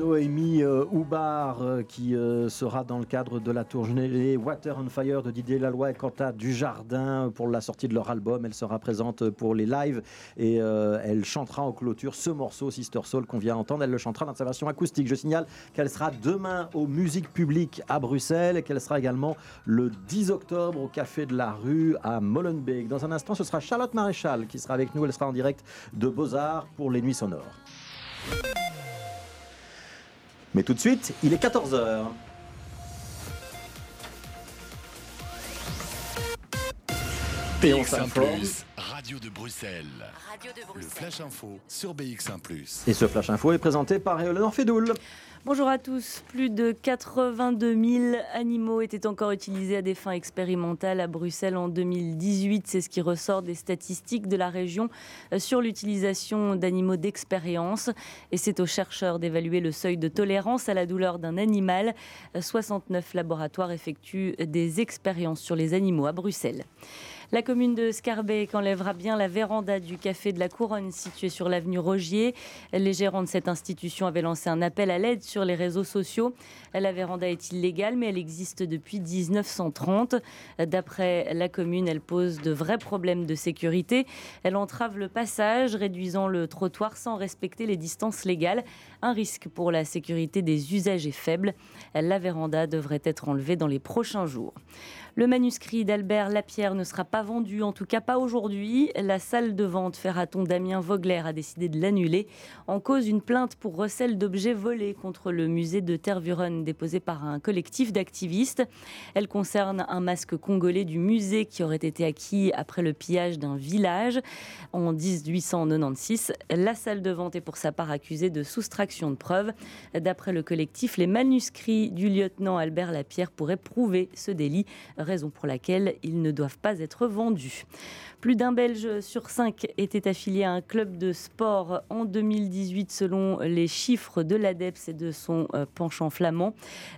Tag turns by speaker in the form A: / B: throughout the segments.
A: Noémie Houbar qui sera dans le cadre de la tournée Water on Fire de Didier Laloy et Quentin Dujardin pour la sortie de leur album. Elle sera présente pour les lives et elle chantera en clôture ce morceau Sister Soul qu'on vient entendre. Elle le chantera dans sa version acoustique. Je signale qu'elle sera demain aux musiques publiques à Bruxelles et qu'elle sera également le 10 octobre au Café de la Rue à Molenbeek. Dans un instant, ce sera Charlotte Maréchal qui sera avec nous. Elle sera en direct de Beaux-Arts pour les Nuits Sonores. Mais tout de suite, il est 14h.
B: Et on Radio de Bruxelles. Radio de Bruxelles. Le Flash Info sur BX1
A: Et ce Flash Info est présenté par Eleanor Fedoul.
C: Bonjour à tous. Plus de 82 000 animaux étaient encore utilisés à des fins expérimentales à Bruxelles en 2018. C'est ce qui ressort des statistiques de la région euh, sur l'utilisation d'animaux d'expérience. Et c'est aux chercheurs d'évaluer le seuil de tolérance à la douleur d'un animal. 69 euh, laboratoires effectuent des expériences sur les animaux à Bruxelles. La commune de Scarbeck enlèvera bien la véranda du Café de la Couronne située sur l'avenue Rogier. Les gérants de cette institution avaient lancé un appel à l'aide sur les réseaux sociaux. La véranda est illégale, mais elle existe depuis 1930. D'après la commune, elle pose de vrais problèmes de sécurité. Elle entrave le passage, réduisant le trottoir sans respecter les distances légales. Un risque pour la sécurité des usagers faible. La véranda devrait être enlevée dans les prochains jours. Le manuscrit d'Albert Lapierre ne sera pas vendu, en tout cas pas aujourd'hui. La salle de vente Ferraton Damien Vogler a décidé de l'annuler. En cause, une plainte pour recel d'objets volés contre le musée de Tervuren déposée par un collectif d'activistes. Elle concerne un masque congolais du musée qui aurait été acquis après le pillage d'un village en 1896. La salle de vente est pour sa part accusée de soustraction de preuves. D'après le collectif, les manuscrits du lieutenant Albert Lapierre pourraient prouver ce délit raison pour laquelle ils ne doivent pas être vendus. Plus d'un Belge sur cinq était affilié à un club de sport en 2018 selon les chiffres de l'ADEPS et de son euh, penchant flamand.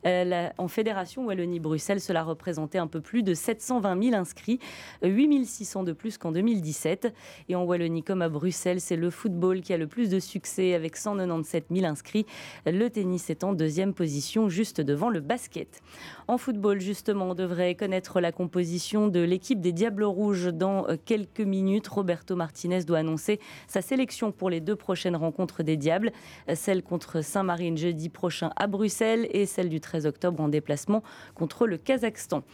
C: Euh, en fédération Wallonie-Bruxelles, cela représentait un peu plus de 720 000 inscrits, 8 600 de plus qu'en 2017. Et en Wallonie comme à Bruxelles, c'est le football qui a le plus de succès avec 197 000 inscrits. Le tennis est en deuxième position juste devant le basket. En football, justement, on devrait connaître la composition de l'équipe des Diables Rouges dans euh, quelques minutes. Roberto Martinez doit annoncer sa sélection pour les deux prochaines rencontres des Diables, celle contre Saint-Marine jeudi prochain à Bruxelles et celle du 13 octobre en déplacement contre le Kazakhstan.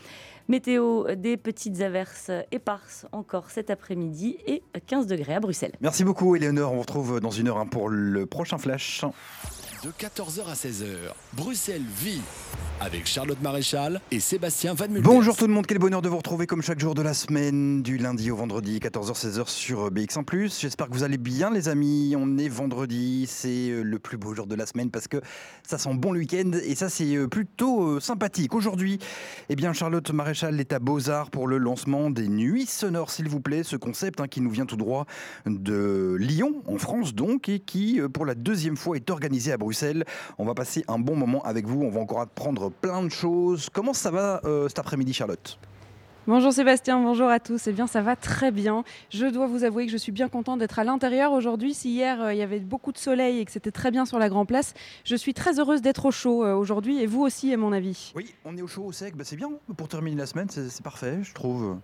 C: Météo, des petites averses éparses encore cet après-midi et 15 degrés à Bruxelles.
A: Merci beaucoup, Éléonore. On vous retrouve dans une heure pour le prochain flash.
B: De 14h à 16h, Bruxelles vit avec Charlotte Maréchal et Sébastien Van Mulder.
A: Bonjour tout le monde, quel bonheur de vous retrouver comme chaque jour de la semaine, du lundi au vendredi, 14h-16h sur BX1+. J'espère que vous allez bien les amis, on est vendredi, c'est euh, le plus beau jour de la semaine parce que ça sent bon le week-end et ça c'est euh, plutôt euh, sympathique. Aujourd'hui, eh bien Charlotte Maréchal est à Beaux-Arts pour le lancement des Nuits Sonores s'il vous plaît, ce concept hein, qui nous vient tout droit de Lyon, en France donc, et qui pour la deuxième fois est organisé à Bruxelles. On va passer un bon moment avec vous, on va encore apprendre plein de choses. Comment ça va euh, cet après-midi, Charlotte?
D: Bonjour Sébastien, bonjour à tous. Eh bien, ça va très bien. Je dois vous avouer que je suis bien contente d'être à l'intérieur aujourd'hui. Si hier euh, il y avait beaucoup de soleil et que c'était très bien sur la Grand Place, je suis très heureuse d'être au chaud euh, aujourd'hui et vous aussi, à mon avis.
A: Oui, on est au chaud, au sec. Bah, c'est bien pour terminer la semaine, c'est parfait, je trouve.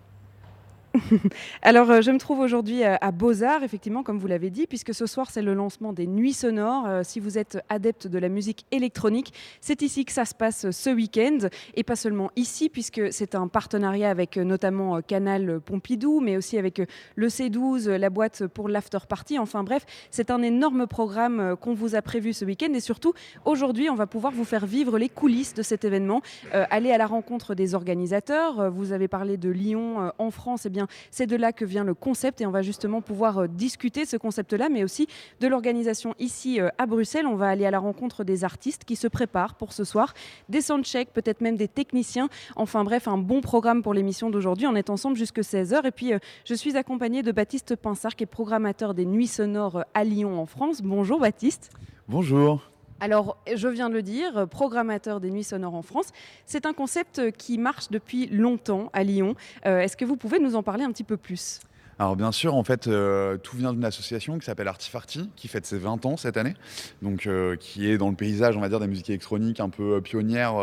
D: Alors, euh, je me trouve aujourd'hui euh, à Beaux-Arts, effectivement, comme vous l'avez dit, puisque ce soir, c'est le lancement des Nuits Sonores. Euh, si vous êtes adepte de la musique électronique, c'est ici que ça se passe ce week-end. Et pas seulement ici, puisque c'est un partenariat avec notamment Canal Pompidou, mais aussi avec le C12, la boîte pour l'after party. Enfin bref, c'est un énorme programme qu'on vous a prévu ce week-end. Et surtout, aujourd'hui, on va pouvoir vous faire vivre les coulisses de cet événement, aller à la rencontre des organisateurs. Vous avez parlé de Lyon en France, et eh bien c'est de là que vient le concept et on va justement pouvoir euh, discuter ce concept-là, mais aussi de l'organisation ici euh, à Bruxelles. On va aller à la rencontre des artistes qui se préparent pour ce soir, des soundchecks, peut-être même des techniciens. Enfin bref, un bon programme pour l'émission d'aujourd'hui. On est ensemble jusque 16h et puis euh, je suis accompagnée de Baptiste Pinsard qui est programmateur des Nuits Sonores à Lyon en France. Bonjour Baptiste.
E: Bonjour.
D: Alors, je viens de le dire, programmateur des nuits sonores en France. C'est un concept qui marche depuis longtemps à Lyon. Euh, est-ce que vous pouvez nous en parler un petit peu plus?
E: Alors bien sûr, en fait, euh, tout vient d'une association qui s'appelle Artifarty, qui fête ses 20 ans cette année, donc euh, qui est dans le paysage, on va dire, des musiques électroniques un peu euh, pionnière,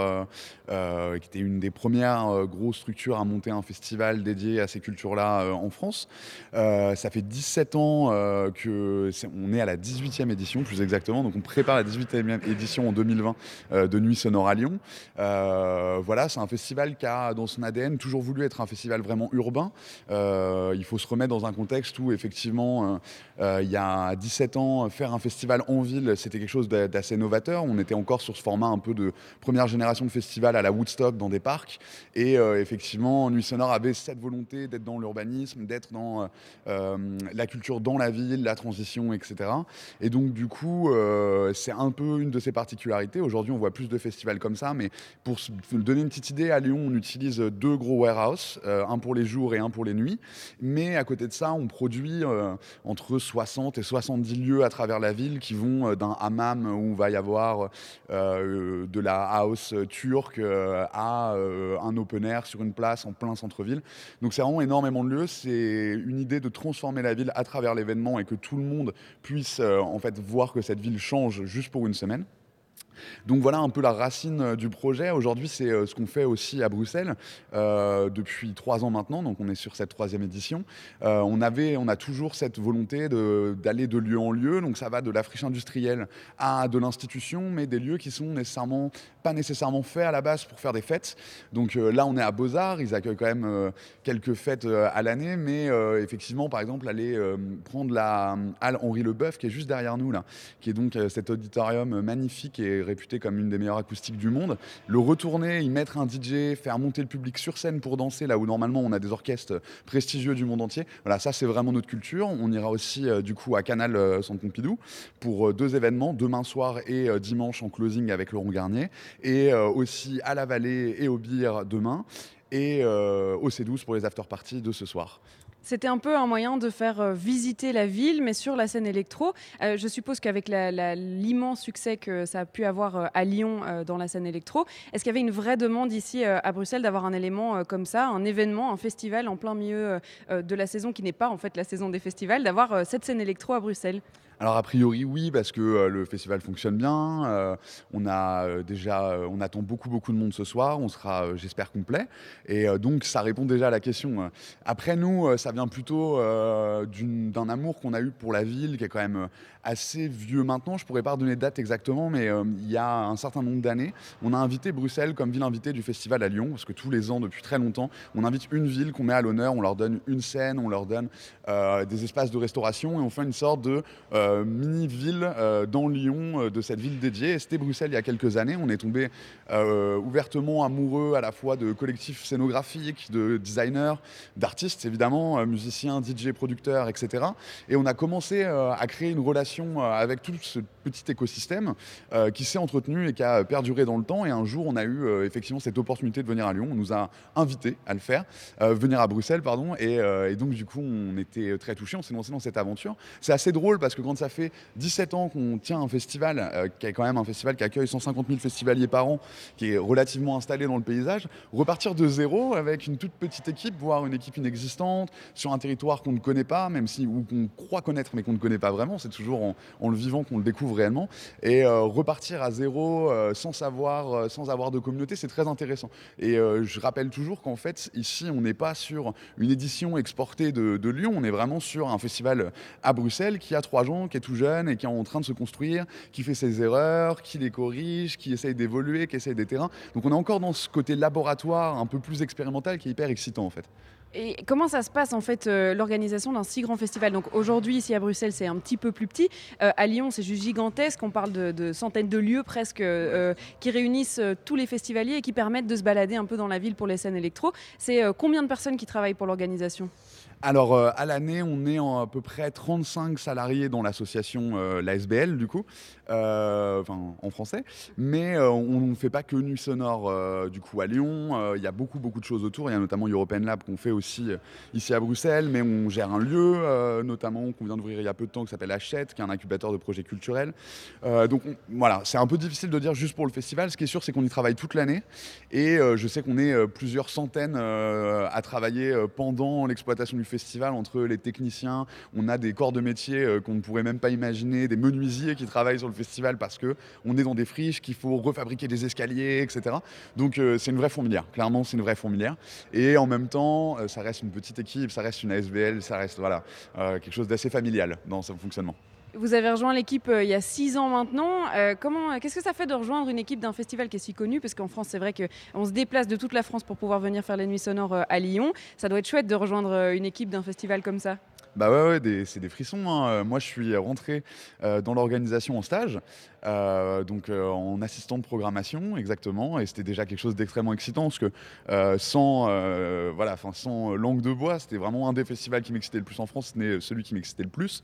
E: qui était une des premières grosses structures à monter un festival dédié à ces cultures-là en France. ça fait 17 ans que est, on est à la 18e édition, plus exactement, donc on prépare la 18e édition en 2020 de Nuit Sonore à Lyon. voilà, c'est un festival qui a dans son ADN toujours voulu être un festival vraiment urbain. il faut se remettre dans un contexte où effectivement, euh, euh, il y a 17 ans, faire un festival en ville, c'était quelque chose d'assez novateur. On était encore sur ce format un peu de première génération de festival à la Woodstock dans des parcs. Et euh, effectivement, Nuit Sonore avait cette volonté d'être dans l'urbanisme, d'être dans la culture dans la ville, la transition, etc. Et donc du coup, c'est un peu une de ses particularités. Aujourd'hui, on voit plus de festivals comme ça, mais pour donner une petite idée, à Lyon, on utilise deux gros warehouses, un pour les jours et un pour les nuits. Mais à de ça, on produit euh, entre 60 et 70 lieux à travers la ville qui vont euh, d'un hammam où va y avoir euh, de la house turque à un open air sur une place en plein centre-ville. Donc c'est vraiment énormément de lieux. C'est une idée de transformer la ville à travers l'événement et que tout le monde puisse en fait voir que cette ville change juste pour une semaine. Donc voilà un peu la racine euh, du projet. Aujourd'hui, c'est euh, ce qu'on fait aussi à Bruxelles euh, depuis trois ans maintenant. Donc on est sur cette troisième édition. on, avait, on a toujours cette volonté d'aller de, lieu en lieu. Donc ça va de la friche industrielle à de l'institution, mais des lieux qui sont nécessairement pas nécessairement faits à la base pour faire des fêtes. Donc là, on est à Beaux-Arts. Ils accueillent quand même quelques fêtes à l'année, mais effectivement, par exemple, aller prendre la halle Henri Leboeuf qui est juste derrière nous là, qui est donc cet auditorium magnifique et réputé comme une des meilleures acoustiques du monde. Le retourner, y mettre un DJ, faire monter le public sur scène pour danser, là où normalement on a des orchestres prestigieux du monde entier. Voilà, ça c'est vraiment notre culture. On ira aussi euh, du coup à Canal euh, Centre Pompidou pour euh, deux événements, demain soir et dimanche en closing avec Laurent Garnier, et aussi à la Vallée et au Bire demain, et au C12 pour les after-parties de ce soir.
D: C'était un peu un moyen de faire euh, visiter la ville, mais sur la scène électro. Euh, je suppose qu'avec l'immense succès que ça a pu avoir euh, à Lyon dans la scène électro, est-ce qu'il y avait une vraie demande ici à Bruxelles d'avoir un élément comme ça, un événement, un festival en plein milieu de la saison qui n'est pas en fait la saison des festivals, d'avoir cette scène électro à Bruxelles?
E: Alors a priori oui parce que euh, le festival fonctionne bien. Euh, on a euh, déjà, on attend beaucoup beaucoup de monde ce soir. On sera, j'espère, complet. Et donc ça répond déjà à la question. Après nous, ça vient plutôt d'un amour qu'on a eu pour la ville qui est quand même assez vieux maintenant. Je pourrais pas redonner de date exactement, mais il y a un certain nombre d'années, on a invité Bruxelles comme ville invitée du festival à Lyon parce que tous les ans depuis très longtemps, on invite une ville qu'on met à l'honneur. On leur donne une scène, on leur donne des espaces de restauration et on fait une sorte de mini-ville euh, dans Lyon euh, de cette ville dédiée. C'était Bruxelles il y a quelques années. On est tombé ouvertement amoureux à la fois de collectifs scénographiques, de designers, d'artistes évidemment, musiciens, DJ, producteurs, etc. Et on a commencé à créer une relation avec tout ce petit écosystème qui s'est entretenu et qui a perduré dans le temps. Et un jour, on a eu effectivement cette opportunité de venir à Lyon. On nous a invités à le faire, venir à Bruxelles, pardon. Et, et, donc, du coup, on était très touchés. On s'est lancé dans cette aventure. C'est assez drôle parce que quand ça fait 17 ans qu'on tient un festival, euh, qui est quand même un festival qui accueille 150 000 festivaliers par an, qui est relativement installé dans le paysage. Repartir de zéro avec une toute petite équipe, voire une équipe inexistante, sur un territoire qu'on ne connaît pas, même si, ou qu'on croit connaître, mais qu'on ne connaît pas vraiment. C'est toujours en, le vivant qu'on le découvre réellement. Et euh, repartir à zéro euh, sans savoir, sans avoir de communauté, c'est très intéressant. Et je rappelle toujours qu'en fait, ici, on n'est pas sur une édition exportée de, Lyon, on est vraiment sur un festival à Bruxelles qui a trois qui est tout jeune et qui est en train de se construire, qui fait ses erreurs, qui les corrige, qui essaye d'évoluer, qui essaye des terrains. Donc on est encore dans ce côté laboratoire un peu plus expérimental qui est hyper excitant en fait.
D: Et comment ça se passe en fait euh, l'organisation d'un si grand festival? Donc aujourd'hui ici à Bruxelles c'est un petit peu plus petit, euh, à Lyon c'est juste gigantesque, on parle de, centaines de lieux presque euh, qui réunissent tous les festivaliers et qui permettent de se balader un peu dans la ville pour les scènes électro. C'est combien de personnes qui travaillent pour l'organisation?
E: Alors, euh, à l'année, on est à peu près 35 salariés dans l'association, euh, la SBL, du coup, enfin, en français. Mais on ne fait pas que Nuit Sonore, du coup, à Lyon. Il y a beaucoup, beaucoup de choses autour. Il y a notamment European Lab qu'on fait aussi ici à Bruxelles. Mais on gère un lieu, notamment, qu'on vient d'ouvrir il y a peu de temps, qui s'appelle Hachette, qui est un incubateur de projets culturels. donc, voilà, c'est un peu difficile de dire juste pour le festival. Ce qui est sûr, c'est qu'on y travaille toute l'année. Et je sais qu'on est plusieurs centaines à travailler pendant l'exploitation du festival entre les techniciens. On a des corps de métier qu'on ne pourrait même pas imaginer, des menuisiers qui travaillent sur le festival parce que on est dans des friches, qu'il faut refabriquer des escaliers, etc. Donc c'est une vraie fourmilière. Clairement, c'est une vraie fourmilière. Et en même temps, ça reste une petite équipe, ça reste une ASBL, ça reste voilà quelque chose d'assez familial dans son fonctionnement.
D: Vous avez rejoint l'équipe euh, il y a six ans maintenant. Euh, qu'est-ce que ça fait de rejoindre une équipe d'un festival qui est si connu? Parce qu'en France, c'est vrai qu'on se déplace de toute la France pour pouvoir venir faire les nuits sonores euh, à Lyon. Ça doit être chouette de rejoindre une équipe d'un festival comme ça.
E: Bah ouais, ouais c'est des frissons. Hein. Moi, je suis rentré dans l'organisation en stage. Euh, donc euh, en assistant de programmation exactement, et c'était déjà quelque chose d'extrêmement excitant parce que euh, sans, voilà, sans langue de bois, c'était vraiment un des festivals qui m'excitait le plus en France, c'était celui qui m'excitait le plus,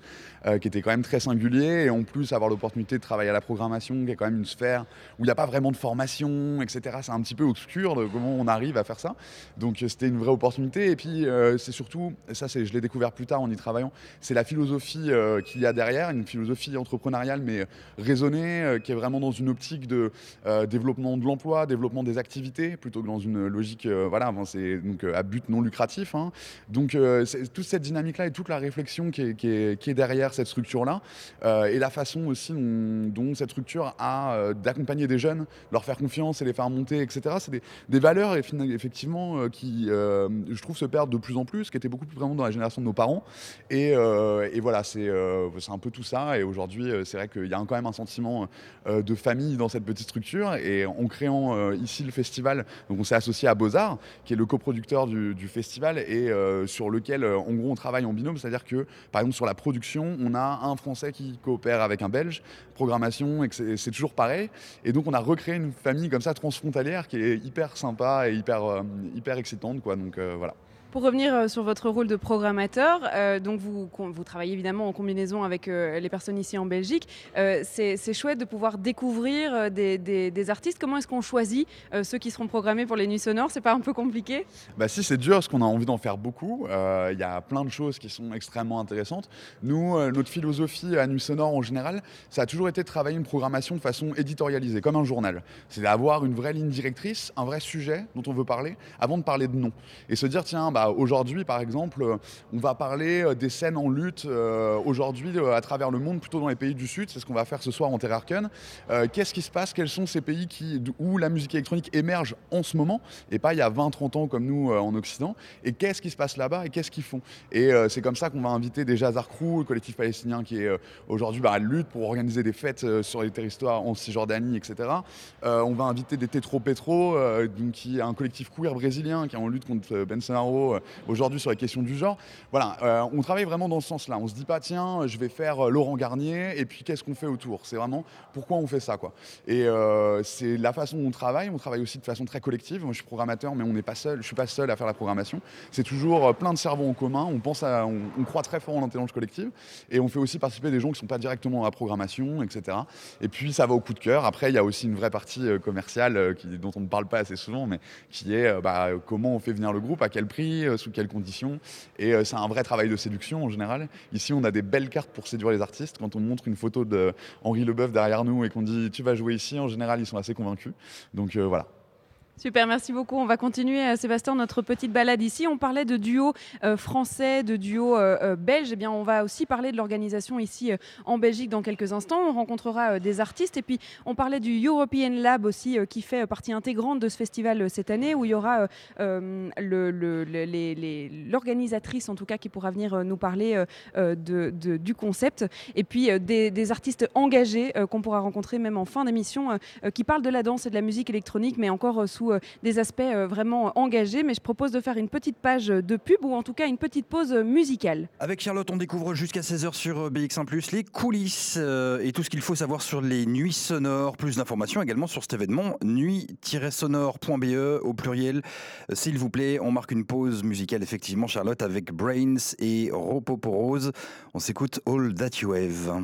E: qui était quand même très singulier, et en plus avoir l'opportunité de travailler à la programmation, qui est quand même une sphère où il n'y a pas vraiment de formation, etc. C'est un petit peu obscur de comment on arrive à faire ça. Donc c'était une vraie opportunité, et puis c'est surtout, ça je l'ai découvert plus tard en y travaillant, c'est la philosophie qu'il y a derrière, une philosophie entrepreneuriale mais raisonnée euh, qui est vraiment dans une optique de euh, développement de l'emploi, développement des activités, plutôt que dans une logique euh, voilà, c'est donc à but non lucratif. Hein. Donc toute cette dynamique-là et toute la réflexion qui est, derrière cette structure-là, et la façon aussi dont, cette structure a d'accompagner des jeunes, leur faire confiance et les faire monter, etc. C'est des, valeurs effectivement qui, je trouve, se perdent de plus en plus, qui étaient beaucoup plus présentes dans la génération de nos parents. Et voilà, c'est un peu tout ça. Et aujourd'hui, c'est vrai qu'il y a quand même un sentiment euh, de famille dans cette petite structure. Et en créant euh, ici le festival, donc on s'est associé à Beaux-Arts, qui est le coproducteur du, festival et euh, sur lequel, en gros, on travaille en binôme. C'est-à-dire que, par exemple, sur la production, on a un Français qui coopère avec un Belge, programmation, et c'est toujours pareil. Et donc, on a recréé une famille comme ça transfrontalière qui est hyper sympa et hyper, hyper excitante. Quoi. Donc, voilà.
D: Pour revenir euh, sur votre rôle de programmateur, euh, donc vous, travaillez évidemment en combinaison avec euh, les personnes ici en Belgique. c'est chouette de pouvoir découvrir des, artistes. Comment est-ce qu'on choisit ceux qui seront programmés pour les nuits sonores? C'est pas un peu compliqué?
E: Bah si, c'est dur parce qu'on a envie d'en faire beaucoup. Il y a plein de choses qui sont extrêmement intéressantes. Nous, notre philosophie à Nuit Sonore en général, ça a toujours été de travailler une programmation de façon éditorialisée, comme un journal. C'est d'avoir une vraie ligne directrice, un vrai sujet dont on veut parler, avant de parler de nom. Et se dire, tiens, aujourd'hui, par exemple, euh, on va parler euh, des scènes en lutte euh, aujourd'hui à travers le monde, plutôt dans les pays du Sud. C'est ce qu'on va faire ce soir en Terrarken. Qu'est-ce qui se passe? Quels sont ces pays où la musique électronique émerge en ce moment et pas il y a 20-30 ans comme nous en Occident? Et qu'est-ce qui se passe là-bas et qu'est-ce qu'ils font? Et c'est comme ça qu'on va inviter déjà Zarkrou, le collectif palestinien qui est aujourd'hui bah, lutte pour organiser des fêtes sur les territoires en Cisjordanie, etc. on va inviter des Tetro Petro, qui est un collectif queer brésilien qui est en lutte contre Bensenaro euh, aujourd'hui sur la question du genre. Voilà, euh, on travaille vraiment dans ce sens-là. On se dit pas, tiens, je vais faire euh, Laurent Garnier et puis qu'est-ce qu'on fait autour? C'est vraiment pourquoi on fait ça, quoi? Et c'est la façon dont on travaille. On travaille aussi de façon très collective. Moi, je suis programmateur, mais on n'est pas seul. Je suis pas seul à faire la programmation. C'est toujours plein de cerveaux en commun. On pense on, croit très fort en l'intelligence collective et on fait aussi participer des gens qui sont pas directement à la programmation, etc. Et puis ça va au coup de cœur. Après, il y a aussi une vraie partie commerciale dont on ne parle pas assez souvent, mais qui est bah, comment on fait venir le groupe, à quel prix, euh, sous quelles conditions. Et euh, c'est un vrai travail de séduction en général. Ici, on a des belles cartes pour séduire les artistes. Quand on montre une photo de Henri Leboeuf derrière nous et qu'on dit tu vas jouer ici, en général, ils sont assez convaincus. Donc euh, voilà.
D: Super, merci beaucoup. On va continuer, euh, Sébastien, notre petite balade ici. On parlait de duo euh, français, de duo euh, belge. Eh bien, on va aussi parler de l'organisation ici en Belgique dans quelques instants. On rencontrera des artistes. Et puis, on parlait du European Lab aussi, qui fait partie intégrante de ce festival cette année, où il y aura l'organisatrice, en tout cas, qui pourra venir nous parler du concept. Et puis, des, artistes engagés qu'on pourra rencontrer même en fin d'émission, qui parlent de la danse et de la musique électronique, mais encore sous euh, des aspects euh, vraiment engagés. Mais je propose de faire une petite page de pub ou en tout cas une petite pause musicale.
A: Avec Charlotte, on découvre jusqu'à 16h sur BX1 les coulisses euh, et tout ce qu'il faut savoir sur les nuits sonores. Plus d'informations également sur cet événement nuit-sonore.be au pluriel. S'il vous plaît, on marque une pause musicale effectivement, Charlotte, avec Brains et Ropoporose. On s'écoute All That You Have.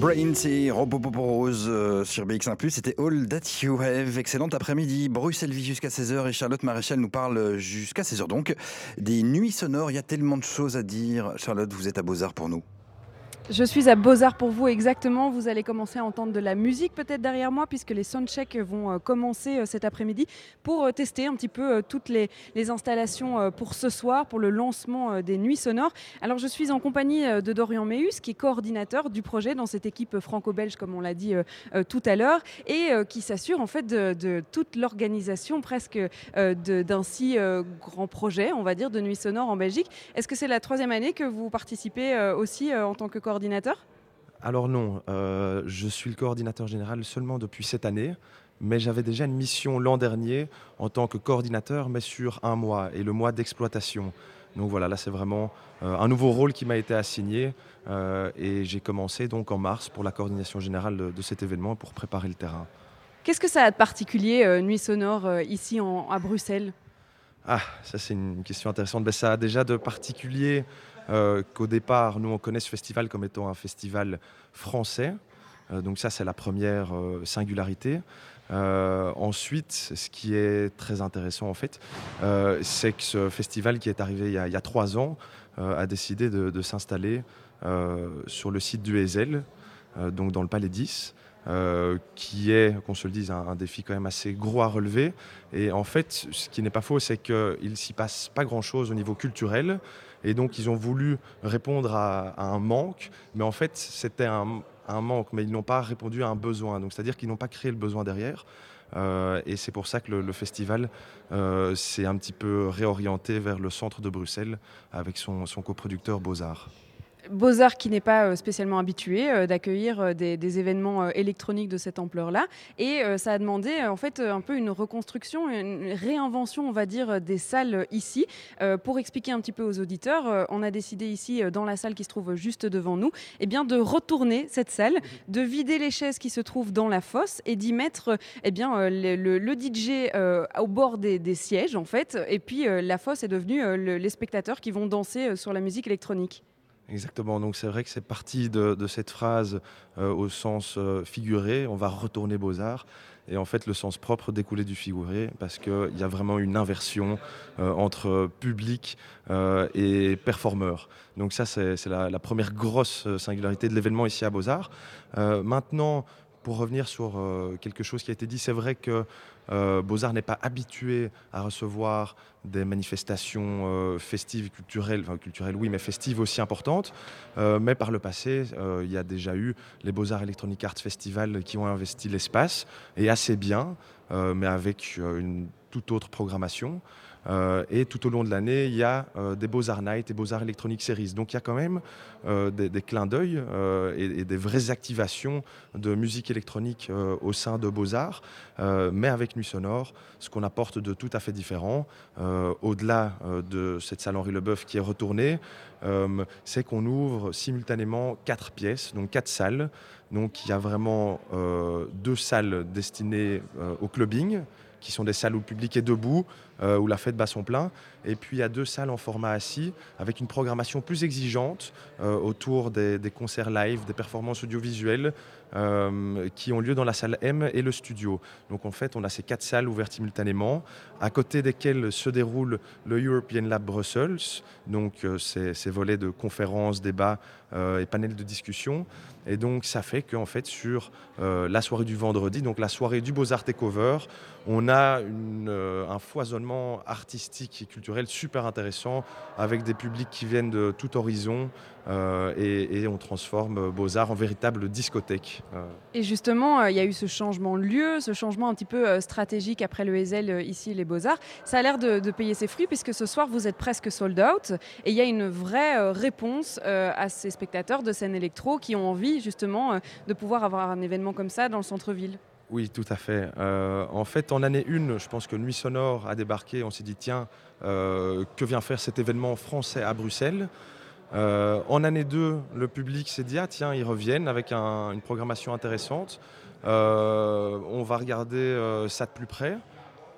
A: Brains et Rose euh, sur BX1+, c'était All That You Have. Excellent après-midi. Bruxelles vit jusqu'à 16h et Charlotte Maréchal nous parle jusqu'à 16h donc des nuits sonores. Il y a tellement de choses à dire. Charlotte, vous êtes à Beaux-Arts pour nous.
D: Je suis à Beaux-Arts pour vous exactement. Vous allez commencer à entendre de la musique peut-être derrière moi puisque les soundchecks vont euh, commencer euh, cet après-midi pour euh, tester un petit peu toutes les, installations pour ce soir, pour le lancement des nuits sonores. Alors je suis en compagnie de Dorian Meus qui est coordinateur du projet dans cette équipe franco-belge comme on l'a dit tout à l'heure et qui s'assure en fait de, toute l'organisation presque d'un si grand projet, on va dire, de nuits sonores en Belgique. Est-ce que c'est la troisième année que vous participez aussi en tant que coordinateur
F: alors non, euh, je suis le coordinateur général seulement depuis cette année, mais j'avais déjà une mission l'an dernier en tant que coordinateur, mais sur un mois, et le mois d'exploitation. Donc voilà, là c'est vraiment euh, un nouveau rôle qui m'a été assigné, euh, et j'ai commencé donc en mars pour la coordination générale de, cet événement pour préparer le terrain.
D: Qu'est-ce que ça a de particulier, Nuit Sonore, ici à Bruxelles?
F: Ah, ça c'est une question intéressante. Ben, ça a déjà de particulier euh, qu'au départ, nous, on connaît ce festival comme étant un festival français. Euh, donc ça, c'est la première euh, singularité. ensuite, ce qui est très intéressant, en fait, c'est que ce festival qui est arrivé il y a, trois ans a décidé de, s'installer sur le site du Ezel, donc dans le Palais 10. qui est, qu'on se le dise, un, un, défi quand même assez gros à relever. Et en fait, ce qui n'est pas faux, c'est qu'il ne s'y passe pas grand-chose au niveau culturel. Et donc, ils ont voulu répondre à, un manque, mais en fait, c'était un, manque, mais ils n'ont pas répondu à un besoin. Donc, c'est-à-dire qu'ils n'ont pas créé le besoin derrière. Euh, et c'est pour ça que le, festival euh, s'est un petit peu réorienté vers le centre de Bruxelles avec son, son coproducteur Beaux-Arts.
D: Beaux-Arts qui n'est pas euh, spécialement habitué euh, d'accueillir euh, des, événements électroniques de cette ampleur-là. Et ça a demandé en fait un peu une reconstruction, une réinvention, on va dire, des salles ici. Pour expliquer un petit peu aux auditeurs, on a décidé ici, dans la salle qui se trouve juste devant nous, eh bien, de retourner cette salle, de vider les chaises qui se trouvent dans la fosse et d'y mettre eh bien, le, DJ au bord des, sièges, en fait. Et puis la fosse est devenue les spectateurs qui vont danser sur la musique électronique.
F: Exactement, donc c'est vrai que c'est parti de, cette phrase euh, au sens euh, figuré, on va retourner Beaux-Arts, et en fait le sens propre découlait du figuré, parce qu'il y a vraiment une inversion euh, entre public et performeur. Donc ça c'est la, la, première grosse singularité de l'événement ici à Beaux-Arts. maintenant, pour revenir sur quelque chose qui a été dit, c'est vrai que euh, Beaux-Arts n'est pas habitué à recevoir des manifestations euh, festives, culturelles, enfin culturelles oui, mais festives aussi importantes. Euh, mais par le passé, il y a déjà eu les Beaux-Arts Electronic Arts Festival qui ont investi l'espace, et assez bien, mais avec une toute autre programmation. Euh, et tout au long de l'année, il y a euh, des Beaux-Arts Night et Beaux-Arts Electronic Series. Donc il y a quand même euh, des, clins d'œil et, des vraies activations de musique électronique au sein de Beaux-Arts, mais avec Nuit Sonore, ce qu'on apporte de tout à fait différent, au-delà de cette salle Henri Leboeuf qui est retournée, c'est qu'on ouvre simultanément quatre pièces, donc quatre salles. Donc il y a vraiment deux salles destinées au clubbing, qui sont des salles où le public est debout, euh, où la fête bat son plein. Et puis il y a deux salles en format assis, avec une programmation plus exigeante euh, autour des, concerts live, des performances audiovisuelles, euh, qui ont lieu dans la salle M et le studio. Donc en fait, on a ces quatre salles ouvertes simultanément, à côté desquelles se déroule le European Lab Brussels, donc ces, ces, volets de conférences, débats et panels de discussion. Et donc ça fait qu'en fait sur la soirée du vendredi, donc la soirée du Beaux-Arts Takeover, on a un foisonnement artistique et culturel super intéressant avec des publics qui viennent de tout horizon euh, et, on transforme Beaux-Arts en véritable discothèque.
D: Euh. Et justement, euh, il y a eu ce changement de lieu, ce changement un petit peu stratégique après le Hazel ici, les Beaux-Arts. Ça a l'air de, de, payer ses fruits puisque ce soir, vous êtes presque sold out et il y a une vraie réponse à ces spectateurs de scène électro qui ont envie justement de pouvoir avoir un événement comme ça dans le centre-ville.
F: Oui, tout à fait. Euh, en fait, en année 1, je pense que Nuit Sonore a débarqué. On s'est dit, tiens, euh, que vient faire cet événement français à Bruxelles euh, En année 2, le public s'est dit, ah tiens, ils reviennent avec une programmation intéressante. on va regarder ça de plus près,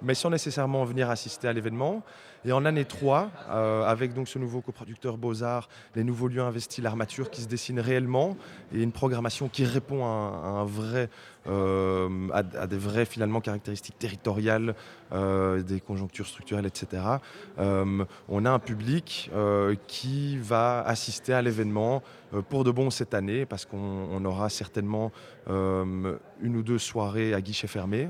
F: mais sans nécessairement venir assister à l'événement. Et en année 3, avec donc ce nouveau coproducteur Beaux-Arts, les nouveaux lieux investis, l'armature qui se dessine réellement et une programmation qui répond à à, des vraies finalement caractéristiques territoriales, des conjonctures structurelles, etc. on a un public qui va assister à l'événement pour de bon cette année parce qu'on aura certainement une ou deux soirées à guichet fermé.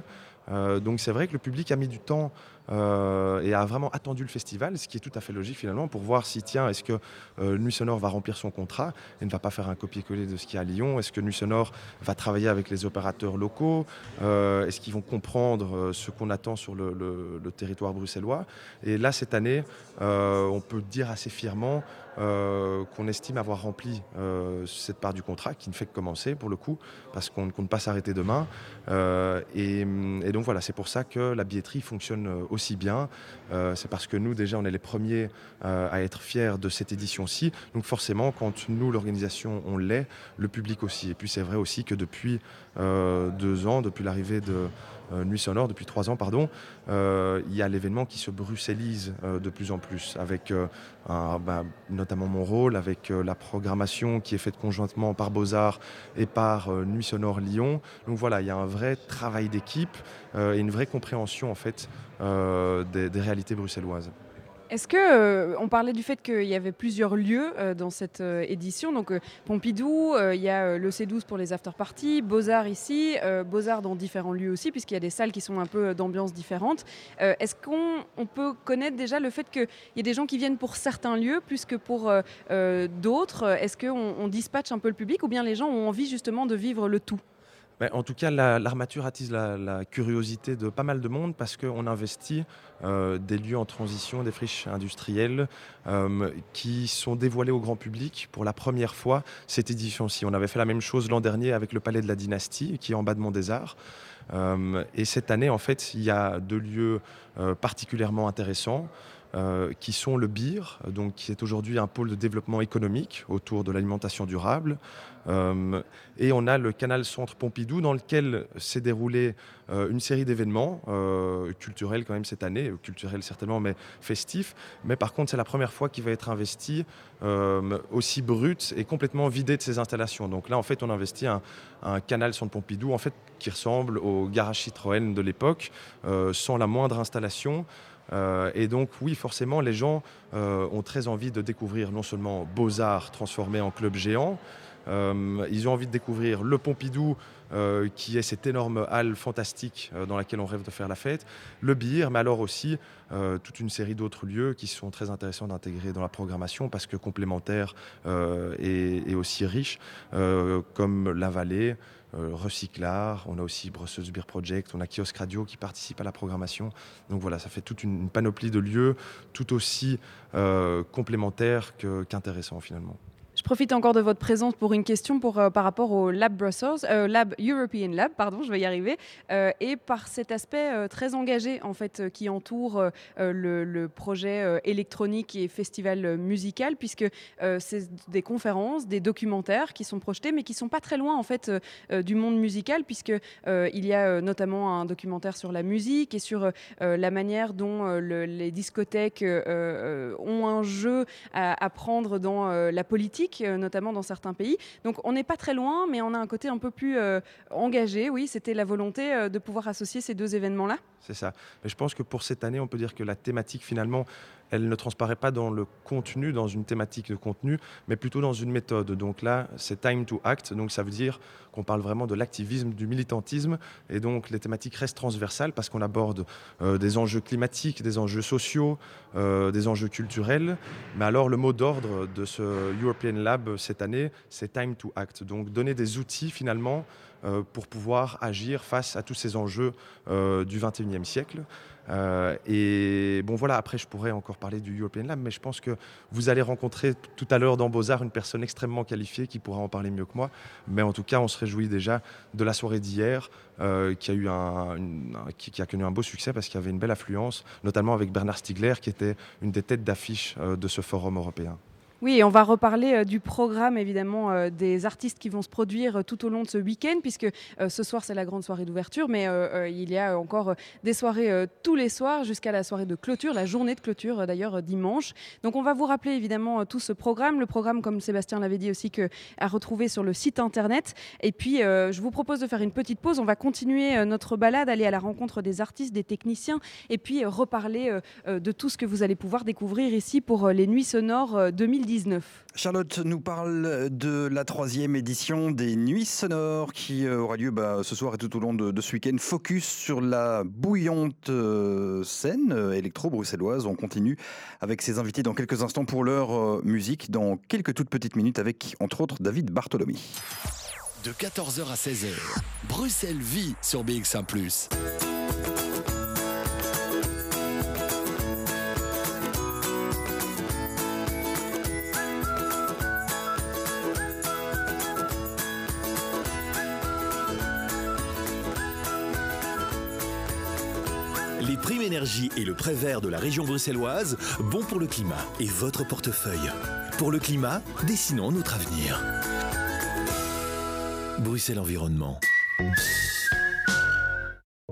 F: Euh, donc c'est vrai que le public a mis du temps euh, et a vraiment attendu le festival, ce qui est tout à fait logique finalement, pour voir si, tiens, est-ce que euh, Nuit Sonore va remplir son contrat et ne va pas faire un copier-coller de ce qu'il y a à Lyon? Est-ce que Nuit Sonore va travailler avec les opérateurs locaux? Est-ce qu'ils vont comprendre ce qu'on attend sur le, territoire bruxellois? Et là, cette année, on peut dire assez fièrement euh, qu'on estime avoir rempli euh, cette part du contrat, qui ne fait que commencer pour le coup, parce qu'on ne compte pas s'arrêter demain. Euh, et, donc voilà, c'est pour ça que la billetterie fonctionne aussi bien. c'est parce que nous, déjà, on est les premiers à être fiers de cette édition-ci. Donc forcément, quand nous, l'organisation, on l'est, le public aussi. Et puis c'est vrai aussi que depuis deux ans, depuis l'arrivée de Nuit Sonore depuis trois ans, pardon, euh, il y a l'événement qui se bruxellise euh, de plus en plus, avec bah, notamment mon rôle, avec la programmation qui est faite conjointement par Beaux-Arts et par Nuit Sonore Lyon. Donc voilà, il y a un vrai travail d'équipe et une vraie compréhension en fait des réalités bruxelloises.
D: Est-ce que euh, on parlait du fait qu'il y avait plusieurs lieux euh, dans cette euh, édition. Donc Pompidou, il y a le C12 pour les after-parties, Beaux-Arts ici, Beaux-Arts dans différents lieux aussi, puisqu'il y a des salles qui sont un peu d'ambiance différente. Est-ce qu'on peut connaître déjà le fait qu'il y a des gens qui viennent pour certains lieux plus que pour d'autres? Est-ce qu'on on dispatche un peu le public ou bien les gens ont envie justement de vivre le tout?
F: En tout cas, l'armature attise la, curiosité de pas mal de monde parce qu'on investit euh, des lieux en transition, des friches industrielles euh, qui sont dévoilées au grand public pour la première fois cette édition-ci. On avait fait la même chose l'an dernier avec le Palais de la Dynastie qui est en bas de Mont des Arts. Euh, et cette année, en fait, il y a deux lieux particulièrement intéressants. Euh, qui sont le BIR, donc, qui est aujourd'hui un pôle de développement économique autour de l'alimentation durable. Euh, et on a le canal Centre Pompidou, dans lequel s'est déroulée euh, une série d'événements culturels quand même cette année, culturels certainement, mais festifs. Mais par contre, c'est la première fois qu'il va être investi aussi brut et complètement vidé de ses installations. Donc là, en fait, on investit un, un canal Centre Pompidou, en fait, qui ressemble au garage Citroën de l'époque, sans la moindre installation. Euh, et donc oui, forcément, les gens euh, ont très envie de découvrir non seulement Beaux-Arts transformé en club géant, euh, ils ont envie de découvrir le Pompidou, qui est cette énorme halle fantastique dans laquelle on rêve de faire la fête, le Bir, mais alors aussi toute une série d'autres lieux qui sont très intéressants d'intégrer dans la programmation parce que complémentaires et, aussi riches, comme la vallée. Euh, Recyclar, on a aussi Brussels Beer Project, on a Kiosque Radio qui participe à la programmation. Donc voilà, ça fait toute une, panoplie de lieux tout aussi euh, complémentaires qu'intéressants finalement.
D: Je profite encore de votre présence pour une question euh, par rapport au Lab Brussels, euh, Lab European Lab, pardon, je vais y arriver, euh, et par cet aspect très engagé en fait qui entoure le, projet électronique et festival musical, puisque c'est des conférences, des documentaires qui sont projetés, mais qui sont pas très loin en fait du monde musical, puisque il y a notamment un documentaire sur la musique et sur la manière dont les discothèques ont un jeu à, à prendre dans la politique euh, notamment dans certains pays. Donc on n'est pas très loin, mais on a un côté un peu plus euh, engagé. Oui, c'était la volonté euh, de pouvoir associer ces deux événements-là.
F: C'est ça. Mais je pense que pour cette année, on peut dire que la thématique finalement elle ne transparaît pas dans le contenu, dans une thématique de contenu, mais plutôt dans une méthode. Donc là, c'est time to act, donc ça veut dire qu'on parle vraiment de l'activisme, du militantisme, et donc les thématiques restent transversales parce qu'on aborde euh, des enjeux climatiques, des enjeux sociaux, euh, des enjeux culturels. Mais alors le mot d'ordre de ce European Lab cette année, c'est time to act, donc donner des outils finalement euh, pour pouvoir agir face à tous ces enjeux du 21e siècle. Euh, et bon, voilà, après, je pourrais encore parler du European Lab, mais je pense que vous allez rencontrer tout à l'heure dans Beaux-Arts une personne extrêmement qualifiée qui pourra en parler mieux que moi. Mais en tout cas, on se réjouit déjà de la soirée d'hier, euh, qui, a connu un beau succès parce qu'il y avait une belle affluence, notamment avec Bernard Stiegler, qui était une des têtes d'affiche euh, de ce forum européen.
D: Oui, on va reparler euh, du programme évidemment euh, des artistes qui vont se produire euh, tout au long de ce week-end, puisque ce soir c'est la grande soirée d'ouverture, mais il y a encore des soirées tous les soirs jusqu'à la soirée de clôture, la journée de clôture d'ailleurs dimanche. Donc on va vous rappeler évidemment tout ce programme, le programme comme Sébastien l'avait dit aussi à retrouver sur le site internet. Et puis je vous propose de faire une petite pause. On va continuer notre balade, aller à la rencontre des artistes, des techniciens, et puis reparler de tout ce que vous allez pouvoir découvrir ici pour les Nuits sonores 2010.
A: Charlotte nous parle de la troisième édition des Nuits Sonores qui euh, aura lieu bah, ce soir et tout au long de, ce week-end. Focus sur la bouillante euh, scène euh, électro-bruxelloise. On continue avec ses invités dans quelques instants pour leur musique, dans quelques toutes petites minutes avec entre autres David Bartholomew.
B: De 14h à 16h, Bruxelles vit sur BX1 ⁇ Prime Énergie et le prêt vert de la région bruxelloise, bon pour le climat et votre portefeuille. Pour le climat, dessinons notre avenir. Bruxelles Environnement.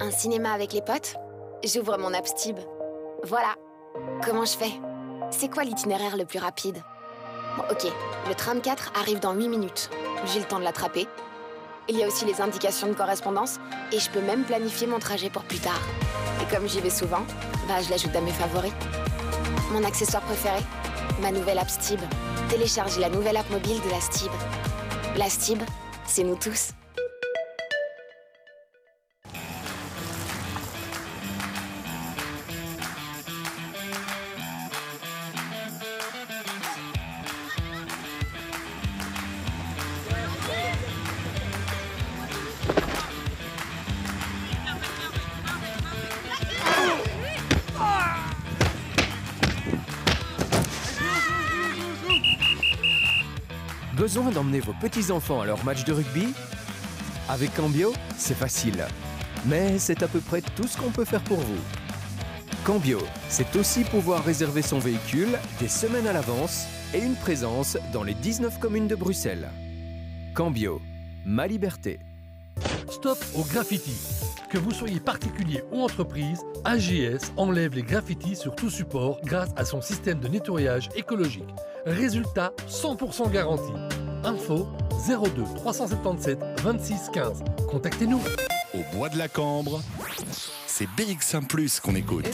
G: Un cinéma avec les potes? J'ouvre mon app Stib. Voilà. Comment je fais? C'est quoi l'itinéraire le plus rapide? Ok. Le tram 4 arrive dans 8 minutes. J'ai le temps de l'attraper. Il y a aussi les indications de correspondance et je peux même planifier mon trajet pour plus tard. Et comme j'y vais souvent, bah je l'ajoute à mes favoris. Mon accessoire préféré Ma nouvelle app Stib. Téléchargez la nouvelle app mobile de la Stib. La Stib, c'est nous tous.
H: Besoin d'emmener vos petits-enfants à leur match de rugby Avec Cambio, c'est facile. Mais c'est à peu près tout ce qu'on peut faire pour vous. Cambio, c'est aussi pouvoir réserver son véhicule des semaines à l'avance et une présence dans les 19 communes de Bruxelles. Cambio, ma liberté.
I: Stop au graffiti. Que vous soyez particulier ou entreprise, AGS enlève les graffitis sur tout support grâce à son système de nettoyage écologique. Résultat 100% garanti. Info 02 377 26 15. Contactez-nous.
B: Au bois de la Cambre, c'est BX1 Plus qu'on écoute.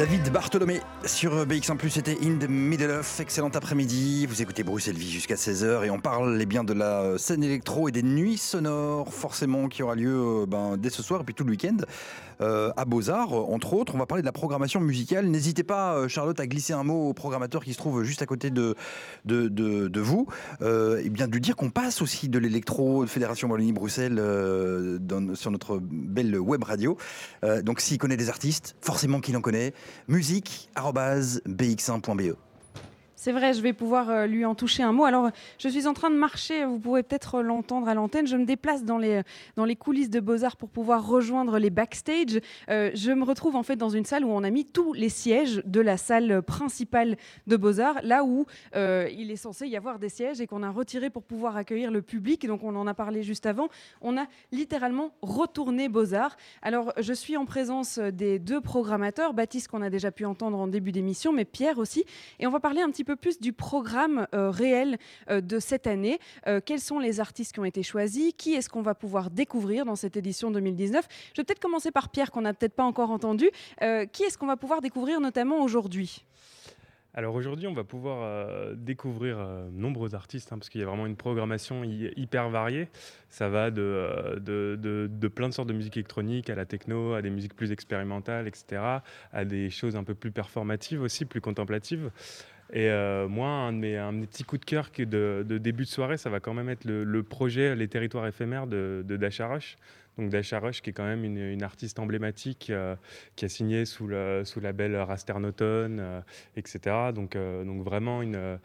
A: David Bartholomé sur BX1 ⁇ c'était In the Middle of. Excellent après-midi. Vous écoutez Bruxelles Vie jusqu'à 16h et on parle eh bien, de la scène électro et des nuits sonores, forcément, qui aura lieu euh, ben, dès ce soir et puis tout le week-end. Euh, à Beaux-Arts, entre autres. On va parler de la programmation musicale. N'hésitez pas, euh, Charlotte, à glisser un mot au programmateur qui se trouve juste à côté de, de, vous. Euh, et bien de lui dire qu'on passe aussi de l'électro, de Fédération Wallonie-Bruxelles, sur notre belle web radio. donc s'il connaît des artistes, forcément qu'il en connaît. musique.bx1.be.
D: C'est vrai, je vais pouvoir euh, lui en toucher un mot. Alors, je suis en train de marcher, vous pouvez peut-être l'entendre à l'antenne. Je me déplace dans les, dans les coulisses de Beaux-Arts pour pouvoir rejoindre les backstage. Euh, je me retrouve en fait dans une salle où on a mis tous les sièges de la salle principale de Beaux-Arts, là où euh, il est censé y avoir des sièges et qu'on a retiré pour pouvoir accueillir le public. Donc, on en a parlé juste avant. On a littéralement retourné Beaux-Arts. Alors, je suis en présence des deux programmateurs, Baptiste qu'on a déjà pu entendre en début d'émission, mais Pierre aussi. Et on va parler un petit peu plus du programme euh, réel euh, de cette année. Euh, quels sont les artistes qui ont été choisis? Qui est-ce qu'on va pouvoir découvrir dans cette édition 2019 Je vais peut-être commencer par Pierre, qu'on n'a peut-être pas encore entendu. qui est-ce qu'on va pouvoir découvrir notamment aujourd'hui?
J: Alors aujourd'hui, on va pouvoir découvrir euh, nombreux artistes, hein, parce qu'il y a vraiment une programmation hyper variée. Ça va de, plein de sortes de musique électronique, à la techno, à des musiques plus expérimentales, etc., à des choses un peu plus performatives aussi, plus contemplatives. Et moi, un de, mes, petits coups de cœur de, début de soirée, ça va quand même être le, projet Les territoires éphémères de, de Dacharoche donc Dasha Rush, qui est quand même une, artiste emblématique, euh, qui a signé sous le label Rasternoton, euh, etc. Donc, euh, vraiment une,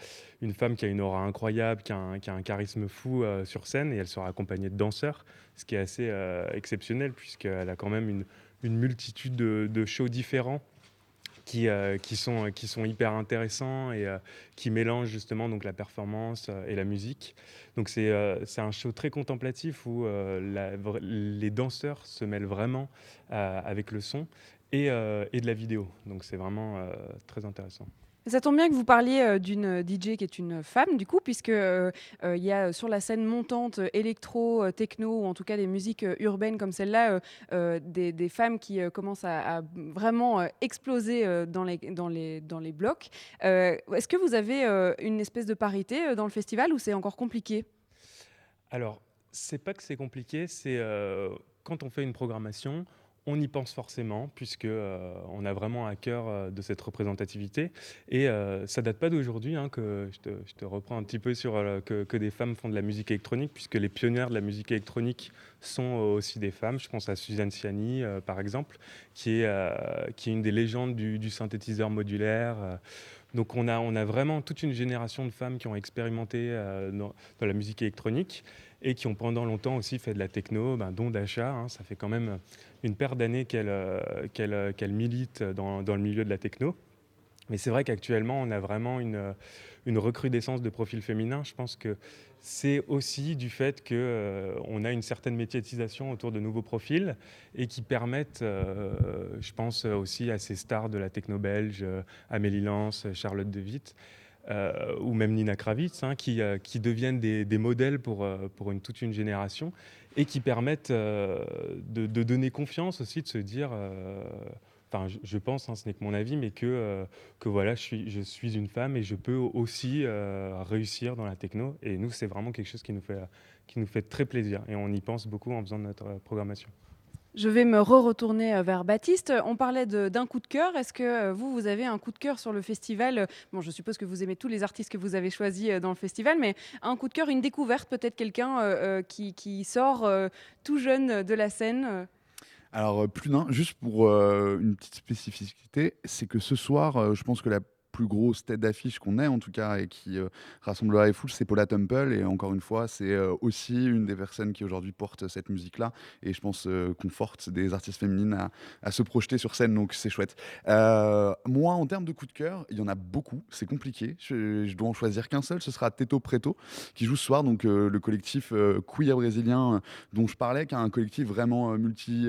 J: femme qui a une aura incroyable, qui a un, charisme fou sur scène, et elle sera accompagnée de danseurs, ce qui est assez exceptionnel, puisqu'elle a quand même une, multitude de, de shows différents qui, euh, qui, sont, qui sont hyper intéressants et euh, qui mélangent justement donc, la performance euh, et la musique. Donc c'est un show très contemplatif où les danseurs se mêlent vraiment avec le son et, et, de la vidéo. Donc c'est vraiment très intéressant.
D: Ça tombe bien que vous parliez euh, d'une DJ qui est une femme, du coup, puisque euh, euh, y a sur la scène montante électro, techno, ou en tout cas des musiques urbaines comme celle-là, des, femmes qui commencent à, vraiment exploser dans les, dans les, dans les blocs. Est-ce que vous avez une espèce de parité dans le festival ou c'est encore compliqué?
J: Alors, c'est pas que c'est compliqué, c'est quand on fait une programmation, on y pense forcément, puisque euh, on a vraiment à cœur euh, de cette représentativité. Et euh, ça date pas d'aujourd'hui, hein, que je te, reprends un petit peu sur que, des femmes font de la musique électronique, puisque les pionnières de la musique électronique sont aussi des femmes. Je pense à Suzanne Ciani, par exemple, qui est, qui est une des légendes du, synthétiseur modulaire. Donc on a, on a vraiment toute une génération de femmes qui ont expérimenté dans, la musique électronique et qui ont pendant longtemps aussi fait de la techno, ben, dont d'achat. Hein. ça fait quand même une paire d'années qu'elle euh, euh, milite dans, le milieu de la techno. Mais c'est vrai qu'actuellement, on a vraiment une, une, recrudescence de profils féminins. Je pense que c'est aussi du fait qu'on euh, a une certaine médiatisation autour de nouveaux profils et qui permettent, je pense aussi à ces stars de la techno belge, Amélie Lance, Charlotte De Witt, euh, ou même Nina Kravitz, hein, qui, euh, qui, deviennent des, des modèles pour, euh, pour une, toute une génération et qui permettent de, de, donner confiance aussi, de se dire, enfin je, pense, hein, ce n'est que mon avis, mais que, que voilà, je suis, je suis une femme et je peux aussi réussir dans la techno. Et nous, c'est vraiment quelque chose qui nous, fait, qui nous fait très plaisir et on y pense beaucoup en faisant notre programmation.
D: Je vais me re-retourner euh, vers Baptiste. On parlait d'un coup de cœur. Est-ce que euh, vous, vous avez un coup de cœur sur le festival Bon, je suppose que vous aimez tous les artistes que vous avez choisis euh, dans le festival, mais un coup de cœur, une découverte, peut-être quelqu'un qui, sort tout jeune de la scène
E: alors, plus d'un, juste pour une petite spécificité, c'est que ce soir, je pense que la plus grosse tête d'affiche qu'on ait en tout cas et qui euh, rassemblera les foules, c'est Paula Temple. Et encore une fois, c'est euh, aussi une des personnes qui aujourd'hui porte cette musique-là. Et je pense euh, qu'on force des artistes féminines à, se projeter sur scène, donc c'est chouette. moi, en termes de coup de cœur, il y en a beaucoup. C'est compliqué. Je, dois en choisir qu'un seul. Ce sera Teto Preto qui joue ce soir, donc le collectif queer brésilien dont je parlais, qui est un collectif vraiment multi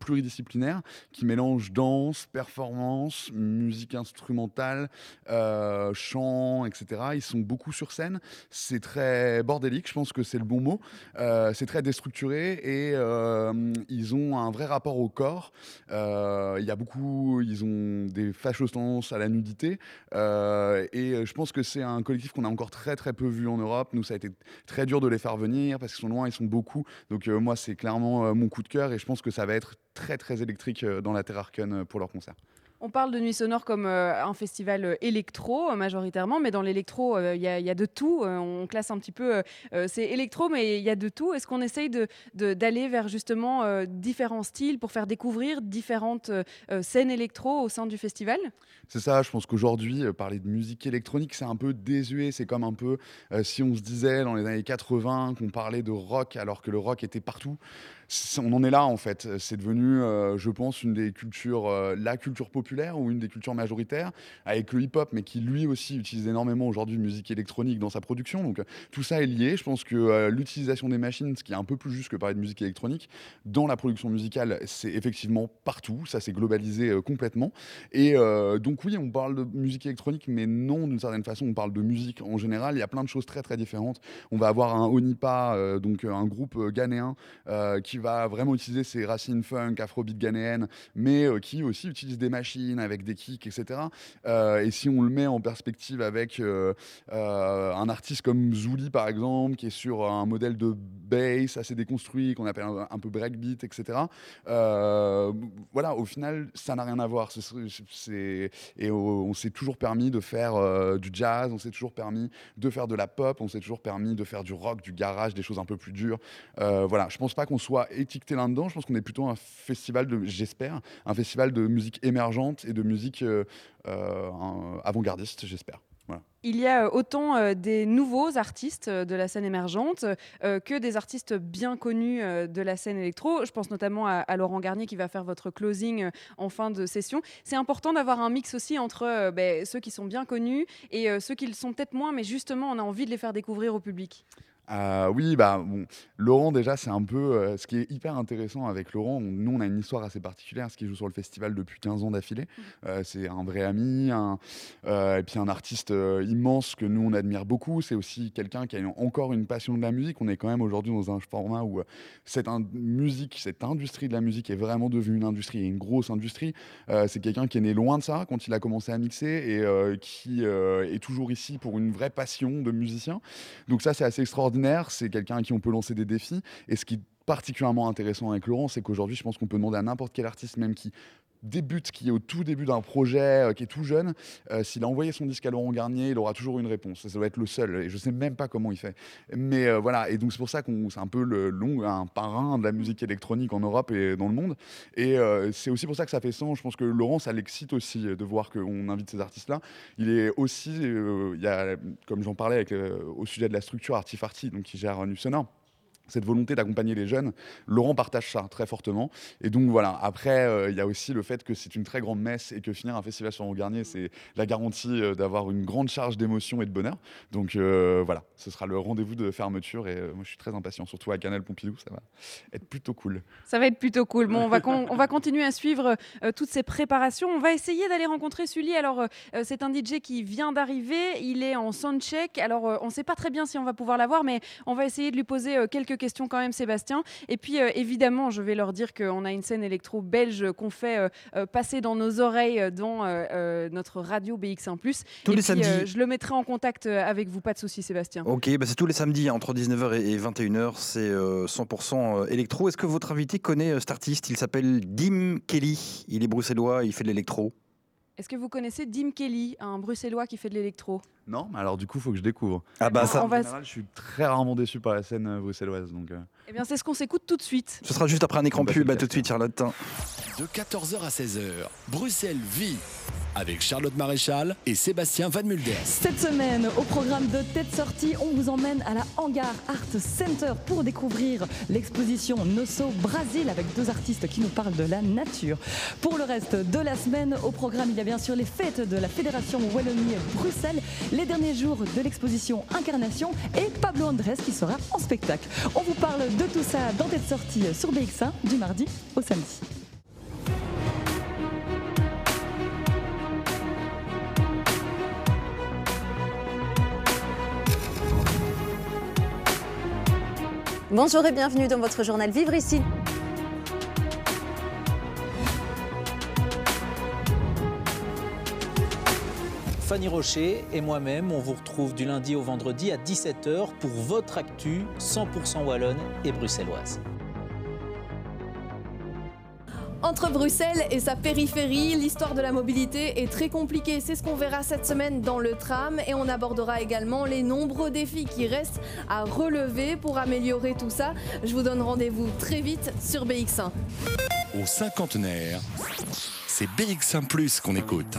E: pluridisciplinaire qui mélange danse, performance, musique instrumentale. Euh, chant, etc. Ils sont beaucoup sur scène. C'est très bordélique, je pense que c'est le bon mot. Euh, c'est très déstructuré et euh, ils ont un vrai rapport au corps. Euh, Il y a beaucoup, ils ont des fâcheuses tendances à la nudité. Et je pense que c'est un collectif qu'on a encore très très peu vu en Europe. Nous, ça a été très dur de les faire venir parce qu'ils sont loin, ils sont beaucoup. Donc moi, c'est clairement mon coup de cœur et je pense que ça va être très très électrique dans la Terre Arcane pour leur concert.
D: On parle de Nuit Sonore comme euh, un festival euh, électro euh, majoritairement, mais dans l'électro, il y, a- de tout. On classe un petit peu, c'est électro, mais il y a de tout. Est-ce qu'on essaye de- de- d'aller vers justement différents styles pour faire découvrir différentes scènes électro au sein du festival?
E: C'est ça, je pense qu'aujourd'hui, parler de musique électronique, c'est un peu désuet. C'est comme un peu si on se disait dans les années 80 qu'on parlait de rock alors que le rock était partout. On en est là en fait. C'est devenu, euh, je pense, une des cultures, euh, la culture populaire ou une des cultures majoritaires, avec le hip-hop, mais qui lui aussi utilise énormément aujourd'hui musique électronique dans sa production. Donc tout ça est lié. Je pense que euh, l'utilisation des machines, ce qui est un peu plus juste que parler de musique électronique, dans la production musicale, c'est effectivement partout. Ça s'est globalisé complètement. Et donc oui, on parle de musique électronique, mais non, d'une certaine façon, on parle de musique en général. Il y a plein de choses très très différentes. On va avoir un Onipa, donc un groupe ghanéen euh, va vraiment utiliser ses racines funk, afrobeat ghanéennes, mais euh, qui aussi utilise des machines avec des kicks, etc. Euh, et si on le met en perspective avec euh, un artiste comme Zouli par exemple, qui est sur un modèle de bass assez déconstruit, qu'on appelle un, peu breakbeat, etc. voilà, au final, ça n'a rien à voir. C'est- et on, s'est toujours permis de faire du jazz, on s'est toujours permis de faire de la pop, on s'est toujours permis de faire du rock, du garage, des choses un peu plus dures. Voilà, je pense pas qu'on soit étiqueté là-dedans. Je pense qu'on est plutôt un festival de, j'espère, un festival de musique émergente et de musique euh, euh, avant-gardiste, j'espère.
D: Il y a euh, autant euh, des nouveaux artistes de la scène émergente que des artistes bien connus de la scène électro. Je pense notamment à, Laurent Garnier qui va faire votre closing en fin de session. C'est important d'avoir un mix aussi entre ben, ceux qui sont bien connus et ceux qui le sont peut-être moins, mais justement on a envie de les faire découvrir au public.
E: Euh, oui, bah, bon, Laurent, déjà, c'est un peu. euh, ce qui est hyper intéressant avec Laurent, on- nous, on a une histoire assez particulière, parce qu'il joue sur le festival depuis 15 ans d'affilée. Euh, c'est un vrai ami, un, euh, et puis un artiste immense que nous, on admire beaucoup. C'est aussi quelqu'un qui a encore une passion de la musique. On est quand même aujourd'hui dans un format où cette musique, cette industrie de la musique est vraiment devenue une industrie, une grosse industrie. C'est quelqu'un qui est né loin de ça quand il a commencé à mixer et qui est toujours ici pour une vraie passion de musicien. Donc ça, c'est assez extraordinaire. C'est quelqu'un à qui on peut lancer des défis. Et ce qui est particulièrement intéressant avec Laurent, c'est qu'aujourd'hui, je pense qu'on peut demander à n'importe quel artiste, même qui débute, qui est au tout début d'un projet, euh, qui est tout jeune, euh, s'il a envoyé son disque à Laurent Garnier, il aura toujours une réponse. Ça, doit être le seul. Et je sais même pas comment il fait. Mais euh, voilà. Et donc c'est pour ça qu'on c'est un peu le long, un parrain de la musique électronique en Europe et dans le monde. Et c'est aussi pour ça que ça fait sens. Je pense que Laurent, ça l'excite aussi de voir qu'on invite ces artistes-là. Il est aussi, il y a, comme j'en parlais au sujet de la structure Artifarty, donc qui gère Nu Sonore, cette volonté d'accompagner les jeunes, Laurent partage ça très fortement. Et donc voilà, après, euh, il y a aussi le fait que c'est une très grande messe et que finir un festival sur Garnier, c'est la garantie euh, d'avoir une grande charge d'émotion et de bonheur. Donc euh, voilà, ce sera le rendez-vous de fermeture et moi je suis très impatient, surtout à Canal Pompidou, ça va être plutôt cool.
D: Ça va être plutôt cool. Bon, on va, on va continuer à suivre toutes ces préparations. On va essayer d'aller rencontrer Sully. Alors, c'est un DJ qui vient d'arriver. Il est en soundcheck. Alors, on ne sait pas très bien si on va pouvoir l'avoir, mais on va essayer de lui poser quelques questions quand même, Sébastien. Et puis, euh, évidemment, je vais leur dire qu'on a une scène électro belge qu'on fait euh, euh, passer dans nos oreilles dans notre radio BX1+.
A: Tous
D: Et
A: les
D: puis,
A: samedis.
D: je le mettrai en contact avec vous. Pas de souci, Sébastien.
A: Ok, bah c'est tous les samedis entre 19h et 21h, c'est euh, 100% électro. Est-ce que votre invité connaît cet artiste? Il s'appelle Dim Kelly, il est bruxellois, il fait de l'électro.
D: Est-ce que vous connaissez Dim Kelly, un bruxellois qui fait de l'électro?
E: Non, mais alors du coup, il faut que je découvre.
A: Ah bah ça,
E: En général, je suis très rarement déçu par la scène euh, bruxelloise. Donc, euh,
D: Eh bien, c'est ce qu'on s'écoute tout de suite.
A: ce sera juste après un écran
E: Bah,
A: pub, bah, tout de suite Charlotte.
B: De 14h à 16h, Bruxelles vit avec Charlotte Maréchal et Sébastien Van Mulders.
K: Cette semaine, au programme de Tête Sortie, on vous emmène à la Hangar Art Center pour découvrir l'exposition Nosso Brasil avec deux artistes qui nous parlent de la nature. Pour le reste de la semaine, au programme, il y a bien sûr les fêtes de la Fédération Wallonie-Bruxelles, les derniers jours de l'exposition Incarnation et Pablo Andrés qui sera en spectacle. On vous parle de tout ça dans cette sortie sur BX1 du mardi au samedi.
L: Bonjour et bienvenue dans votre journal Vivre ici.
M: Fanny Rocher et moi-même, on vous retrouve du lundi au vendredi à 17h pour votre actu 100% wallonne et bruxelloise.
N: Entre Bruxelles et sa périphérie, l'histoire de la mobilité est très compliquée. C'est ce qu'on verra cette semaine dans le tram et on abordera également les nombreux défis qui restent à relever pour améliorer tout ça. Je vous donne rendez-vous très vite sur BX1.
B: Au cinquantenaire, c'est BX1 ⁇ qu'on écoute.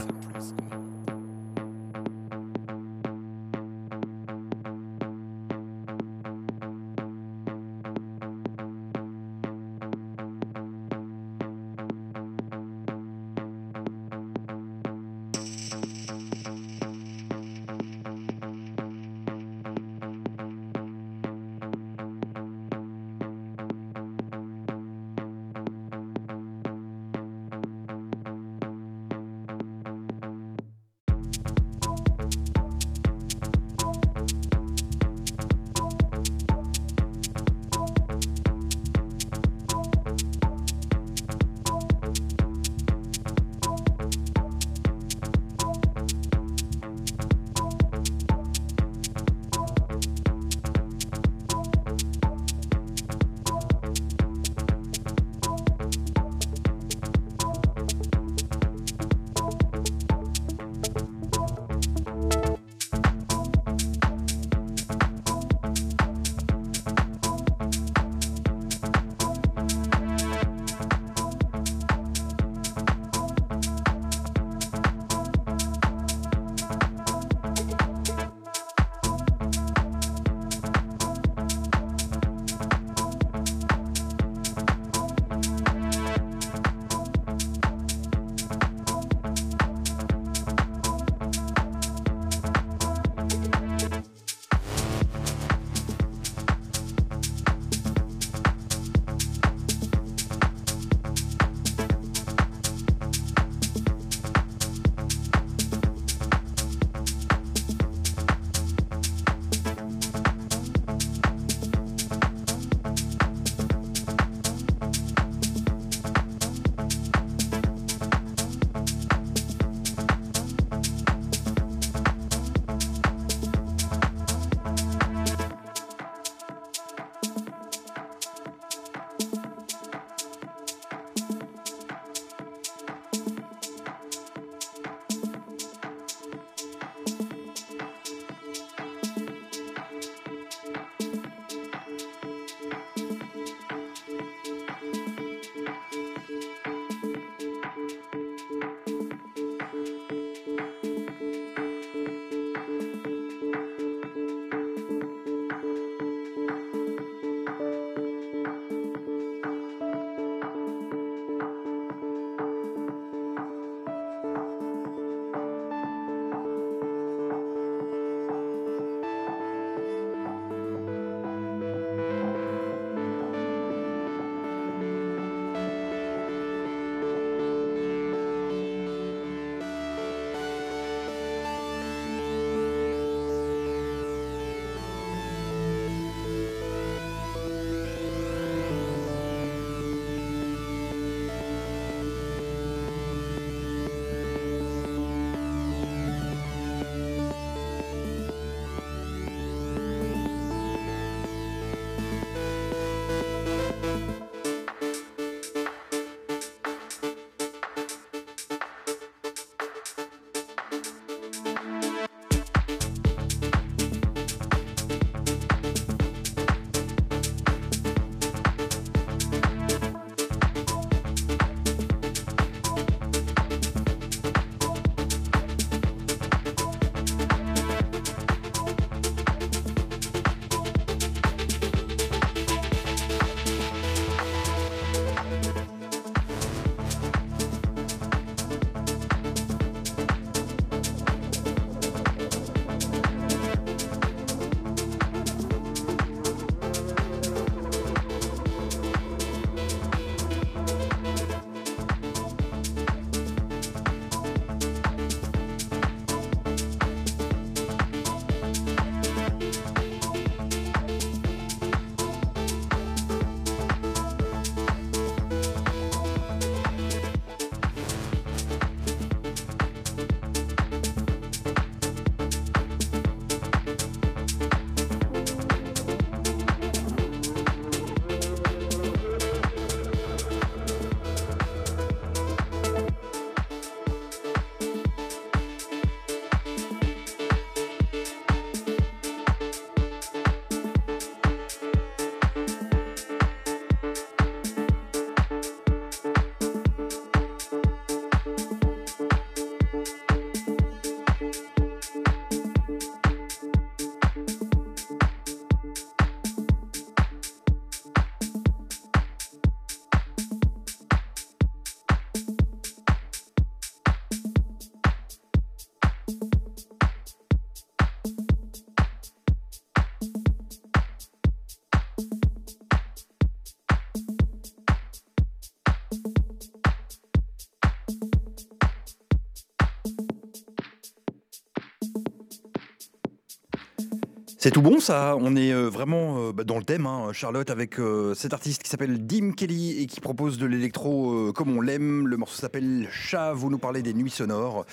A: C'est tout bon ça, on est euh, vraiment euh, bah, dans le thème, hein, Charlotte, avec euh, cet artiste qui s'appelle Dim Kelly et qui propose de l'électro comme on l'aime. Le morceau s'appelle Chat, vous nous parlez des nuits sonores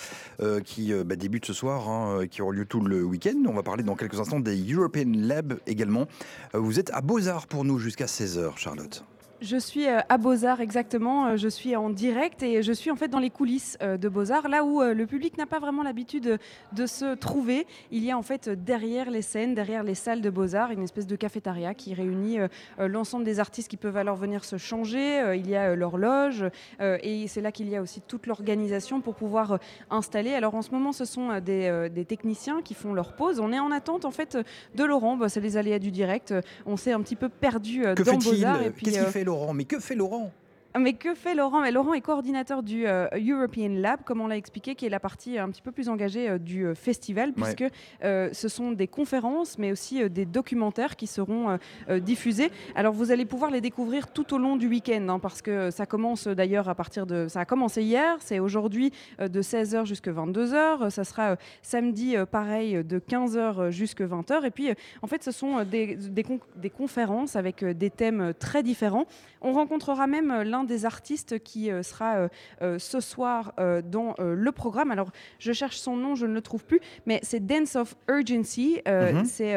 A: qui bah, débutent ce soir, hein, qui auront lieu tout le week-end. On va parler dans quelques instants des European Lab également. vous êtes à Beaux-Arts pour nous jusqu'à 16h, Charlotte.
D: Je suis euh, à Beaux-Arts exactement, euh, je suis en direct et je suis en fait dans les coulisses euh, de Beaux-Arts, là où le public n'a pas vraiment l'habitude de se trouver. Il y a en fait derrière les scènes, derrière les salles de Beaux-Arts, une espèce de cafétéria qui réunit l'ensemble des artistes qui peuvent alors venir se changer. Il y a l'horloge et c'est là qu'il y a aussi toute l'organisation pour pouvoir installer. Alors en ce moment, ce sont des, techniciens qui font leur pause. On est en attente en fait de Laurent, bah, c'est les aléas du direct. On s'est un petit peu perdu dans Beaux-Arts.
A: Qu'est-ce qu'il fait Mais que fait Laurent?
D: Mais que fait Laurent? Laurent est coordinateur du euh, European Lab, comme on l'a expliqué, qui est la partie un petit peu plus engagée euh, du euh, festival, puisque ce sont des conférences, mais aussi des documentaires qui seront diffusés. Alors vous allez pouvoir les découvrir tout au long du week-end, hein, parce que ça commence d'ailleurs à partir de... Ça a commencé hier, c'est aujourd'hui de 16h jusqu'à 22h, ça sera samedi pareil de 15h jusqu'à 20h, et puis en fait ce sont des, des, des conférences avec des thèmes très différents. On rencontrera même l'un des artistes qui euh, sera euh, euh, ce soir dans le programme. Alors, je cherche son nom, je ne le trouve plus, mais c'est Dance of Urgency, mhm. c'est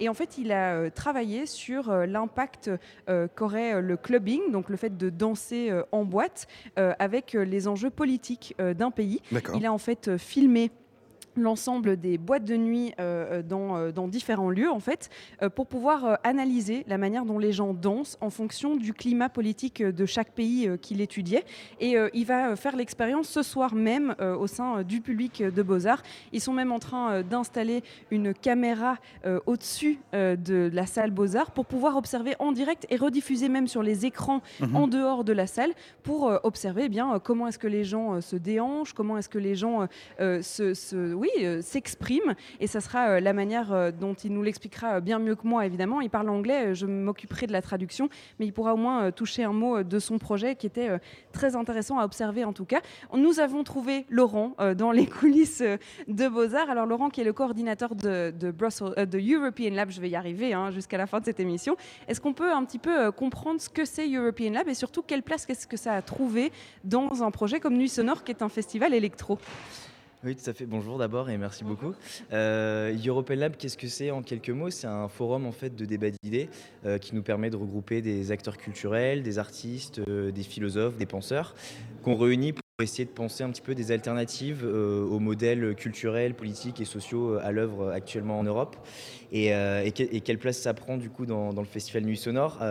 D: Et en fait, il a travaillé sur l'impact qu'aurait le clubbing, donc le fait de danser en boîte, avec les enjeux politiques d'un pays. Il a en fait filmé l'ensemble des boîtes de nuit euh, euh, dans, euh, dans, différents lieux, en fait, pour pouvoir analyser la manière dont les gens dansent en fonction du climat politique de chaque pays qu'il étudiait. Et il va faire l'expérience ce soir même au sein du public de Beaux-Arts. Ils sont même en train d'installer une caméra au-dessus de la salle Beaux-Arts pour pouvoir observer en direct et rediffuser même sur les écrans mhm. en dehors de la salle pour observer eh bien, comment est-ce que les gens se déhanchent, comment est-ce que les gens se, se oui, euh, s'exprime et ça sera euh, la manière euh, dont il nous l'expliquera bien mieux que moi évidemment. Il parle anglais, je m'occuperai de la traduction, mais il pourra au moins toucher un mot de son projet qui était très intéressant à observer en tout cas. Nous avons trouvé Laurent dans les coulisses de Beaux-Arts. Alors Laurent qui est le coordinateur de, European Lab, je vais y arriver hein, jusqu'à la fin de cette émission. Est-ce qu'on peut un petit peu comprendre ce que c'est European Lab et surtout quelle place qu'est-ce que ça a trouvé dans un projet comme Nuit Sonore qui est un festival électro?
O: Oui, tout à fait. Bonjour d'abord et merci beaucoup. Euh, European Lab, qu'est-ce que c'est en quelques mots? C'est un forum en fait de débat d'idées euh, qui nous permet de regrouper des acteurs culturels, des artistes, euh, des philosophes, des penseurs qu'on réunit pour essayer de penser un petit peu des alternatives euh, aux modèles culturels, politiques et sociaux à l'œuvre actuellement en Europe. Et, et, quelle place ça prend du coup dans, le festival Nuit Sonore?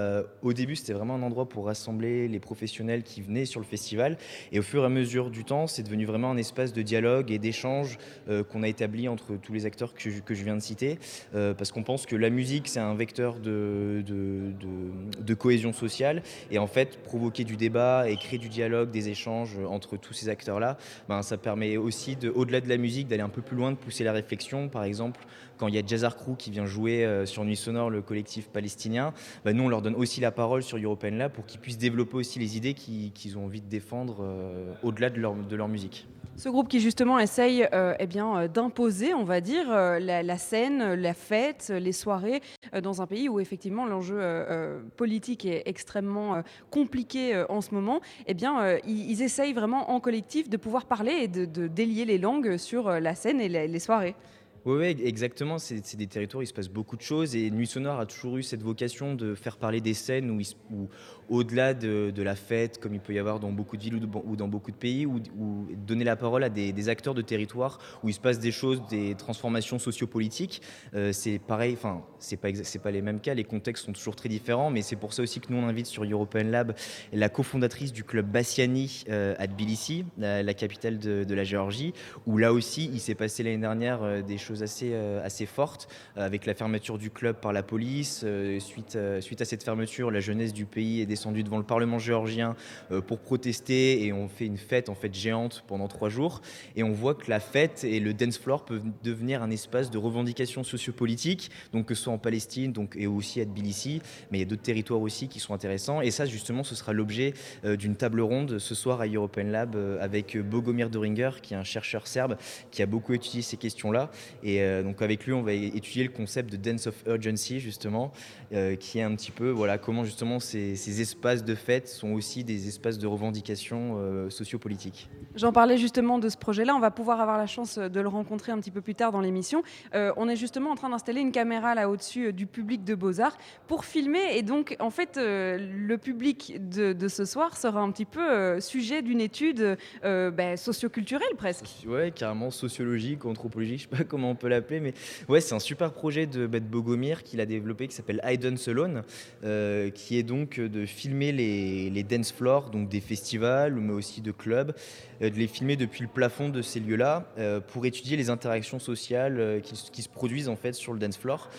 O: Au début, c'était vraiment un endroit pour rassembler les professionnels qui venaient sur le festival. Et au fur et à mesure du temps, c'est devenu vraiment un espace de dialogue et d'échange qu'on a établi entre tous les acteurs que je, viens de citer. parce qu'on pense que la musique, c'est un vecteur de cohésion sociale. Et en fait, provoquer du débat et créer du dialogue, des échanges entre tous ces acteurs-là, ben, ça permet aussi, au-delà de la musique, d'aller un peu plus loin, de pousser la réflexion. Par exemple, quand il y a Jazzar Crew qui vient jouer euh, sur Nuit Sonore, le collectif palestinien, ben, nous, on leur donne aussi la parole sur European pour qu'ils puissent développer aussi les idées qu'ils ont envie de défendre euh, au-delà de leur musique.
D: Ce groupe qui justement essaye euh, eh euh, d'imposer, on va dire, la, scène, la fête, les soirées dans un pays où effectivement l'enjeu politique est extrêmement compliqué en ce moment, eh bien, ils, essayent vraiment en collectif de pouvoir parler et de, délier les langues sur la scène et les, soirées.
O: Oui, exactement. C'est des territoires où il se passe beaucoup de choses et Nuit Sonore a toujours eu cette vocation de faire parler des scènes où, où, au-delà de, la fête, comme il peut y avoir dans beaucoup de villes ou, dans beaucoup de pays, ou, donner la parole à des, acteurs de territoire où il se passe des choses, des transformations sociopolitiques. Euh, c'est pareil, enfin, c'est pas, pas les mêmes cas, les contextes sont toujours très différents, mais c'est pour ça aussi que nous on invite sur European Lab la cofondatrice du club Bassiani euh, à Tbilissi, la, capitale de, la Géorgie, où là aussi il s'est passé l'année dernière euh, des choses assez, assez fortes, avec la fermeture du club par la police. suite, suite à cette fermeture, la jeunesse du pays est descendu devant le Parlement géorgien euh, pour protester et on fait une fête en fait géante pendant trois jours. Et on voit que la fête et le dance floor peuvent devenir un espace de revendication sociopolitique, donc que ce soit en Palestine donc, et aussi à Tbilissi, mais il y a d'autres territoires aussi qui sont intéressants. Et ça, justement, ce sera l'objet euh, d'une table ronde ce soir à European Lab euh, avec Bogomir Doringer, qui est un chercheur serbe qui a beaucoup étudié ces questions-là Et euh, donc avec lui, on va étudier le concept de dance of urgency justement, euh, qui est un petit peu voilà comment justement ces, ces espaces de fête sont aussi des espaces de revendication euh, sociopolitique.
D: J'en parlais justement de ce projet-là. On va pouvoir avoir la chance de le rencontrer un petit peu plus tard dans l'émission. Euh, on est justement en train d'installer une caméra là au-dessus euh, du public de Beaux-Arts pour filmer. Et donc, en fait, euh, le public de, de ce soir sera un petit peu euh, sujet d'une étude euh, ben, socioculturelle presque.
O: Ouais, carrément sociologique, anthropologique, je sais pas comment on peut l'appeler, mais ouais, c'est un super projet de, de Bogomir qu'il a développé qui s'appelle Hidden Salon, euh, qui est donc de filmer les, dance floors, donc des festivals, mais aussi de clubs, euh, de les filmer depuis le plafond de ces lieux-là euh, pour étudier les interactions sociales euh, qui, se produisent en fait sur le dance floor.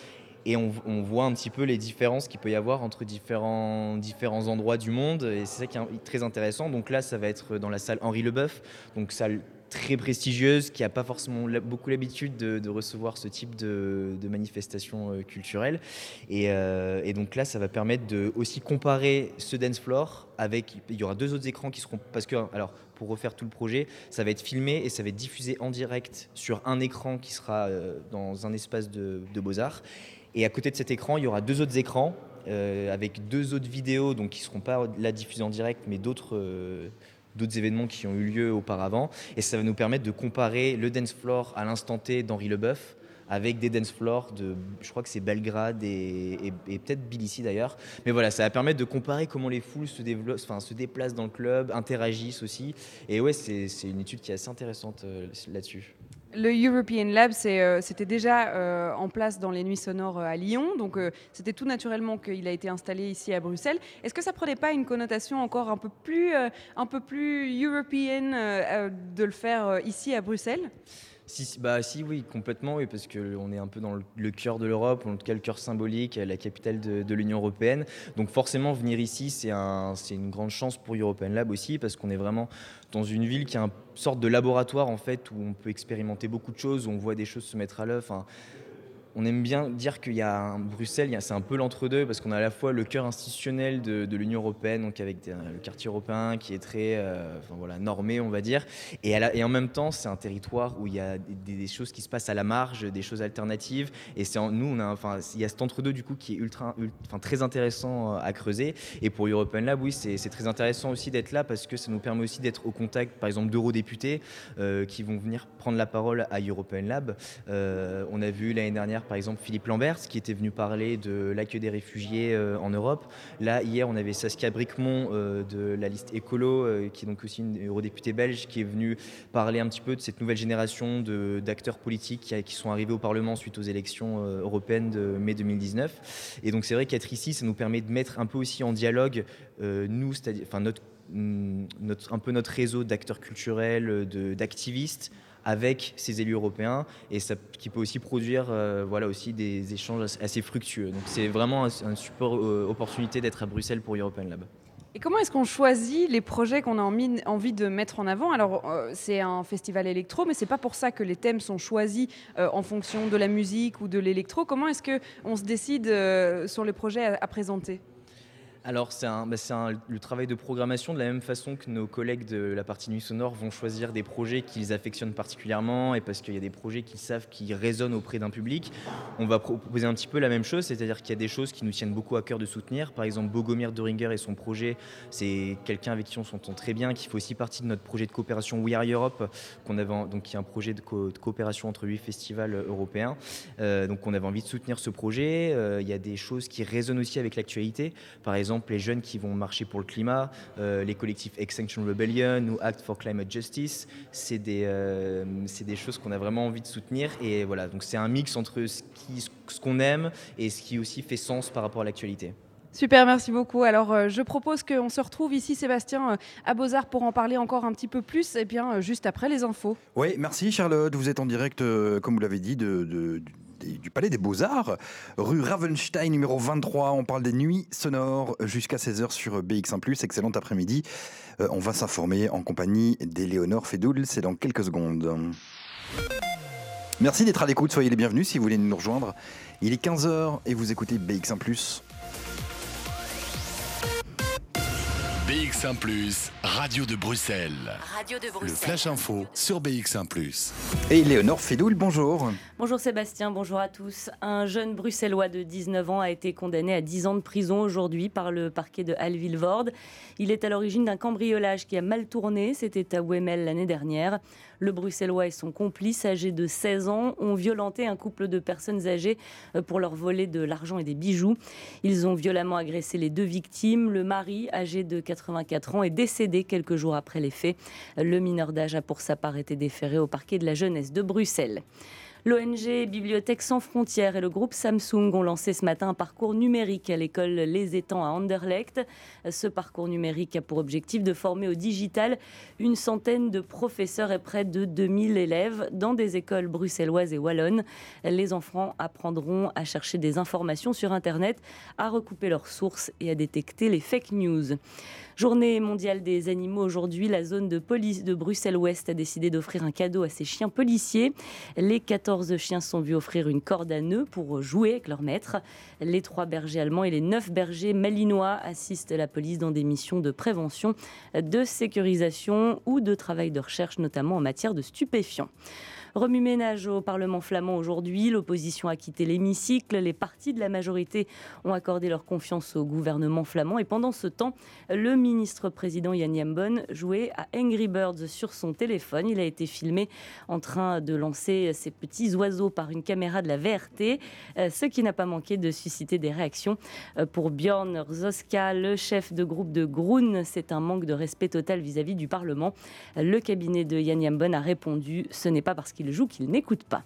O: Et on, on voit un petit peu les différences qu'il peut y avoir entre différents, différents endroits du monde. Et c'est ça qui est très intéressant. Donc là, ça va être dans la salle Henri Leboeuf, donc salle très prestigieuse, qui n'a pas forcément beaucoup l'habitude de, recevoir ce type de, de manifestations euh, culturelles. Et, euh, et donc là, ça va permettre de aussi comparer ce dance floor avec. Il y aura deux autres écrans qui seront. Parce que, alors, pour refaire tout le projet, ça va être filmé et ça va être diffusé en direct sur un écran qui sera euh, dans un espace de, de Beaux-Arts. Et à côté de cet écran, il y aura deux autres écrans avec deux autres vidéos, donc qui ne seront pas là diffusées en direct, mais d'autres d'autres événements qui ont eu lieu auparavant. Et ça va nous permettre de comparer le dance floor à l'instant T d'Henri Leboeuf avec des dance floors de, je crois que c'est Belgrade et, peut-être Tbilissi d'ailleurs. Mais voilà, ça va permettre de comparer comment les foules se, enfin, se déplacent dans le club, interagissent aussi. Et ouais, c'est c'est une étude qui est assez intéressante euh, là-dessus.
D: Le European Lab, euh, c'était déjà euh, en place dans les Nuits Sonores euh, à Lyon, donc c'était tout naturellement qu'il a été installé ici à Bruxelles. Est-ce que ça prenait pas une connotation encore un peu plus, un peu plus européenne de le faire ici à Bruxelles?
O: Bah, si, oui, complètement, oui, parce qu'on est un peu dans le, cœur de l'Europe, en tout cas le cœur symbolique, la capitale de, l'Union européenne. Donc forcément, venir ici, c'est une grande chance pour European Lab aussi, parce qu'on est vraiment dans une ville qui est une sorte de laboratoire, en fait, où on peut expérimenter beaucoup de choses, où on voit des choses se mettre à l'œuvre. On aime bien dire qu'il y a Bruxelles, c'est un peu l'entre-deux parce qu'on a à la fois le cœur institutionnel de, l'Union européenne, donc avec le quartier européen qui est très euh, voilà, normé, on va dire, et, en même temps, c'est un territoire où il y a des, choses qui se passent à la marge, des choses alternatives, et nous, on il y a cet entre-deux du coup qui est très intéressant euh, à creuser. Et pour European Lab, oui, c'est très intéressant aussi d'être là parce que ça nous permet aussi d'être au contact, par exemple, d'eurodéputés euh, qui vont venir prendre la parole à European Lab. On a vu l'année dernière, par exemple, Philippe Lambert qui était venu parler de l'accueil des réfugiés euh, en Europe. Là, hier, on avait Saskia Bricmont euh, de la liste écolo, euh, qui est donc aussi une eurodéputée belge, qui est venue parler un petit peu de cette nouvelle génération d'acteurs politiques qui, sont arrivés au Parlement suite aux élections européennes de mai 2019. Et donc, c'est vrai qu'être ici, ça nous permet de mettre un peu aussi en dialogue, nous, c'est-à-dire, enfin, notre, hum, notre, un peu notre réseau d'acteurs culturels, d'activistes, avec ces élus européens et qui peut aussi produire euh, voilà, aussi des échanges assez- fructueux. Donc c'est vraiment un, super euh, opportunité d'être à Bruxelles pour European Lab.
D: Et comment est-ce qu'on choisit les projets qu'on a envie, de mettre en avant? Alors, euh, c'est un festival électro, mais c'est pas pour ça que les thèmes sont choisis euh, en fonction de la musique ou de l'électro. Comment est-ce que on se décide sur les projets à présenter?
O: Alors, c'est bah, le travail de programmation de la même façon que nos collègues de la partie Nuit Sonore vont choisir des projets qu'ils affectionnent particulièrement et parce qu'il y a des projets qu'ils savent qui résonnent auprès d'un public. On va proposer un petit peu la même chose, c'est-à-dire qu'il y a des choses qui nous tiennent beaucoup à cœur de soutenir. Par exemple, Bogomir Doringer et son projet, c'est quelqu'un avec qui on s'entend très bien, qui fait aussi partie de notre projet de coopération We Are Europe, qu'on avait, donc, qui est un projet de, co- de coopération entre huit festivals européens. Euh, donc, on avait envie de soutenir ce projet. Euh, il y a des choses qui résonnent aussi avec l'actualité. Par exemple, les jeunes qui vont marcher pour le climat, euh, les collectifs Extinction Rebellion ou Act for Climate Justice, c'est des, euh, c'est des choses qu'on a vraiment envie de soutenir. Et voilà, donc c'est un mix entre ce qu'on aime et ce qui aussi fait sens par rapport à l'actualité.
D: Super, merci beaucoup. Alors, euh, je propose qu'on se retrouve ici, Sébastien, euh, à Beaux-Arts pour en parler encore un petit peu plus, et bien euh, juste après les infos.
A: Oui, merci Charlotte. Vous êtes en direct, euh, comme vous l'avez dit, de, de- du- Palais des Beaux-Arts, rue Ravenstein, numéro 23. On parle des nuits sonores jusqu'à 16h sur BX1. Excellent après-midi. Euh, on va s'informer en compagnie d'Éléonore Fédoul. C'est dans quelques secondes. Merci d'être à l'écoute. Soyez les bienvenus si vous voulez nous rejoindre. Il est 15h et vous écoutez BX1.
B: BX1 ⁇ Radio de Bruxelles.
P: Radio de
B: Le
P: Bruxelles.
B: Flash Info sur BX1 ⁇
A: Et Léonore Fédoul, bonjour.
C: Bonjour Sébastien, bonjour à tous. Un jeune bruxellois de 19 ans a été condamné à 10 ans de prison aujourd'hui par le parquet de Halle-Vilvoorde. Il est à l'origine d'un cambriolage qui a mal tourné, c'était à Wemel l'année dernière. Le bruxellois et son complice, âgé de 16 ans, ont violenté un couple de personnes âgées euh, pour leur voler de l'argent et des bijoux. Ils ont violemment agressé les deux victimes. Le mari, âgé de 84 ans, est décédé quelques jours après les faits. Le mineur d'âge a pour sa part été déféré au parquet de la jeunesse de Bruxelles. L'ONG Bibliothèque sans frontières et le groupe Samsung ont lancé ce matin un parcours numérique à l'école Les Étangs à Anderlecht. Ce parcours numérique a pour objectif de former au digital une centaine de professeurs et près de 2000 élèves dans des écoles bruxelloises et wallonnes. Les enfants apprendront à chercher des informations sur Internet, à recouper leurs sources et à détecter les fake news. Journée mondiale des animaux aujourd'hui, la zone de police de Bruxelles-Ouest a décidé d'offrir un cadeau à ses chiens policiers. Les 14 chiens sont vus offrir une corde à nœuds pour jouer avec leur maître. Les trois bergers allemands et les neuf bergers malinois assistent la police dans des missions de prévention, de sécurisation ou de travail de recherche, notamment en matière de stupéfiants. Remue-ménage au Parlement flamand aujourd'hui. L'opposition a quitté l'hémicycle. Les partis de la majorité ont accordé leur confiance au gouvernement flamand. Et pendant ce temps, le ministre-président Yann Jambon jouait à Angry Birds sur son téléphone. Il a été filmé en train de lancer ses petits oiseaux par une caméra de la VRT, euh, ce qui n'a pas manqué de susciter des réactions. Euh, Pour Björn Zoska, le chef de groupe de Groen, c'est un manque de respect total vis-à-vis du Parlement. Le cabinet de Yann Jambon a répondu ce n'est pas parce qu'il joue qu'il n'écoute pas.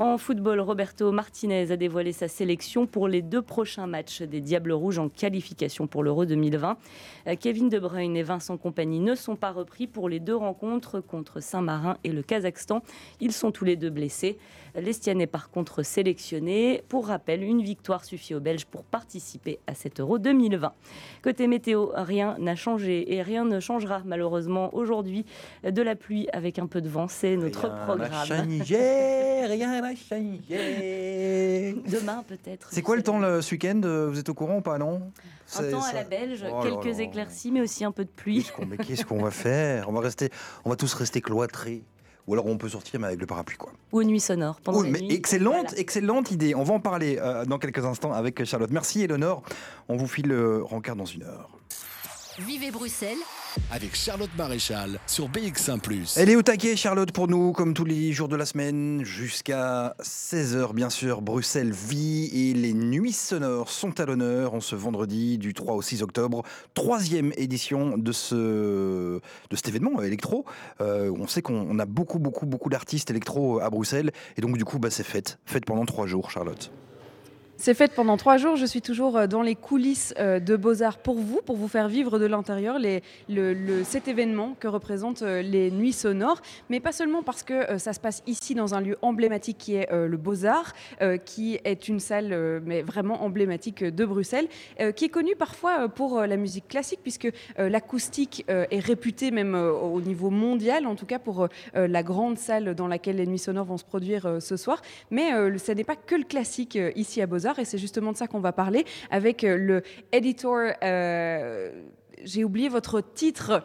C: En football, Roberto Martinez a dévoilé sa sélection pour les deux prochains matchs des Diables Rouges en qualification pour l'Euro 2020. Euh, Kevin De Bruyne et Vincent Compagnie ne sont pas repris pour les deux rencontres contre Saint-Marin et le Kazakhstan. Ils sont tous les deux blessés. L'Estienne est par contre sélectionné. Pour rappel, une victoire suffit aux Belges pour participer à cet Euro 2020. Côté météo, rien n'a changé et rien ne changera malheureusement aujourd'hui. De la pluie avec un peu de vent, c'est notre
A: Rien n'a
C: programme.
A: changé, rien.
C: Demain peut-être.
A: C'est quoi le temps le, ce week-end euh, Vous êtes au courant ou pas, non
C: Un temps à la belge,
A: Oh
C: quelques
A: là.
C: éclaircies, mais aussi un peu de pluie.
A: Mais qu'est-ce qu'on va faire On va rester, on va tous rester cloîtrés. Ou alors on peut sortir mais avec le parapluie quoi.
C: Ou une nuit sonore pendant
A: Oui,
C: la
A: mais
C: nuit.
A: excellente,
C: Voilà.
A: excellente idée. On va en parler euh, dans quelques instants avec Charlotte. Merci Eleonore. On vous file le rencard dans une heure.
P: Vivez Bruxelles
B: Avec Charlotte Maréchal sur BX1 ⁇
A: Elle est au taquet, Charlotte, pour nous, comme tous les jours de la semaine, jusqu'à 16h, bien sûr. Bruxelles vit et les nuits sonores sont à l'honneur en ce vendredi du 3 au 6 octobre. Troisième édition de, ce, de cet événement euh, électro. Euh, on sait qu'on on a beaucoup, beaucoup, beaucoup d'artistes électro à Bruxelles. Et donc, du coup, bah, c'est fête. Fête pendant trois jours, Charlotte.
D: C'est fait pendant trois jours. Je suis toujours euh, dans les coulisses euh, de Beaux-Arts pour vous, pour vous faire vivre de l'intérieur cet événement que représentent euh, les Nuits Sonores. Mais pas seulement parce que ça se passe ici dans un lieu emblématique qui est le Beaux-Arts, qui est une salle mais vraiment emblématique de Bruxelles, qui est connue parfois pour la musique classique, puisque l'acoustique est réputée même au niveau mondial, en tout cas pour la grande salle dans laquelle les Nuits Sonores vont se produire ce soir. Mais ce n'est pas que le classique ici à Beaux-Arts, et c'est justement de ça qu'on va parler avec euh, le editor. euh, J'ai oublié votre titre.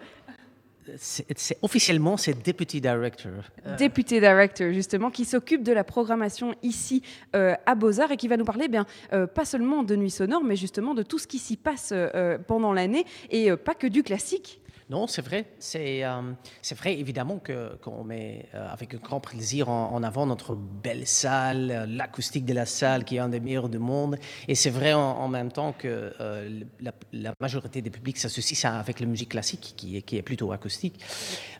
Q: C'est officiellement, c'est Deputy Director. Euh,
D: Deputy Director, justement, qui s'occupe de la programmation ici euh, à Beaux-Arts et qui va nous parler, bien, euh, pas seulement de Nuit Sonore, mais justement de tout ce qui s'y passe euh, pendant l'année et pas que du classique.
Q: Non, c'est vrai. C'est euh, vrai, évidemment, qu'on met euh, avec grand plaisir en, avant notre belle salle, euh, l'acoustique de la salle qui est un des meilleurs du monde. Et c'est vrai en, en même temps que euh, la, la majorité des publics s'associe ça avec la musique classique, qui est, qui est plutôt acoustique.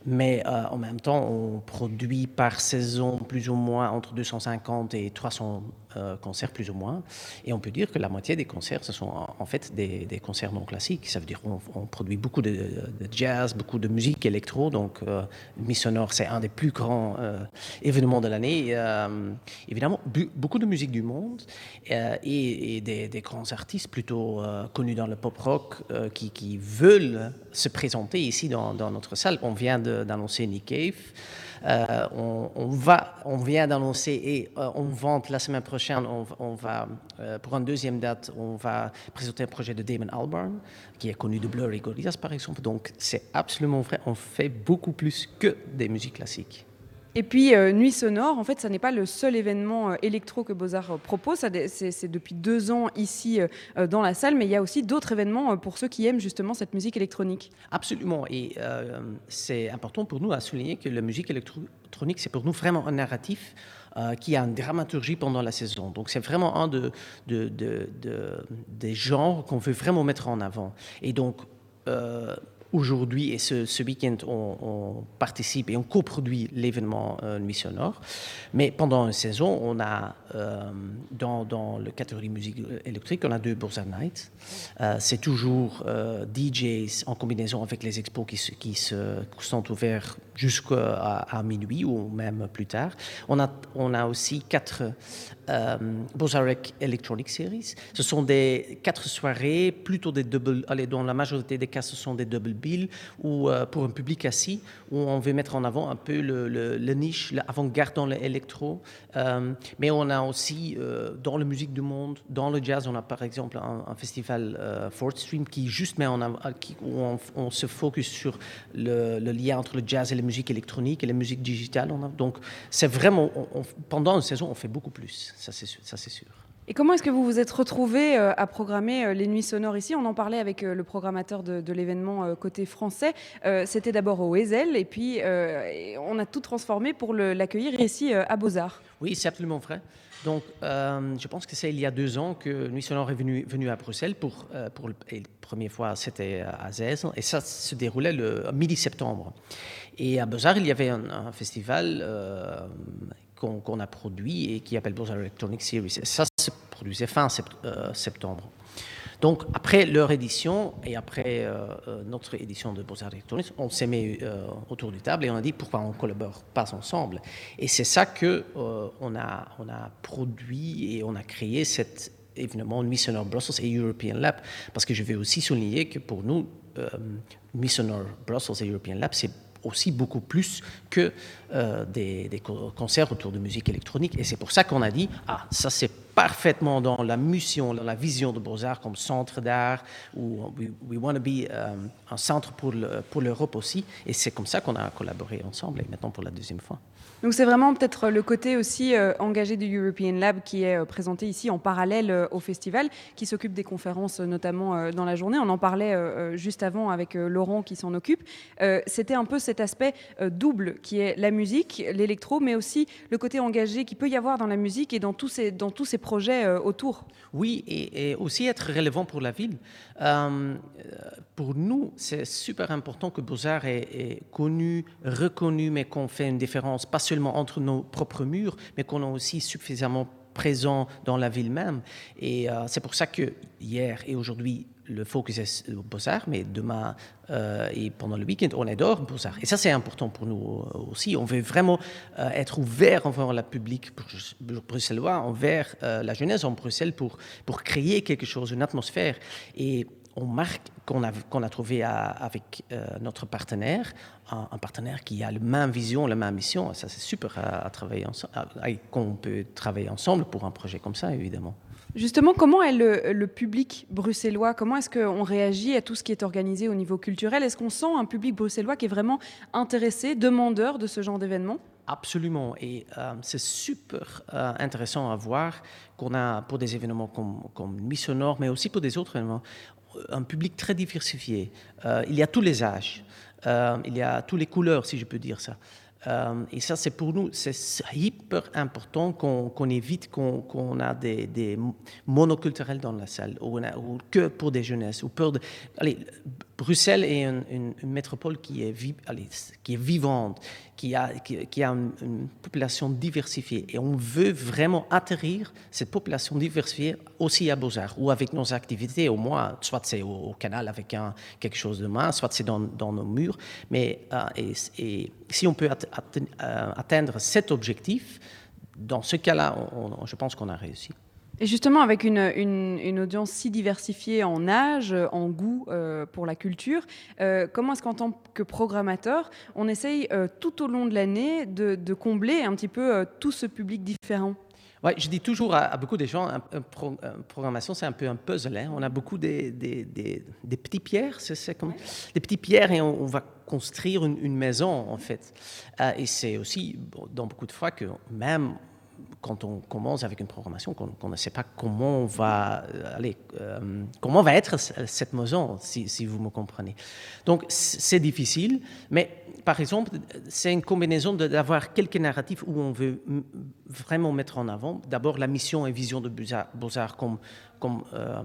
Q: Mais euh, en même temps, on produit par saison plus ou moins entre 250 et 300 euh, concerts plus ou moins. Et on peut dire que la moitié des concerts, ce sont en fait des, concerts non classiques. Ça veut dire qu'on on produit beaucoup de, jazz, beaucoup de musique électro. Donc, euh, Nuit Sonore, c'est un des plus grands euh, événements de l'année. Évidemment, beaucoup de musique du monde et, des, des grands artistes plutôt connus dans le pop rock qui, qui veulent se présenter ici dans, dans notre salle. On vient de d'annoncer Nick Cave. Euh, on, va, on vient d'annoncer et euh, on vante la semaine prochaine, on, va, euh, pour une deuxième date, on va présenter un projet de Damon Albarn, qui est connu de Blurry Gorillaz par exemple. Donc c'est absolument vrai, on fait beaucoup plus que des musiques classiques.
D: Et puis euh, Nuit Sonore, en fait, ça n'est pas le seul événement euh, électro que Beaux-Arts euh, propose. C'est depuis deux ans ici dans la salle, mais il y a aussi d'autres événements pour ceux qui aiment justement cette musique électronique.
Q: Absolument. Et c'est important pour nous à souligner que la musique électronique, c'est pour nous vraiment un narratif. qui a une dramaturgie pendant la saison. Donc c'est vraiment un de, de, de, des genres qu'on veut vraiment mettre en avant. Et donc aujourd'hui et ce, week-end, on, participe et on coproduit l'événement euh, Nuit Sonore. Mais pendant une saison, on a, euh, dans, dans le catégorie musique électrique, on a deux Boursa Nights. Euh, c'est toujours DJs en combinaison avec les expos qui, qui, se, sont ouverts jusqu'à minuit ou même plus tard. On a, on a aussi quatre euh, Bozarek Electronic Series. Ce sont des quatre soirées, plutôt des double, allez, dans la majorité des cas, ce sont des double bills, ou euh, pour un public assis, où on veut mettre en avant un peu le, niche, l'avant-garde dans l'électro. Euh, mais on a aussi, euh, dans la musique du monde, dans le jazz, on a par exemple un, festival Fourth Stream qui juste met en avant, où on, se focus sur le, lien entre le jazz et la musique électronique et la musique digitale. donc, c'est vraiment, pendant une saison, on fait beaucoup plus ça c'est sûr.
D: Et comment est-ce que vous vous êtes retrouvé euh, à programmer euh, les nuits sonores ici? On en parlait avec euh, le programmateur de, l'événement côté français. C'était d'abord au Ezel et puis on a tout transformé pour l'accueillir ici à Beaux-Arts.
Q: Oui, c'est absolument vrai. Donc, je pense que c'est il y a deux ans que Nuit Sonore est venu, venu à Bruxelles pour, pour la première fois, c'était à Zez, et ça se déroulait le mi-septembre. Et à Beaux-Arts, il y avait un, un festival qu'on a produit et qui appelle Beaux-Arts Electronic Series. ça se produisait fin euh, septembre. Donc, après leur édition et après euh, euh, notre édition de Beaux-Arts Electronics, on s'est mis autour du table et on a dit pourquoi on ne collabore pas ensemble. Et c'est ça qu'on on a, produit et on a créé cet événement Missionnaire Brussels et European Lab. Parce que je vais aussi souligner que pour nous, Missionnaire Brussels et European Lab, c'est aussi beaucoup plus que euh, des, concerts autour de musique électronique. Et c'est pour ça qu'on a dit, ah, ça c'est parfaitement dans la mission, dans la vision de Beaux-Arts comme centre d'art, où we, we want to be euh, un centre pour l'Europe aussi. Et c'est comme ça qu'on a collaboré ensemble, et maintenant pour la deuxième fois.
D: Donc c'est vraiment peut-être le côté aussi euh, engagé du European Lab qui est euh, présenté ici en parallèle au festival, qui s'occupe des conférences notamment dans la journée. On en parlait juste avant avec Laurent qui s'en occupe. C'était un peu cet aspect double qui est la musique, l'électro, mais aussi le côté engagé qui peut y avoir dans la musique et dans tous ces, dans tous ces projets autour.
Q: Oui, et, aussi être relevant pour la ville. pour nous, c'est super important que Beaux-Arts est, connu, reconnu, mais qu'on fait une différence, pas seulement entre nos propres murs, mais qu'on est aussi suffisamment présent dans la ville même. Et euh, c'est pour ça que hier et aujourd'hui, le focus est Beaux-Arts, mais demain euh, et pendant le week-end, on adore Beaux-Arts. Et ça, c'est important pour nous euh, aussi. On veut vraiment être ouvert envers le public bruxellois, envers la jeunesse en Bruxelles pour, pour créer quelque chose, une atmosphère. Et on marque qu'on a, qu'on a trouvé avec euh, notre partenaire, un, partenaire qui a la même vision, la même mission. Ça, c'est super à, travailler ensemble, qu'on peut travailler ensemble pour un projet comme ça, évidemment.
D: Justement, comment est le, public bruxellois? Comment est-ce qu'on réagit à tout ce qui est organisé au niveau culturel? Est-ce qu'on sent un public bruxellois qui est vraiment intéressé, demandeur de ce genre d'événement?
Q: Absolument. Et euh, c'est super euh, intéressant à voir qu'on a pour des événements comme, comme Nord, mais aussi pour des autres événements, un public très diversifié. Euh, il y a tous les âges, il y a toutes les couleurs, si je peux dire ça. Euh, et ça, c'est pour nous, c'est hyper important qu'on évite qu'on a des, monoculturels dans la salle, ou, que pour des jeunesses. Ou pour allez, Bruxelles est une, métropole qui est, vivante, qui a, une, population diversifiée. Et on veut vraiment atterrir cette population diversifiée aussi à Beaux-Arts, ou avec nos activités, au moins, soit c'est au, canal avec quelque chose de main, soit c'est dans, dans, nos murs. Mais euh, et, si on peut euh, atteindre cet objectif, dans ce cas-là, je pense qu'on a réussi.
D: Et justement, avec une, une, une, audience si diversifiée en âge, en goût euh, pour la culture, euh, comment est-ce qu'en tant que programmateur, on essaye euh, tout au long de l'année de, de, combler un petit peu euh, tout ce public différent?
Q: Ouais, je dis toujours à, à beaucoup de gens, un, un pro, une programmation, c'est un peu un puzzle. Hein. On a beaucoup des, des, des, pierres, c'est comme des petits pierres, et on, on va construire une, une, maison en fait. Euh, et c'est aussi dans beaucoup de fois que même quand on commence avec une programmation, qu'on qu ne sait pas comment va aller, euh, comment va être cette maison, si, si vous me comprenez. Donc c'est difficile, mais par exemple, c'est une combinaison d'avoir quelques narratifs où on veut vraiment mettre en avant d'abord la mission et vision de Beaux-Arts comme, comme euh,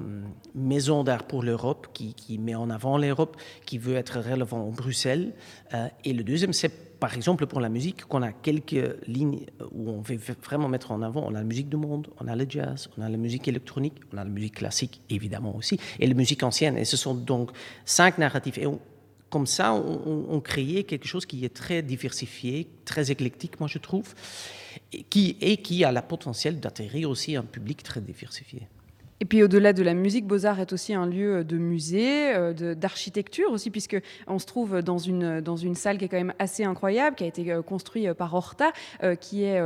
Q: maison d'art pour l'Europe, qui, met en avant l'Europe, qui veut être relevant en Bruxelles. Euh, et le deuxième, c'est par exemple pour la musique, qu'on a quelques lignes où on veut vraiment mettre en avant. On a la musique du monde, on a le jazz, on a la musique électronique, on a la musique classique évidemment aussi, et la musique ancienne. Et ce sont donc cinq narratifs. Et comme ça, on, créait quelque chose qui est très diversifié, très éclectique, moi je trouve, et qui a le potentiel d'atterrir aussi un public très diversifié.
D: Et puis au-delà de la musique, Beaux-Arts est aussi un lieu de musée, euh, d'architecture aussi, puisqu'on se trouve dans une, dans une salle qui est quand même assez incroyable, qui a été euh, construite par Horta, euh, qui est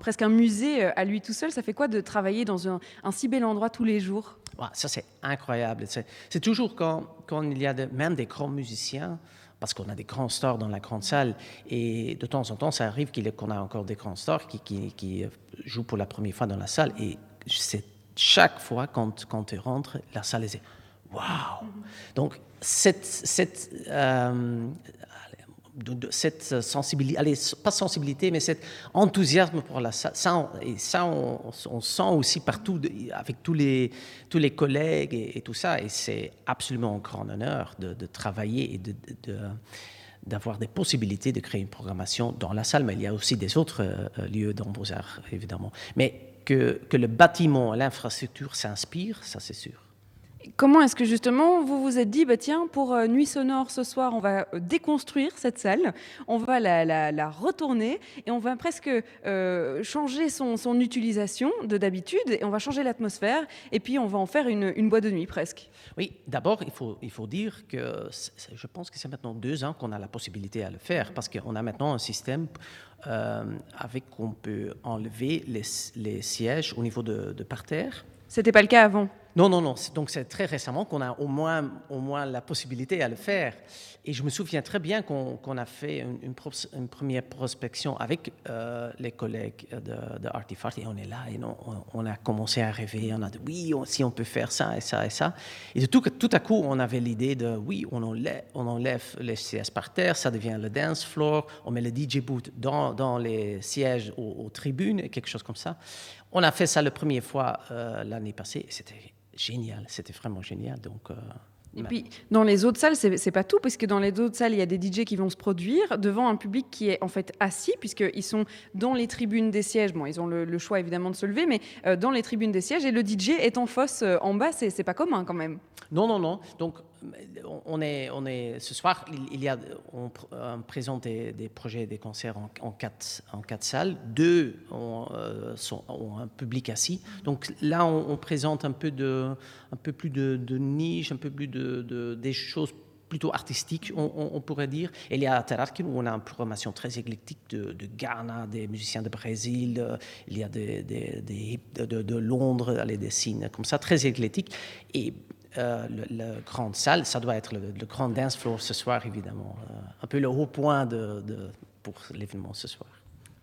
D: presque un musée à lui tout seul. Ça fait quoi de travailler dans un, si bel endroit tous les jours?
Q: Ça, c'est incroyable. C'est toujours quand, il y a même des grands musiciens, parce qu'on a des grands stars dans la grande salle. Et de temps en temps, ça arrive qu'on a encore des grands stars qui, qui, jouent pour la première fois dans la salle. Et c'est chaque fois quand, quand tu rentres, la salle est waouh. Donc, cette, cette, euh, cette sensibilité, allez, pas sensibilité, mais cet enthousiasme pour la salle, ça, et ça, on, sent aussi partout avec tous les, tous les collègues et, tout ça. Et c'est absolument un grand honneur de, travailler et de d'avoir des possibilités de créer une programmation dans la salle, mais il y a aussi des autres euh, lieux dans Beaux-Arts, évidemment. Mais que, que le bâtiment, l'infrastructure s'inspire, ça c'est sûr.
D: Comment est-ce que justement vous vous êtes dit, bah tiens, pour euh, Nuit Sonore ce soir, on va déconstruire cette salle, on va la, la, retourner et on va presque euh, changer son, son, utilisation de d'habitude et on va changer l'atmosphère et puis on va en faire une, une boîte de nuit presque.
Q: Oui, d'abord il faut, il faut dire que je pense que c'est maintenant deux ans qu'on a la possibilité à le faire parce qu'on a maintenant un système euh, avec qu'on peut enlever les, les, sièges au niveau de, de parterre.
D: C'était pas le cas avant.
Q: Non, non, non. Donc c'est très récemment qu'on a au moins, au moins la possibilité à le faire. Et je me souviens très bien qu'on qu a fait une, première prospection avec euh, les collègues de, de Artifart et on est là et on, a commencé à rêver. On a dit oui, on, si on peut faire ça et ça et ça. Et de tout, tout à coup, on avait l'idée de oui, on enlève, les sièges par terre, ça devient le dance floor, on met le DJ boot dans, dans les sièges aux, aux tribunes, quelque chose comme ça. On a fait ça la première fois euh, l'année passée c'était génial, c'était vraiment génial. Donc, euh,
D: et puis, dans les autres salles, c'est pas tout, puisque dans les autres salles, il y a des DJ qui vont se produire devant un public qui est en fait assis, puisqu'ils sont dans les tribunes des sièges. Bon, ils ont le, le choix évidemment de se lever, mais euh, dans les tribunes des sièges, et le DJ est en fosse en bas, c'est pas commun quand même.
Q: Non, non, non. Donc, on est, on est, ce soir, il, y a, on, présente des, des, projets, des concerts en, quatre, en quatre salles. Deux ont, euh, sont, ont un public assis. Donc là, on, présente un peu, de, un peu plus de, de niche, un peu plus de, de des choses plutôt artistiques, on, pourrait dire. Et il y a à Terarkin où on a une programmation très éclectique de, Ghana, des musiciens de Brésil, il y a des, des, de, Londres, allez, des signes comme ça, très éclectiques. Et euh, la grande salle, ça doit être le, grand dance floor ce soir, évidemment. Euh, un peu le haut point de, de pour l'événement ce soir.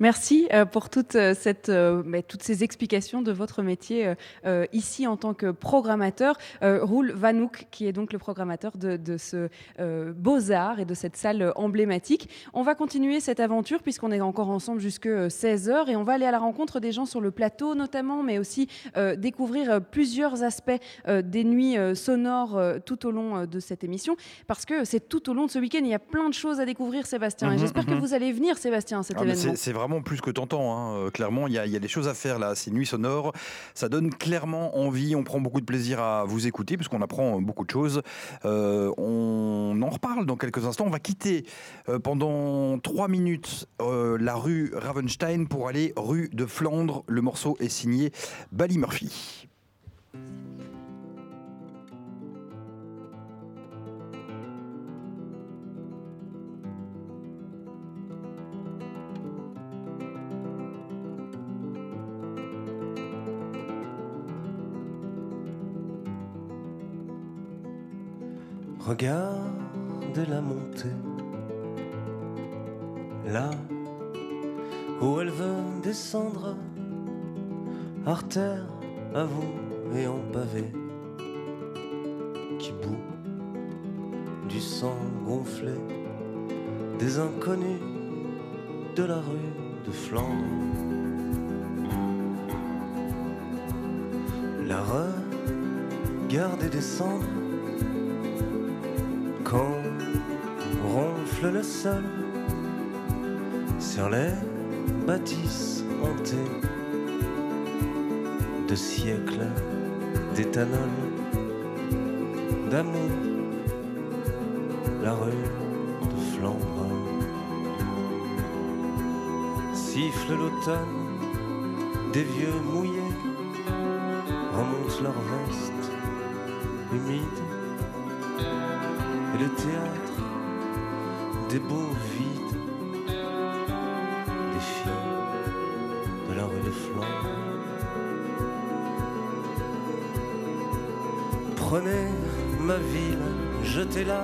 D: Merci euh, pour toute cette, euh, toutes ces explications de votre métier euh, ici en tant que programmateur. Roul Vanouk, qui est donc le programmateur de, de ce Beaux-Arts et de cette salle emblématique. On va continuer cette aventure puisqu'on est encore ensemble jusque 16h et on va aller à la rencontre des gens sur le plateau notamment, mais aussi découvrir plusieurs aspects des nuits sonores tout au long de cette émission parce que c'est tout au long de ce week-end. Il y a plein de choses à découvrir, Sébastien. Et j'espère que vous allez venir, Sébastien, à cet
A: ah,
D: événement.
A: C'est vraiment plus que tentant. hein. Euh, Clairement, il y, a- des choses à faire là. Ces nuits sonores, ça donne clairement envie. On prend beaucoup de plaisir à vous écouter puisqu'on apprend beaucoup de choses. Euh, on en reparle dans quelques instants. On va quitter euh, pendant trois minutes euh, la rue Ravenstein pour aller rue de Flandre. Le morceau est signé Bally Murphy.
B: Regarde la montée, là où elle veut descendre, artère à vous et en pavé, qui bout du sang gonflé. Des inconnus de la rue de Flandre. La regarder descendre le sol sur les bâtisses hantées de siècles d'éthanol, d'amour, la rue de Flandre siffle l'automne, des vieux mouillés remontent leurs vestes humides et le théâtre des beaux vides, les filles de la rue de Flandre. Prenez ma ville, jetez-la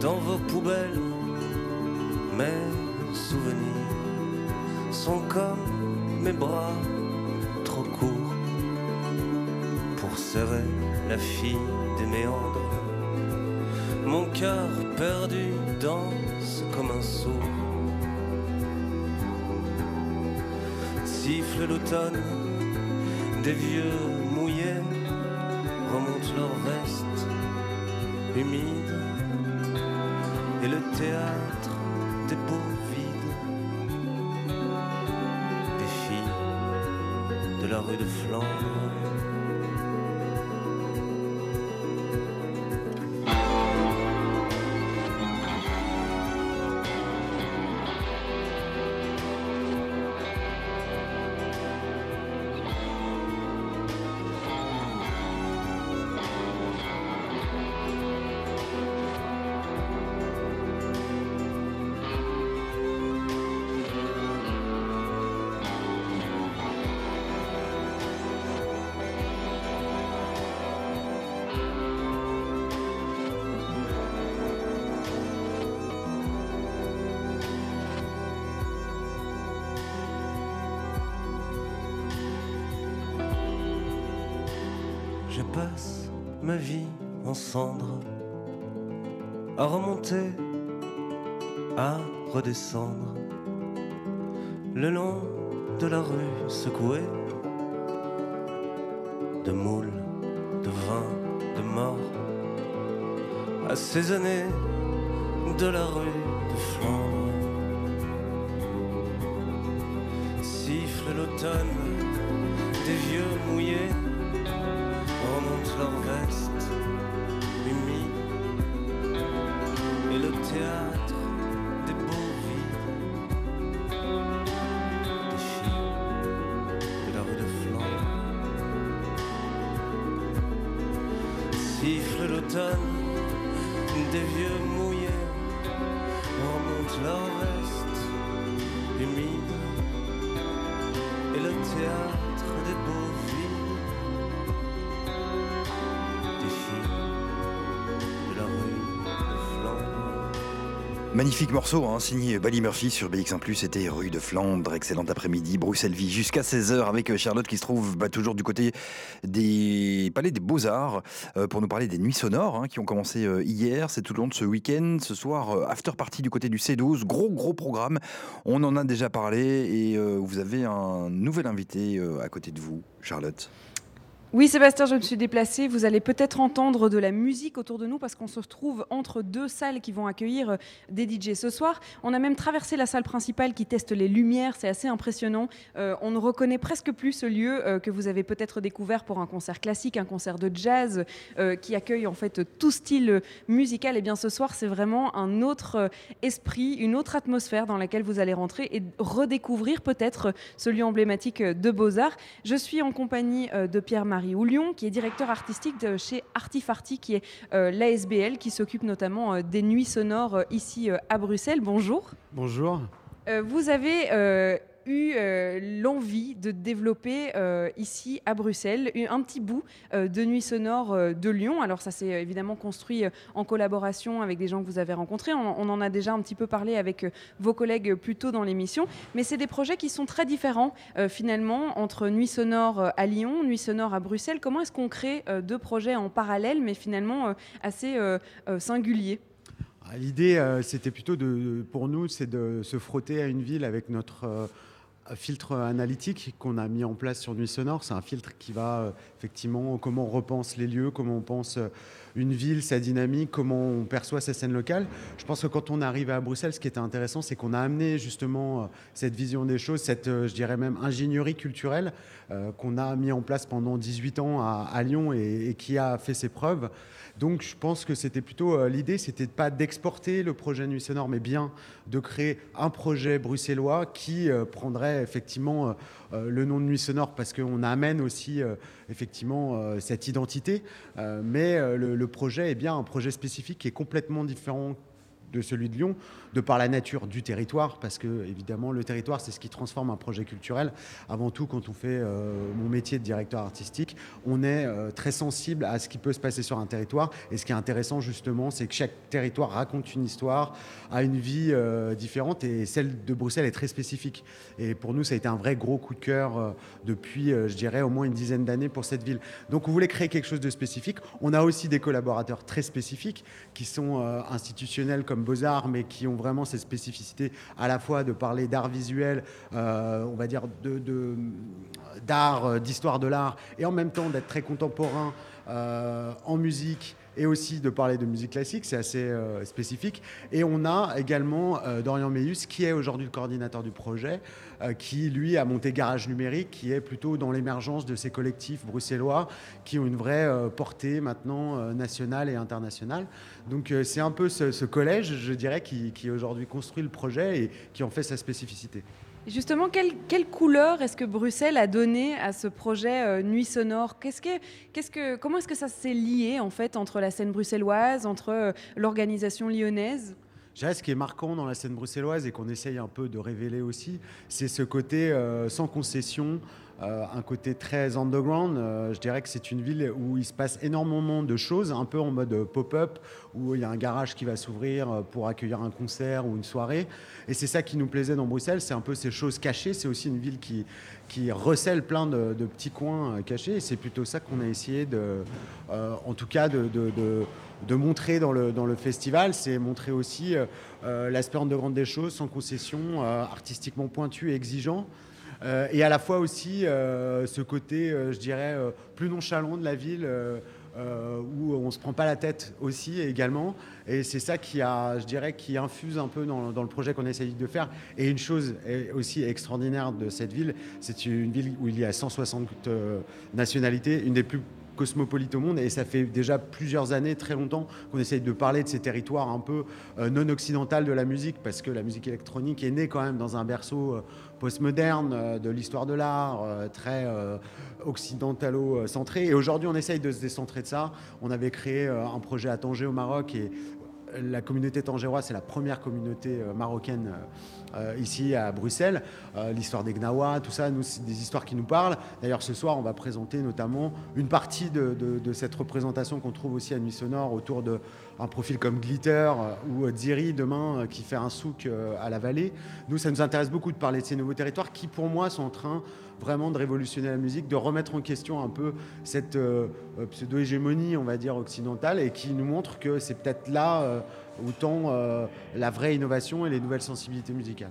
B: dans vos poubelles, mes souvenirs sont comme mes bras trop courts pour serrer la fille des méandres. Mon cœur perdu danse comme un sourd. Siffle l'automne, des vieux mouillés remontent leurs vestes humides et le théâtre des beaux vides, des filles de la rue de Flandre. Ma vie en cendres, à remonter, à redescendre, le long de la rue secouée, de moules, de vin, de mort, assaisonnée de la rue de Flandre. Siffle l'automne, des vieux mouillés remontent leurs vestes humides et le théâtre des beaux vides des filles de la rue de Flandre. Siffle l'automne des vieux mouillés remontent leurs vestes humides et le théâtre des beaux vides
A: Magnifique morceau, hein, signé Bally Murphy sur BX1+, c'était rue de Flandre, excellent après-midi, Bruxelles-Vie, jusqu'à 16h avec euh, Charlotte qui se trouve bah, toujours du côté des Palais des Beaux-Arts euh, pour nous parler des nuits sonores hein, qui ont commencé euh, hier, c'est tout le long de ce week-end, ce soir, after party du côté du C12, gros gros programme, on en a déjà parlé et vous avez un nouvel invité à côté de vous, Charlotte.
D: Oui, Sébastien, je me suis déplacée. Vous allez peut-être entendre de la musique autour de nous parce qu'on se trouve entre deux salles qui vont accueillir euh, des DJ ce soir. On a même traversé la salle principale qui teste les lumières. C'est assez impressionnant. Euh, on ne reconnaît presque plus ce lieu euh, que vous avez peut-être découvert pour un concert classique, un concert de jazz qui accueille en fait tout style musical. Et bien ce soir, c'est vraiment un autre esprit, une autre atmosphère dans laquelle vous allez rentrer et redécouvrir peut-être ce lieu emblématique de Beaux-Arts. Je suis en compagnie de Pierre-Marie Oulion, qui est directeur artistique de chez Artifarty, qui est euh, l'ASBL, qui s'occupe notamment euh, des nuits sonores euh, ici à Bruxelles. Bonjour.
R: Bonjour.
D: vous avez eu euh, l'envie de développer euh, ici à Bruxelles un petit bout euh, de Nuit Sonore de Lyon. Alors ça s'est évidemment construit en collaboration avec des gens que vous avez rencontrés. On, on, en a déjà un petit peu parlé avec vos collègues plus tôt dans l'émission. Mais c'est des projets qui sont très différents finalement entre Nuit Sonore à Lyon, Nuit Sonore à Bruxelles. Comment est-ce qu'on crée deux projets en parallèle mais finalement assez singuliers?
R: Ah, L'idée, c'était plutôt de, pour nous, c'est de se frotter à une ville avec notre filtre analytique qu'on a mis en place sur Nuit Sonore. C'est un filtre qui va euh, effectivement comment on repense les lieux, comment on pense euh, une ville, sa dynamique, comment on perçoit sa scène locale. Je pense que quand on est arrivé à Bruxelles, ce qui était intéressant, c'est qu'on a amené justement euh, cette vision des choses, cette, je dirais même, ingénierie culturelle qu'on a mis en place pendant 18 ans à, Lyon et, qui a fait ses preuves. Donc je pense que c'était plutôt euh, l'idée, c'était pas d'exporter le projet Nuit Sonore, mais bien de créer un projet bruxellois qui euh, prendrait effectivement euh, le nom de Nuit Sonore parce qu'on amène aussi effectivement cette identité. mais le, projet est bien un projet spécifique qui est complètement différent de celui de Lyon, de par la nature du territoire, parce que évidemment le territoire c'est ce qui transforme un projet culturel. Avant tout, quand on fait euh, mon métier de directeur artistique, on est euh, très sensible à ce qui peut se passer sur un territoire. Et ce qui est intéressant justement, c'est que chaque territoire raconte une histoire, a une vie euh, différente, et celle de Bruxelles est très spécifique. Et pour nous, ça a été un vrai gros coup de cœur depuis, je dirais, au moins une dizaine d'années pour cette ville. Donc on voulait créer quelque chose de spécifique. On a aussi des collaborateurs très spécifiques qui sont institutionnels comme Beaux-Arts, mais qui ont vraiment cette spécificité à la fois de parler d'art visuel, euh, on va dire d'art, euh, d'histoire de l'art, et en même temps d'être très contemporain euh, en musique et aussi de parler de musique classique, c'est assez euh, spécifique. Et on a également euh, Dorian Meus, qui est aujourd'hui le coordinateur du projet, euh, qui lui a monté Garage Numérique, qui est plutôt dans l'émergence de ces collectifs bruxellois qui ont une vraie portée maintenant nationale et internationale. Donc c'est un peu ce, collège, je dirais, qui, qui aujourd'hui construit le projet et qui en fait sa spécificité.
D: Justement, quelle, quelle couleur est-ce que Bruxelles a donné à ce projet euh, Nuit Sonore? Qu'est-ce que, qu'est-ce que, Comment est-ce que ça s'est lié en fait entre la scène bruxelloise, entre euh, l'organisation lyonnaise?
R: Ce qui est marquant dans la scène bruxelloise et qu'on essaye un peu de révéler aussi, c'est ce côté euh, sans concession, euh, un côté très underground. Euh, je dirais que c'est une ville où il se passe énormément de choses, un peu en mode pop-up, où il y a un garage qui va s'ouvrir euh, pour accueillir un concert ou une soirée. Et c'est ça qui nous plaisait dans Bruxelles, c'est un peu ces choses cachées. C'est aussi une ville qui, recèle plein de, petits coins cachés. Et c'est plutôt ça qu'on a essayé de, en tout cas, de, montrer dans le festival. C'est montrer aussi l'aspect underground des choses, sans concession, artistiquement pointu et exigeant. Euh, et à la fois aussi euh, ce côté, euh, je dirais, plus nonchalant de la ville. où on se prend pas la tête aussi également et c'est ça qui a je dirais qui infuse un peu dans, le projet qu'on essaye de faire et une chose aussi extraordinaire de cette ville c'est une ville où il y a 160 nationalités une des plus cosmopolite au monde et ça fait déjà plusieurs années, très longtemps, qu'on essaye de parler de ces territoires un peu non occidentales de la musique parce que la musique électronique est née quand même dans un berceau postmoderne euh, de l'histoire de l'art, très occidentalo-centré. Et aujourd'hui, on essaye de se décentrer de ça. On avait créé un projet à Tanger au Maroc et la communauté tangéroise, c'est la première communauté marocaine euh, ici à Bruxelles. Euh, l'histoire des Gnawa, tout ça, nous, c'est des histoires qui nous parlent. D'ailleurs, ce soir, on va présenter notamment une partie de, cette représentation qu'on trouve aussi à Nuit Sonore autour d'un profil comme Glitter euh, ou Dziri demain qui fait un souk à la vallée. Nous, ça nous intéresse beaucoup de parler de ces nouveaux territoires qui, pour moi, sont en train vraiment de révolutionner la musique, de remettre en question un peu cette pseudo-hégémonie, on va dire, occidentale, et qui nous montre que c'est peut-être là euh, la vraie innovation et les nouvelles sensibilités musicales.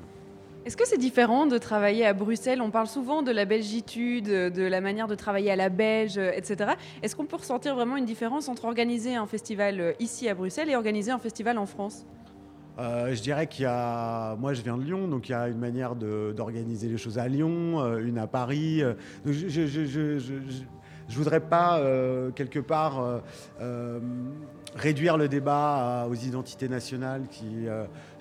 D: Est-ce que c'est différent de travailler à Bruxelles? On parle souvent de la belgitude, de la manière de travailler à la belge, etc. Est-ce qu'on peut ressentir vraiment une différence entre organiser un festival ici à Bruxelles et organiser un festival en France?
R: Euh, je dirais qu'il y a, moi je viens de Lyon, donc il y a une manière d'organiser les choses à Lyon, euh, une à Paris. Euh, je, je, voudrais pas quelque part réduire le débat aux identités nationales. Qui,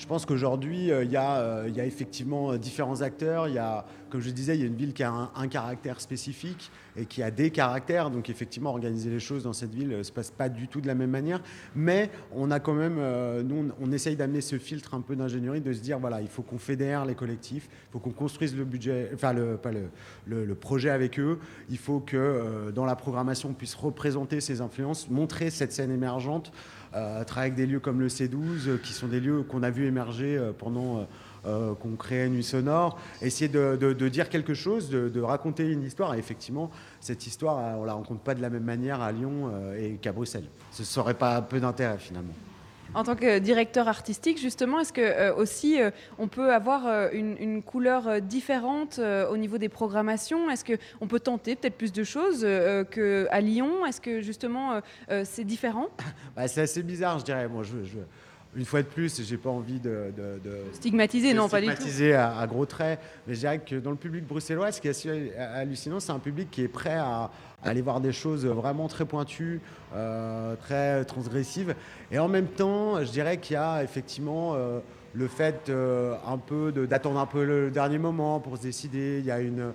R: je pense qu'aujourd'hui il y, a effectivement différents acteurs. Y a, comme je disais, il y a une ville qui a un caractère spécifique et qui a des caractères. Donc effectivement, organiser les choses dans cette ville ne se passe pas du tout de la même manière. Mais on a quand même, euh, nous, on, essaye d'amener ce filtre un peu d'ingénierie, de se dire, voilà, il faut qu'on fédère les collectifs, il faut qu'on construise le budget, enfin, le, projet avec eux. Il faut que euh, dans la programmation, on puisse représenter ces influences, montrer cette scène émergente, euh, travailler avec des lieux comme le C12, qui sont des lieux qu'on a vu émerger pendant euh, qu'on crée Nuit Sonore, essayer de, dire quelque chose, de, raconter une histoire. Et effectivement, cette histoire, euh, on la rencontre pas de la même manière à Lyon euh, et qu'à Bruxelles. Ce serait pas peu d'intérêt finalement.
D: En tant que directeur artistique, justement, est-ce que aussi on peut avoir une, couleur différente au niveau des programmations? Est-ce qu'on peut tenter peut-être plus de choses qu'à Lyon? Est-ce que justement c'est différent?
R: Bah, C'est assez bizarre, je dirais. Moi, je, une fois de plus, j'ai pas envie de,
D: stigmatiser, non,
R: pas du tout. À, gros traits, mais je dirais que dans le public bruxellois, ce qui est assez hallucinant, c'est un public qui est prêt à, aller voir des choses vraiment très pointues, euh, très transgressives, et en même temps, je dirais qu'il y a effectivement euh, le fait euh, un peu d'attendre un peu le dernier moment pour se décider. Il y a une,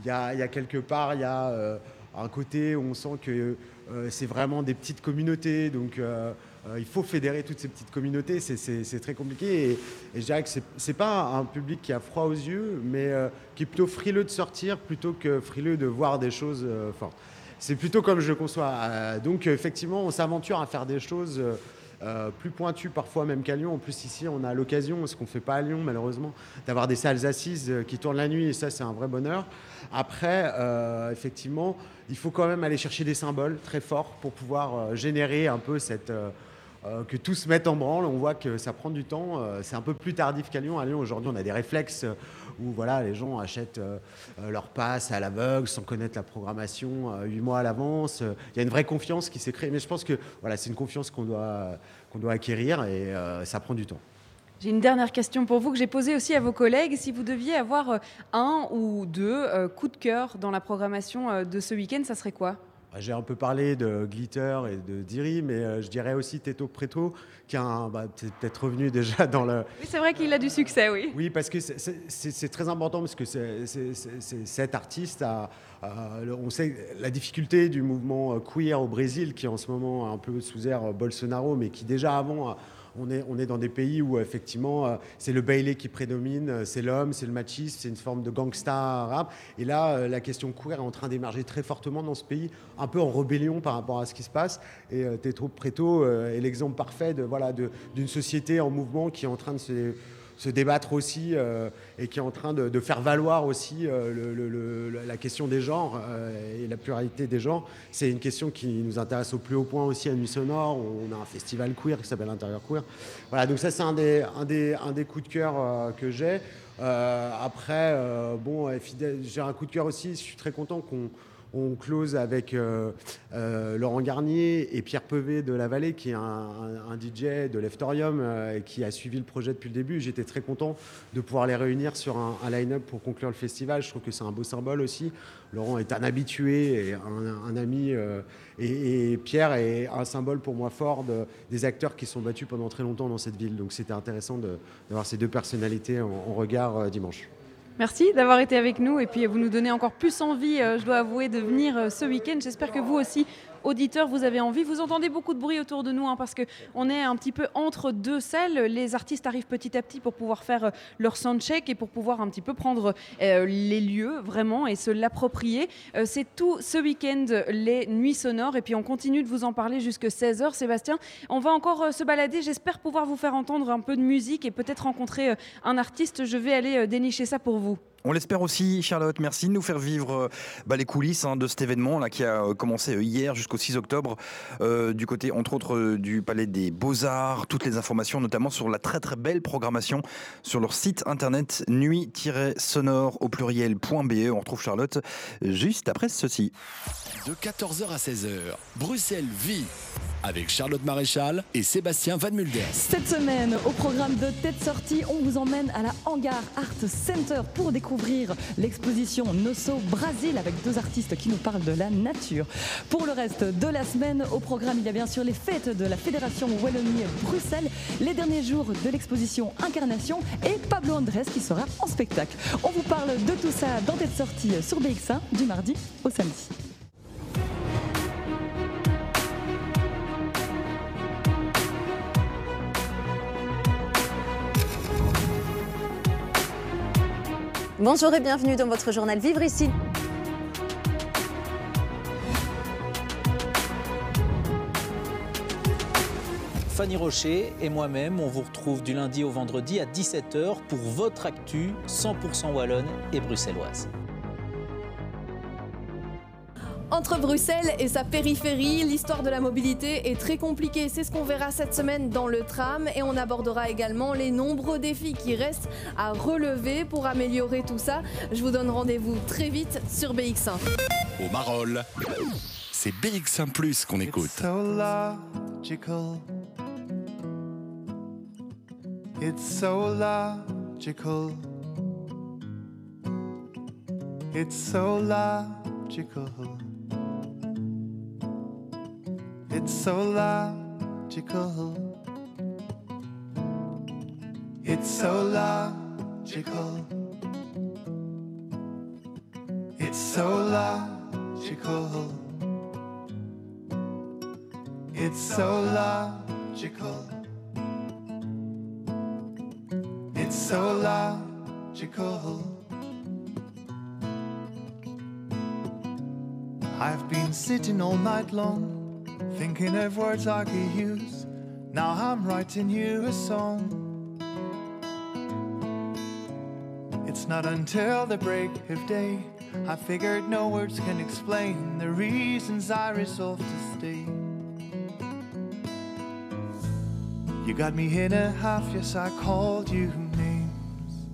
R: il y a, quelque part, il y a un côté où on sent que c'est vraiment des petites communautés, donc il faut fédérer toutes ces petites communautés, c'est très compliqué. Et, je dirais que ce n'est pas un public qui a froid aux yeux, mais euh, qui est plutôt frileux de sortir plutôt que frileux de voir des choses euh, fortes. C'est plutôt comme je le conçois. donc effectivement, on s'aventure à faire des choses plus pointues parfois même qu'à Lyon. En plus ici, on a l'occasion, ce qu'on ne fait pas à Lyon malheureusement, d'avoir des salles assises qui tournent la nuit et ça c'est un vrai bonheur. Après, effectivement, il faut quand même aller chercher des symboles très forts pour pouvoir générer un peu cette euh, que tout se mette en branle. On voit que ça prend du temps. Euh, c'est un peu plus tardif qu'à Lyon. À Lyon, aujourd'hui, on a des réflexes où voilà, les gens achètent euh, leur passe à l'aveugle sans connaître la programmation huit mois à l'avance. Il y a une vraie confiance qui s'est créée. Mais je pense que voilà, c'est une confiance qu'on doit, qu'on doit acquérir et ça prend du temps.
D: J'ai une dernière question pour vous que j'ai posée aussi à vos collègues. Si vous deviez avoir un ou deux coups de cœur dans la programmation de ce week-end, ça serait quoi?
R: J'ai un peu parlé de Glitter et de Diri, mais euh, je dirais aussi Teto Preto, qui est bah, peut-être revenu déjà dans le.
D: Oui, c'est vrai qu'il a du succès, oui.
R: Oui, parce que c'est très important, parce que cet artiste a. on sait la difficulté du mouvement euh, queer au Brésil, qui est en ce moment un peu sous air Bolsonaro, mais qui déjà avant on est, on est dans des pays où effectivement euh, c'est le bailey qui prédomine, euh, c'est l'homme, c'est le machisme, c'est une forme de gangsta arabe. Et là, euh, la question queer est en train d'émerger très fortement dans ce pays, un peu en rébellion par rapport à ce qui se passe. Et Tetro Preto est l'exemple parfait de voilà d'une société en mouvement qui est en train de se se débattre aussi euh, et qui est en train de, faire valoir aussi euh, la question des genres euh, et la pluralité des genres. C'est une question qui nous intéresse au plus haut point aussi à Nuit Sonore. On a un festival queer qui s'appelle Intérieur Queer. Voilà, donc ça c'est un des, un, des, un des coups de cœur que j'ai. après, bon, j'ai un coup de cœur aussi. Je suis très content qu'on on close avec euh, euh, Laurent Garnier et Pierre Pevet de La Vallée, qui est un, DJ de l'Eftorium euh, qui a suivi le projet depuis le début. J'étais très content de pouvoir les réunir sur un, line-up pour conclure le festival. Je trouve que c'est un beau symbole aussi. Laurent est un habitué et un, ami. Et, Pierre est un symbole pour moi fort des acteurs qui sont battus pendant très longtemps dans cette ville. Donc c'était intéressant d'avoir ces deux personnalités en regard dimanche.
D: Merci d'avoir été avec nous et puis vous nous donnez encore plus envie, euh, je dois avouer, de venir euh, ce week-end. J'espère que vous aussi, auditeurs, vous avez envie. Vous entendez beaucoup de bruit autour de nous hein, parce qu'on est un petit peu entre deux salles. Les artistes arrivent petit à petit pour pouvoir faire euh, leur soundcheck et pour pouvoir un petit peu prendre euh, les lieux vraiment et se l'approprier. Euh, c'est tout ce week-end les nuits sonores et puis on continue de vous en parler jusqu'à 16h. Sébastien, on va encore se balader. J'espère pouvoir vous faire entendre un peu de musique et peut-être rencontrer un artiste. Je vais aller dénicher ça pour vous.
A: On l'espère aussi, Charlotte. Merci de nous faire vivre euh, bah, les coulisses hein, de cet événement là, qui a euh, commencé euh, hier jusqu'au 6 octobre, du côté, entre autres, du Palais des Beaux-Arts. Toutes les informations, notamment sur la très très belle programmation sur leur site internet nuit-sonore au pluriel.be. On retrouve Charlotte juste après ceci.
B: De 14h à 16h, Bruxelles vit avec Charlotte Maréchal et Sébastien Van Mulder.
K: Cette semaine, au programme de Tête Sortie, on vous emmène à la Hangar Art Center pour découvrir l'exposition Nosso Brasil avec deux artistes qui nous parlent de la nature. Pour le reste de la semaine, au programme, il y a bien sûr les fêtes de la Fédération Wallonie-Bruxelles, les derniers jours de l'exposition Incarnation et Pablo Andrés qui sera en spectacle. On vous parle de tout ça dans Tête Sortie sur BX1 du mardi au samedi.
L: Bonjour et bienvenue dans votre journal Vivre ici.
M: Fanny Rocher et moi-même, on vous retrouve du lundi au vendredi à 17h pour votre actu 100% wallonne et bruxelloise.
N: Entre Bruxelles et sa périphérie, l'histoire de la mobilité est très compliquée. C'est ce qu'on verra cette semaine dans le tram et on abordera également les nombreux défis qui restent à relever pour améliorer tout ça. Je vous donne rendez-vous très vite sur BX1.
B: Au Marol, c'est BX1 Plus qu'on écoute.
S: It's so logical. It's so logical. It's so logical. It's so logical. It's so logical. It's so logical. It's so logical. It's so logical. I've been sitting all night long thinking of words I could use. Now I'm writing you a song. It's not until the break of day I figured no words can explain the reasons I resolved to stay. You got me in a half, yes, I called you names.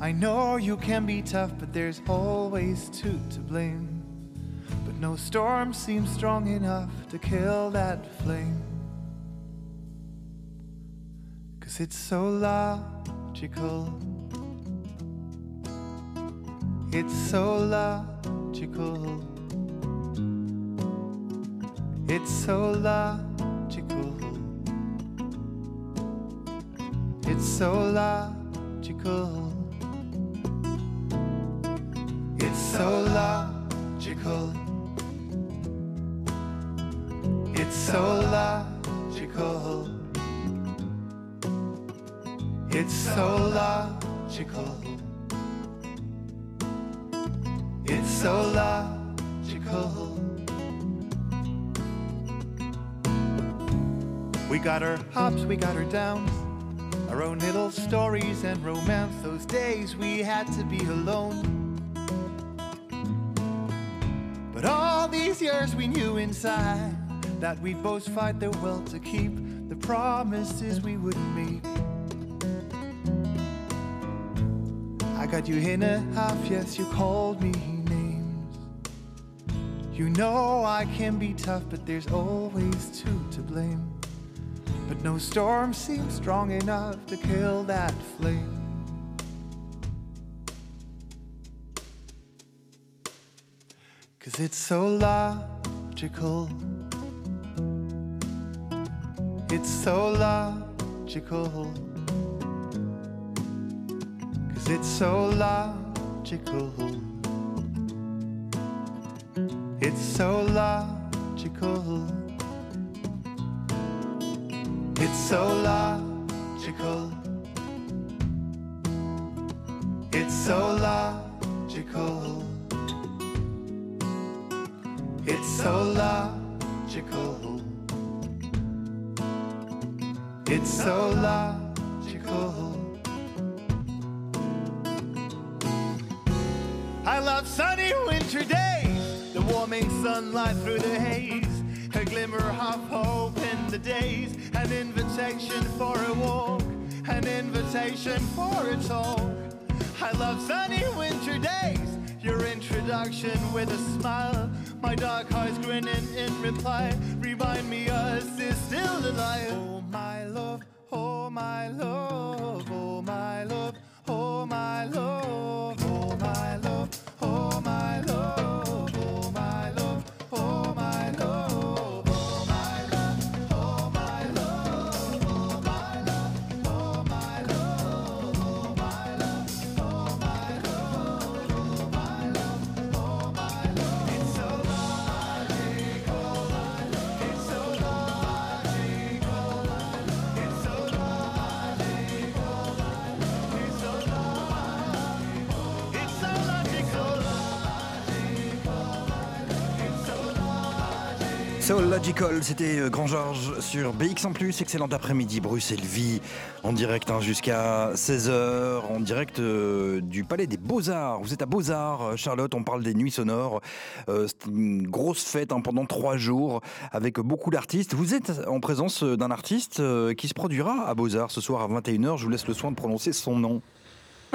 S: I know you can be tough, but there's always two to blame. No storm seems strong enough to kill that flame. Cause it's so logical. It's so logical. It's so logical. It's so logical. It's so logical. It's so logical. It's so logical. It's so logical. We got our ups, we got our downs, our own little stories and romance. Those days we had to be alone. But all these years we knew inside that we'd both fight the will to keep the promises we would make. I got you in a half, yes, you called me names. You know I can be tough, but there's always two to blame. But no storm seems strong enough to kill that flame. Cause it's so logical. It's so logical. Cause it's so logical. It's so logical. It's so logical. It's so logical. It's so logical. It's so logical. I love sunny winter days, the warming sunlight through the haze, a glimmer of hope in the days, an invitation for a walk, an invitation for a talk. I love sunny winter days, your introduction with a smile, my dark eyes grinning in reply, remind me us is still alive. My love, oh my love, oh my love, oh my love,
A: c'était euh, Grand Georges sur BX en plus. Excellent après-midi, Bruxelles Vie, en direct hein, jusqu'à 16h, en direct euh, du Palais des Beaux-Arts. Vous êtes à Beaux-Arts, euh, Charlotte, on parle des nuits sonores. C'est une grosse fête hein, pendant trois jours avec beaucoup d'artistes. Vous êtes en présence d'un artiste qui se produira à Beaux-Arts ce soir à 21h. Je vous laisse le soin de prononcer son nom.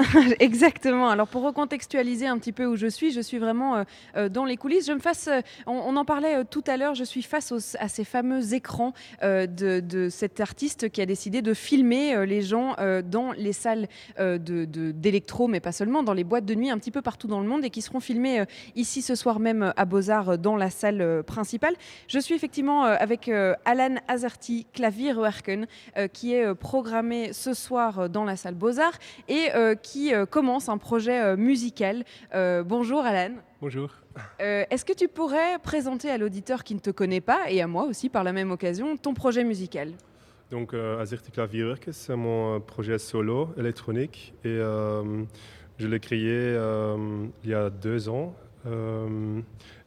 D: Exactement. Alors pour recontextualiser un petit peu où je suis, je suis vraiment euh, euh, dans les coulisses. Je me fasse, euh, on, en parlait euh, tout à l'heure, je suis face à ces fameux écrans de, de cet artiste qui a décidé de filmer les gens dans les salles d'électro, mais pas seulement, dans les boîtes de nuit un petit peu partout dans le monde et qui seront filmés ici ce soir même à Beaux-Arts dans la salle principale. Je suis effectivement avec Alan Azarti Klavierwerken qui est programmé ce soir dans la salle Beaux-Arts et euh, qui euh, commence un projet euh, musical. Euh, bonjour Alan.
T: Bonjour.
D: Euh, Est-ce que tu pourrais présenter à l'auditeur qui ne te connaît pas, et à moi aussi par la même occasion, ton projet musical?
J: Donc, euh, c'est mon projet solo électronique et euh, je l'ai créé euh, il y a deux ans.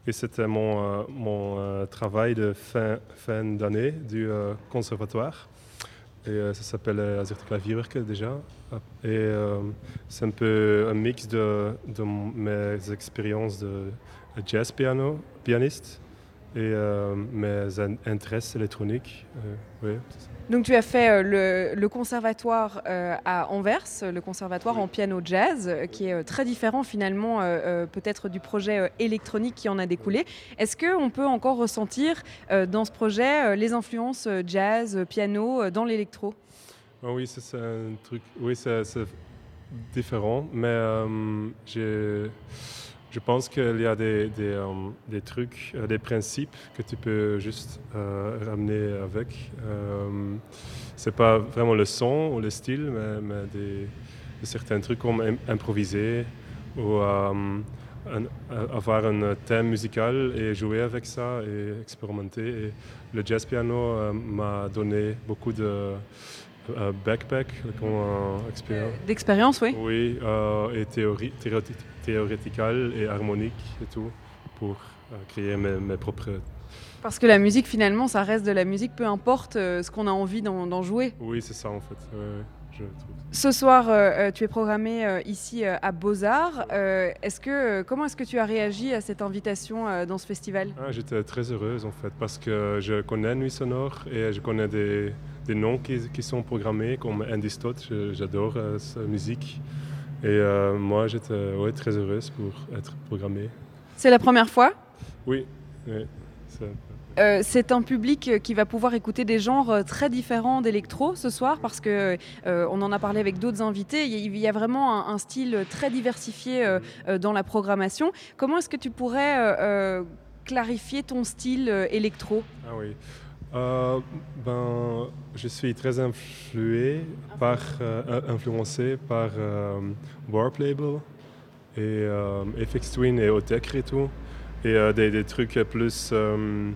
J: et c'était mon, mon travail de fin, fin d'année du conservatoire. Et euh, ça s'appelle euh, Azerti Klavierwerken déjà. Et euh, c'est un peu un mix de, de mes expériences de jazz piano, pianiste et euh, mes in- intérêts électroniques. euh, oui, ça.
D: Donc tu as fait euh, le, le conservatoire à Anvers, le conservatoire en piano jazz, qui est très différent finalement peut-être du projet électronique qui en a découlé. Est-ce qu'on peut encore ressentir dans ce projet les influences jazz, piano dans l'électro?
J: Ah oui, c'est un truc. Oui, c'est différent, mais j'ai- je pense qu'il y a des, des, euh, des trucs, euh, des principes que tu peux juste euh, ramener avec. Euh, c'est pas vraiment le son ou le style, mais, des, certains trucs comme im- improviser ou avoir un thème musical et jouer avec ça et expérimenter. Le jazz piano m'a donné beaucoup de euh, backpack, comment euh, expérience.
D: D'expérience, oui.
J: Oui, euh, et théorie, et harmonique et tout, pour euh, créer mes, mes propres...
D: Parce que la musique finalement ça reste de la musique, peu importe euh, ce qu'on a envie d'en jouer.
J: Oui, c'est ça en fait, je.
D: Ce soir, tu es programmé ici à Beaux-Arts. Est-ce que, comment est-ce que tu as réagi à cette invitation dans ce festival?
J: Ah, J'étais très heureuse en fait, parce que je connais Nuit Sonore et je connais des, des noms qui, qui sont programmés, comme Andy Stott, j'adore euh, sa musique. Et euh, moi, j'étais ouais, très heureuse pour être programmée.
D: C'est la première fois?
J: Oui,
D: Euh, c'est un public qui va pouvoir écouter des genres très différents d'électro ce soir parce que euh, on en a parlé avec d'autres invités. Il y a- vraiment un, un style très diversifié euh, dans la programmation. Comment est-ce que tu pourrais clarifier ton style électro?
J: Ah oui. Euh, ben, je suis très influé par, euh, influencé par euh, Warp Label et euh, FX Twin et Otech et tout. Et euh, des, des trucs plus euh,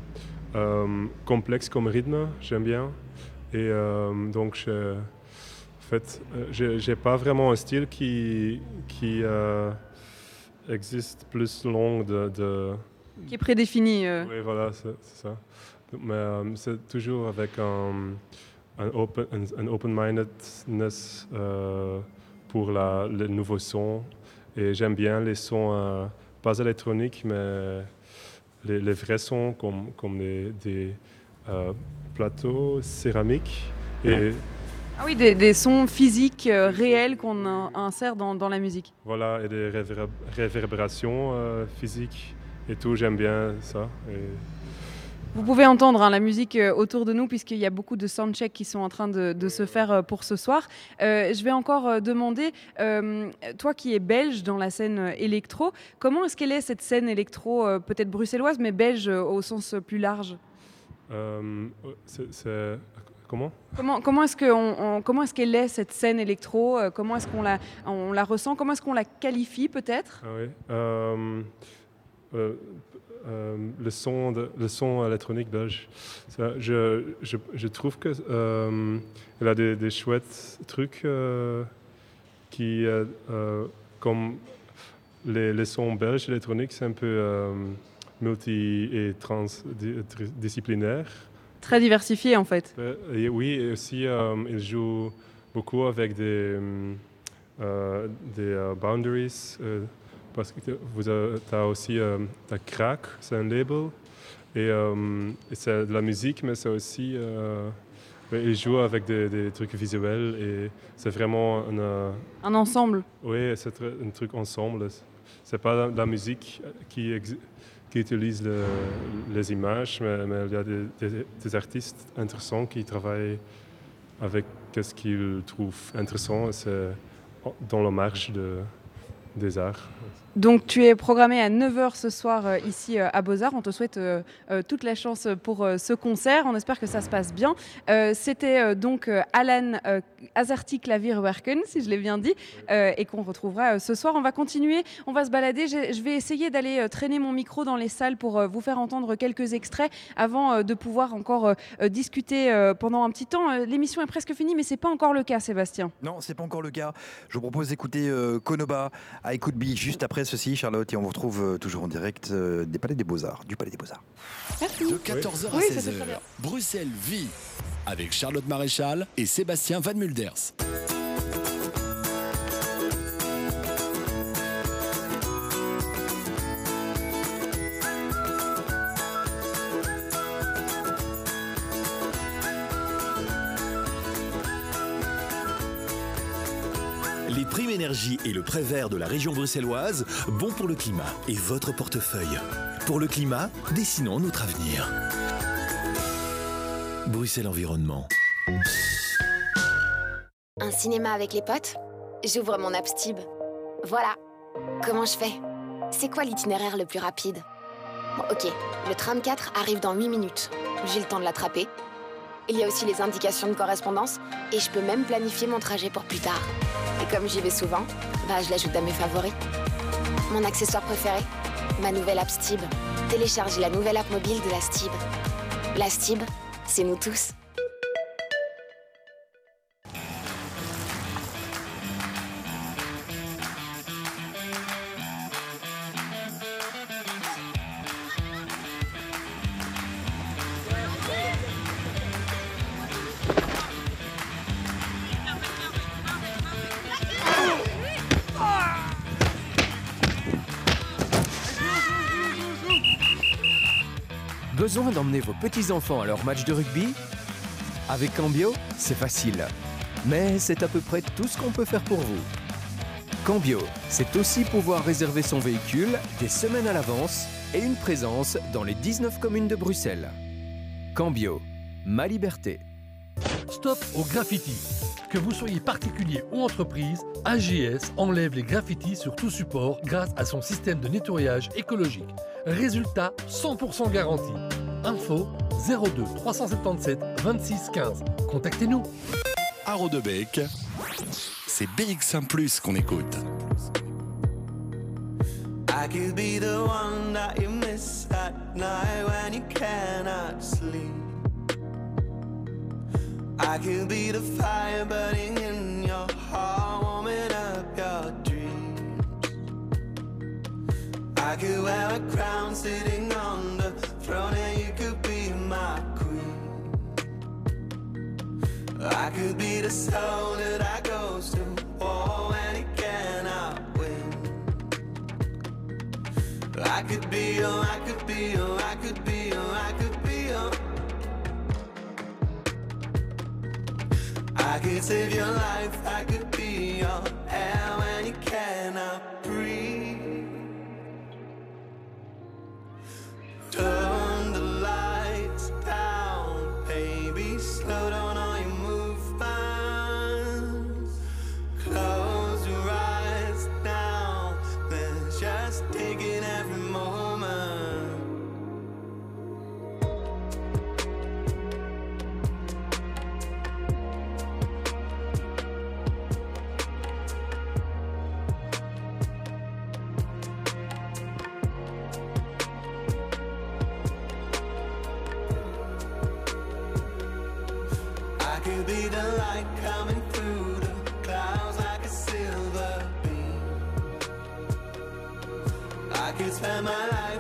J: euh, complexes comme rythme, j'aime bien. Et euh, donc, je, en fait, euh, je- j'ai pas vraiment un style qui, qui euh, existe plus long de- de
D: qui est prédéfini euh.
J: oui, voilà, c'est ça. Mais euh, c'est toujours avec un, un open, un, un open-mindedness euh, pour la, le nouveau son et j'aime bien les sons euh, pas électroniques, mais les, les vrais sons comme, comme des, des, euh, plateaux céramiques. Et
D: Ah oui, des, des sons physiques euh, réels qu'on in- insère dans, dans la musique.
J: voilà, et des réver- réverbérations euh, physiques et tout, j'aime bien ça. Et
D: Vous pouvez entendre hein, la musique euh, autour de nous puisqu'il y a beaucoup de soundchecks qui sont en train de, de se faire euh, pour ce soir. Euh, je vais encore demander, euh, toi qui es belge dans la scène électro, comment est-ce qu'elle est cette scène électro, peut-être bruxelloise, mais belge au sens plus large?
J: Euh, c'est- c'est- comment?
D: Comment, comment est-ce que on- on- comment qu'elle est cette scène électro Comment est-ce qu'on la, on la ressent Comment est-ce qu'on la qualifie peut-être?
J: Ah oui. Euh, euh, euh, le, son de- le son électronique belge, ça, je, je, je trouve que euh, elle a des, des chouettes trucs euh, qui, euh, euh, comme les, les sons belges électroniques, c'est un peu euh, multi et transdisciplinaire.
D: Très diversifié en fait.
J: Euh, et oui, et aussi, euh, il joue beaucoup avec des, euh, des euh, boundaries. euh, parce que vous as aussi euh, la Crack, c'est un label. Et, euh, et c'est de la musique, mais c'est aussi. euh, il joue avec des, des trucs visuels et c'est vraiment un. euh,
D: Un ensemble.
J: oui, c'est un truc ensemble. C'est pas la, la musique qui, qui utilise le- les images, mais, mais il y a des, des- des artistes intéressants qui travaillent avec ce qu'ils trouvent intéressant. C'est dans la marge de, des arts.
D: Donc tu es programmé à 9h ce soir euh, ici euh, à Beaux-Arts. On te souhaite euh, toute la chance pour ce concert. On espère que ça se passe bien. C'était donc Alan Azarti Klavierwerken, si je l'ai bien dit, et qu'on retrouvera ce soir. On va continuer, on va se balader. Je vais essayer d'aller traîner mon micro dans les salles pour vous faire entendre quelques extraits avant de pouvoir encore discuter pendant un petit temps. L'émission est presque finie, mais c'est pas encore le cas, Sébastien.
A: Non, c'est pas encore le cas. Je vous propose d'écouter Konoba à Écoute juste après ceci, Charlotte, et on vous retrouve euh, toujours en direct euh, des Palais des Beaux-Arts, du Palais des Beaux-Arts.
U: De 14h à
D: Oui, ça, c'est
U: 16h,
D: très bien.
U: Bruxelles vit avec Charlotte Maréchal et Sébastien Van Mulders.
B: Et le prêt vert de la région bruxelloise, bon pour le climat et votre portefeuille. Pour le climat, dessinons notre avenir. Bruxelles Environnement.
G: Un cinéma avec les potes? J'ouvre mon app Stib. Voilà. Comment je fais? C'est quoi l'itinéraire le plus rapide? Ok, le tram 4 arrive dans 8 minutes. J'ai le temps de l'attraper. Il y a aussi les indications de correspondance et je peux même planifier mon trajet pour plus tard. Et comme j'y vais souvent, bah je l'ajoute à mes favoris. Mon accessoire préféré Ma nouvelle app Stib. Téléchargez la nouvelle app mobile de la Stib. La Stib, c'est nous tous.
H: D'emmener vos petits-enfants à leur match de rugby Avec Cambio, c'est facile. Mais c'est à peu près tout ce qu'on peut faire pour vous. Cambio, c'est aussi pouvoir réserver son véhicule des semaines à l'avance et une présence dans les 19 communes de Bruxelles. Cambio, ma liberté.
I: Stop au graffiti. Que vous soyez particulier ou entreprise, AGS enlève les graffitis sur tout support grâce à son système de nettoyage écologique. Résultat 100% garanti. Info 02 377 26 15. Contactez-nous.
U: À Rodebec, c'est BX1 Plus qu'on écoute.
V: I could be the one that you miss at night when you cannot sleep. I could be the fire burning in your heart, warming up your dreams. I could wear a crown sitting on the throne, I could be the soul that I goes to oh, war when he cannot win. I could be your, I could be your, I could be your, I could be your. I could save your life, I could be your air when you cannot breathe. Turn the lights down, baby, slow down spend my life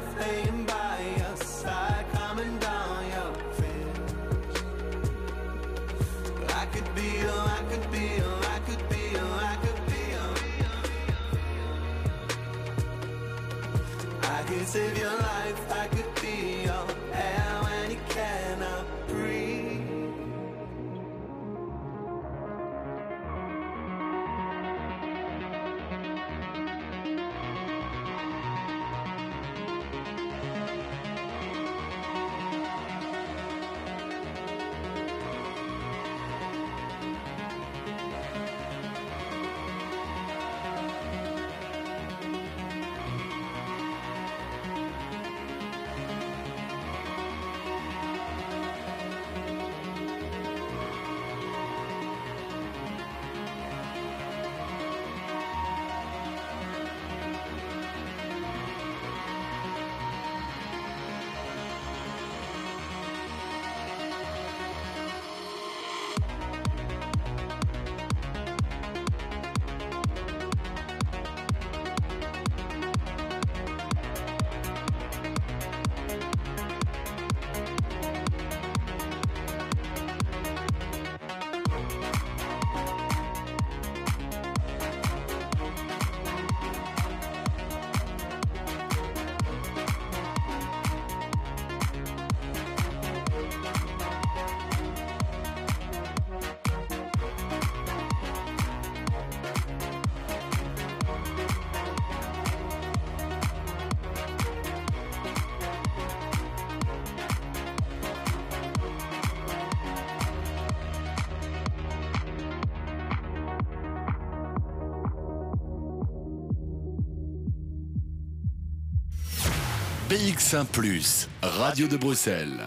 U: BX1 ⁇ Radio de Bruxelles.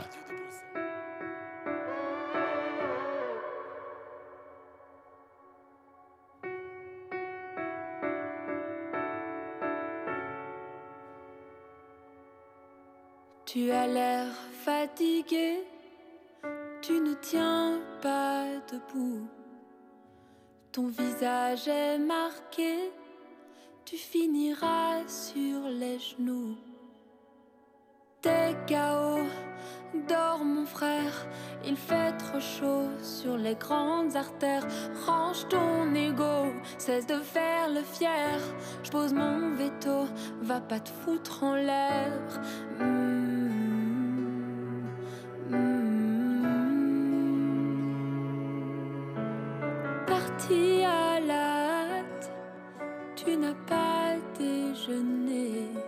W: Tu as l'air fatigué, tu ne tiens pas debout. Ton visage est marqué, tu finiras sur les genoux. T'es KO, dors mon frère, il fait trop chaud sur les grandes artères. Range ton ego, cesse de faire le fier. Je pose mon veto, va pas te foutre en l'air. Mm, mm. Parti à la tu n'as pas déjeuné.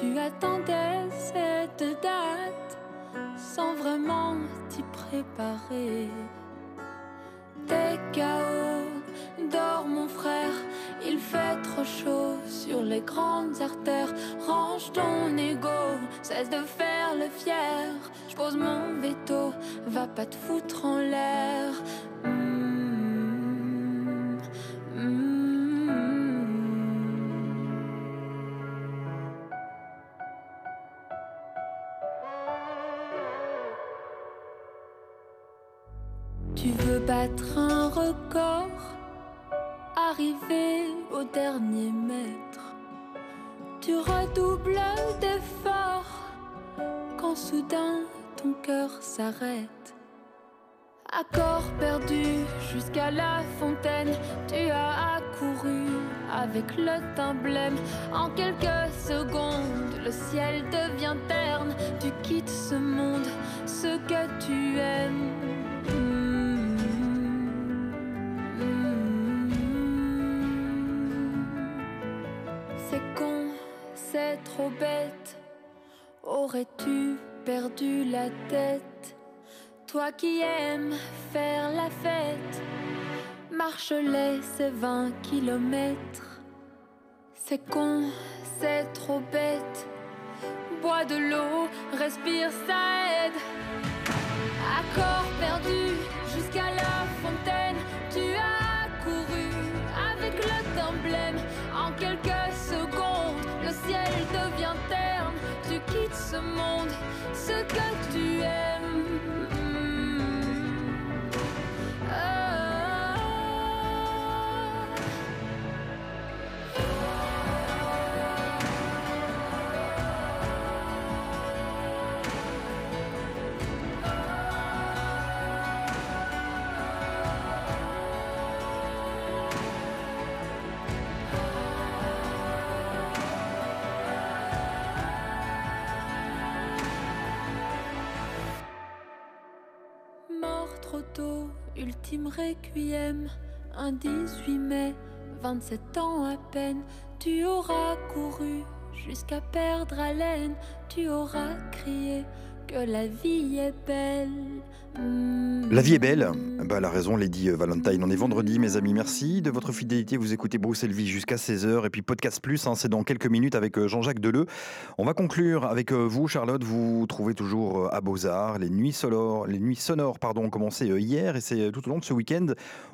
W: Tu attendais cette date sans vraiment t'y préparer. T'es KO, dors mon frère, il fait trop chaud sur les grandes artères. Range ton ego, cesse de faire le fier. Je pose mon veto, va pas te foutre en l'air. Battre un record, arriver au dernier mètre. Tu redoubles d'efforts quand soudain ton cœur s'arrête. Accord perdu jusqu'à la fontaine, tu as accouru avec le teint. En quelques secondes, le ciel devient terne, tu quittes ce monde, ce que tu aimes. Trop bête. Aurais-tu perdu la tête? Toi qui aimes faire la fête, marche les ces 20 kilomètres. C'est con, c'est trop bête. Bois de l'eau, respire, ça aide. Accord perdu jusqu'à la fontaine, ce ultime requiem, un 18 mai, 27 ans à peine, tu auras couru jusqu'à perdre haleine, tu auras crié que la vie est belle.
A: La vie est belle. Bah, elle a raison, Lady Valentine. On est vendredi, mes amis. Merci de votre fidélité. Vous écoutez Bruxelles Vie jusqu'à 16h. Et puis Podcast Plus, hein, c'est dans quelques minutes avec euh, Jean-Jacques Deleu. On va conclure avec euh, vous, Charlotte. Vous trouvez toujours euh, à Beaux-Arts. Les nuits sonores, les nuits sonores pardon, ont commencé euh, hier et c'est euh, tout au long de ce week-end.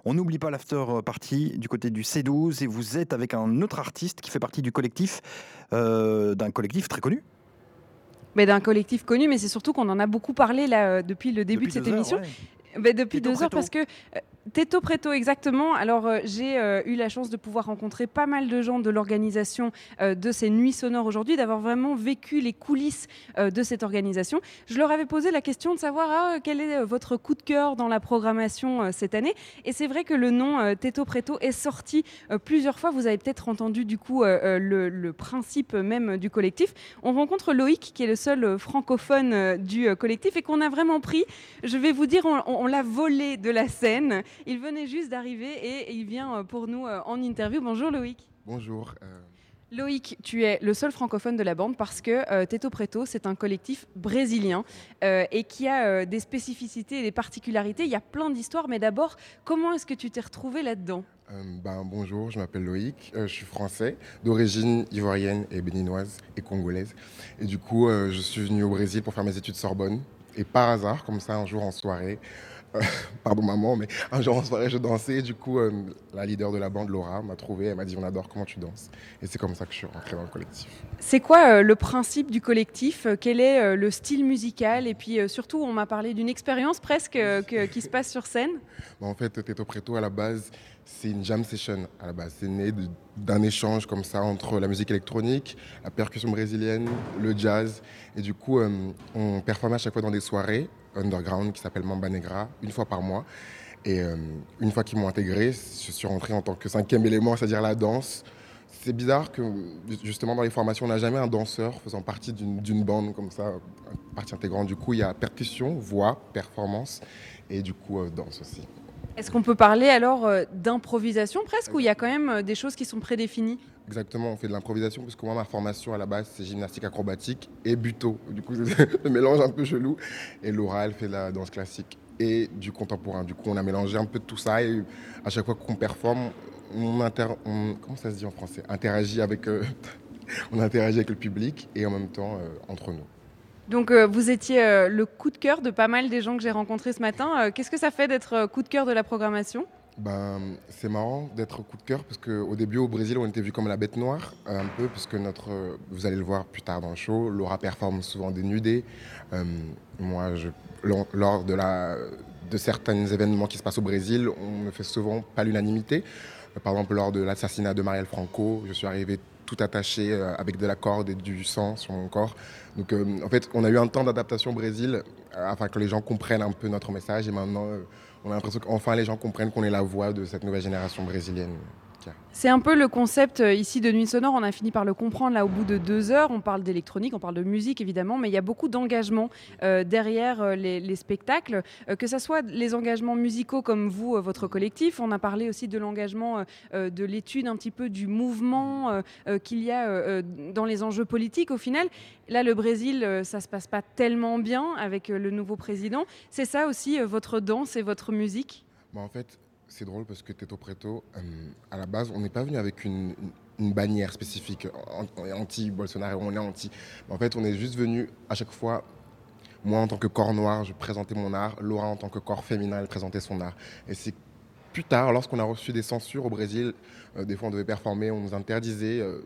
A: On n'oublie pas l'after party du côté du C12. Et vous êtes avec un autre artiste qui fait partie du collectif, euh, d'un collectif très connu.
D: Mais d'un collectif connu, mais c'est surtout qu'on en a beaucoup parlé là euh, depuis le début
A: Depuis
D: de cette
A: heures,
D: émission.
A: ouais.
D: Depuis deux heures
A: Preto.
D: parce que euh, Teto Preto exactement. Alors euh, j'ai euh, eu la chance de pouvoir rencontrer pas mal de gens de l'organisation euh, de ces nuits sonores aujourd'hui, d'avoir vraiment vécu les coulisses de cette organisation. Je leur avais posé la question de savoir ah, quel est votre coup de cœur dans la programmation cette année? Et c'est vrai que le nom Teto Preto est sorti plusieurs fois. Vous avez peut-être entendu du coup le, principe même du collectif. On rencontre Loïc qui est le seul francophone du collectif et qu'on a vraiment pris. Je vais vous dire, on l'a volé de la scène. Il venait juste d'arriver et il vient euh, pour nous euh, en interview. Bonjour Loïc.
X: Bonjour. euh,
D: Loïc, tu es le seul francophone de la bande parce que euh, Teto Preto, c'est un collectif brésilien euh, et qui a euh, des spécificités et des particularités. Il y a plein d'histoires, mais d'abord, comment est-ce que tu t'es retrouvé là-dedans?
X: Ben, bonjour, je m'appelle Loïc, je suis français, d'origine ivoirienne et béninoise et congolaise. Et du coup, je suis venu au Brésil pour faire mes études Sorbonne. Et par hasard, comme ça, un jour en soirée, pardon maman, mais un jour en soirée, je dansais. Et du coup, euh, la leader de la bande, Laura, m'a trouvé. Elle m'a dit On adore comment tu danses. Et c'est comme ça que je suis rentré dans le collectif.
D: C'est quoi euh, le principe du collectif? Euh, Quel est euh, le style musical? Et puis surtout, on m'a parlé d'une expérience presque que- qui se passe sur scène.
X: Bon, en fait, Teto Preto, à la base, c'est une jam session. À la base, c'est né d'un échange comme ça entre la musique électronique, la percussion brésilienne, le jazz. Et du coup, on performait à chaque fois dans des soirées underground qui s'appellent Mamba Negra, une fois par mois. Et euh, une fois qu'ils m'ont intégré, je suis rentré en tant que cinquième élément, c'est-à-dire la danse. C'est bizarre que, justement, dans les formations, on n'a jamais un danseur faisant partie d'une bande comme ça, partie intégrante. Du coup, il y a percussion, voix, performance et du coup, euh, danse aussi.
D: Est-ce qu'on peut parler alors euh, d'improvisation presque, ou il y a quand même des choses qui sont prédéfinies?
X: Exactement, on fait de l'improvisation parce que moi, ma formation à la base, c'est gymnastique acrobatique et buto. Du coup, le mélange un peu chelou. Et Laura, elle fait de la danse classique et du contemporain. Du coup, on a mélangé un peu de tout ça et à chaque fois qu'on performe, on, inter... comment ça se dit en français? Interagit avec, euh, on interagit avec le public et en même temps euh, entre nous.
D: Donc euh, vous étiez le coup de cœur de pas mal des gens que j'ai rencontrés ce matin. Qu'est-ce que ça fait d'être coup de cœur de la programmation?
X: Ben, c'est marrant d'être coup de cœur parce qu'au début au Brésil on était vu comme la bête noire un peu parce que notre, vous allez le voir plus tard dans le show, Laura performe souvent dénudée. Euh, moi, lors- de, la, de certains événements qui se passent au Brésil, on ne fait souvent pas l'unanimité. Euh, Par exemple, lors de l'assassinat de Marielle Franco, je suis arrivé tout attaché euh, avec de la corde et du sang sur mon corps. Donc en fait, on a eu un temps d'adaptation au Brésil afin que les gens comprennent un peu notre message et maintenant on a l'impression qu'enfin les gens comprennent qu'on est la voix de cette nouvelle génération brésilienne.
D: C'est un peu le concept euh, ici de Nuit Sonore. On a fini par le comprendre là au bout de deux heures. On parle d'électronique, on parle de musique évidemment, mais il y a beaucoup d'engagement euh, derrière euh, les, les spectacles, Euh, que ce soit les engagements musicaux comme vous, votre collectif. On a parlé aussi de l'engagement de l'étude un petit peu du mouvement qu'il y a dans les enjeux politiques au final. Là, le Brésil, ça se passe pas tellement bien avec le nouveau président. C'est ça aussi votre danse et votre musique?
X: Bah, en fait, c'est drôle parce que Teto Preto, euh, à la base, on n'est pas venu avec une, bannière spécifique anti-Bolsonaro, on est anti. En fait, on est juste venu à chaque fois. Moi, en tant que corps noir, je présentais mon art. Laura, en tant que corps féminin, elle présentait son art. Et c'est plus tard, lorsqu'on a reçu des censures au Brésil, euh, des fois on devait performer, on nous interdisait. euh,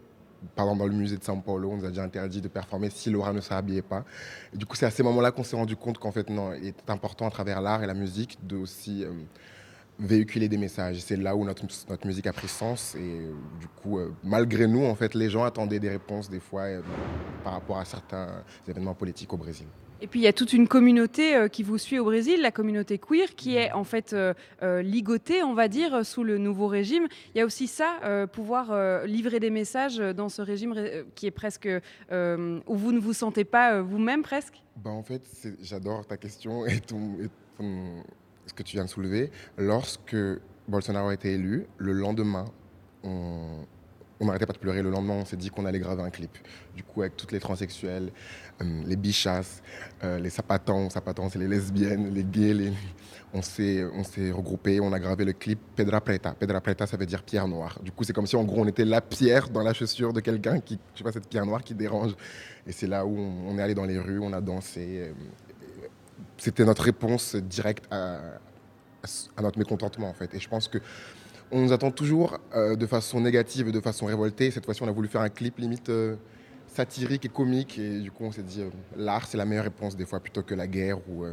X: par exemple, dans le musée de São Paulo, on nous a déjà interdit de performer si Laura ne s'habillait pas. Et du coup, c'est à ces moments-là qu'on s'est rendu compte qu'en fait, non, il est important à travers l'art et la musique de aussi euh, véhiculer des messages. C'est là où notre, notre musique a pris sens. Et euh, du coup, euh, malgré nous, en fait, les gens attendaient des réponses des fois euh, par rapport à certains événements politiques au Brésil.
D: Et puis il y a toute une communauté euh, qui vous suit au Brésil, la communauté queer, qui est en fait ligotée, on va dire, sous le nouveau régime. Il y a aussi ça, pouvoir livrer des messages dans ce régime ré- qui est presque où vous ne vous sentez pas vous-même presque?
X: Bah, en fait, j'adore ta question et ton- ce que tu viens de soulever. Lorsque Bolsonaro a été élu, le lendemain, on on n'arrêtait pas de pleurer. Le lendemain, on s'est dit qu'on allait graver un clip. Du coup, avec toutes les transsexuels, euh, les bichasses, euh, les sapatons, sapatons, c'est les lesbiennes, les gays, on s'est regroupés, on a gravé le clip Pedra Preta. Pedra Preta, ça veut dire pierre noire. Du coup, c'est comme si en gros on était la pierre dans la chaussure de quelqu'un qui, je sais pas, cette pierre noire qui dérange. Et c'est là où on, on est allé dans les rues, on a dansé. euh, C'était notre réponse directe à, notre mécontentement en fait. Et je pense que on nous attend toujours euh, de façon négative et de façon révoltée. Cette fois-ci, on a voulu faire un clip limite euh, satirique et comique. Et du coup, on s'est dit, euh, l'art, c'est la meilleure réponse des fois plutôt que la guerre ou, euh,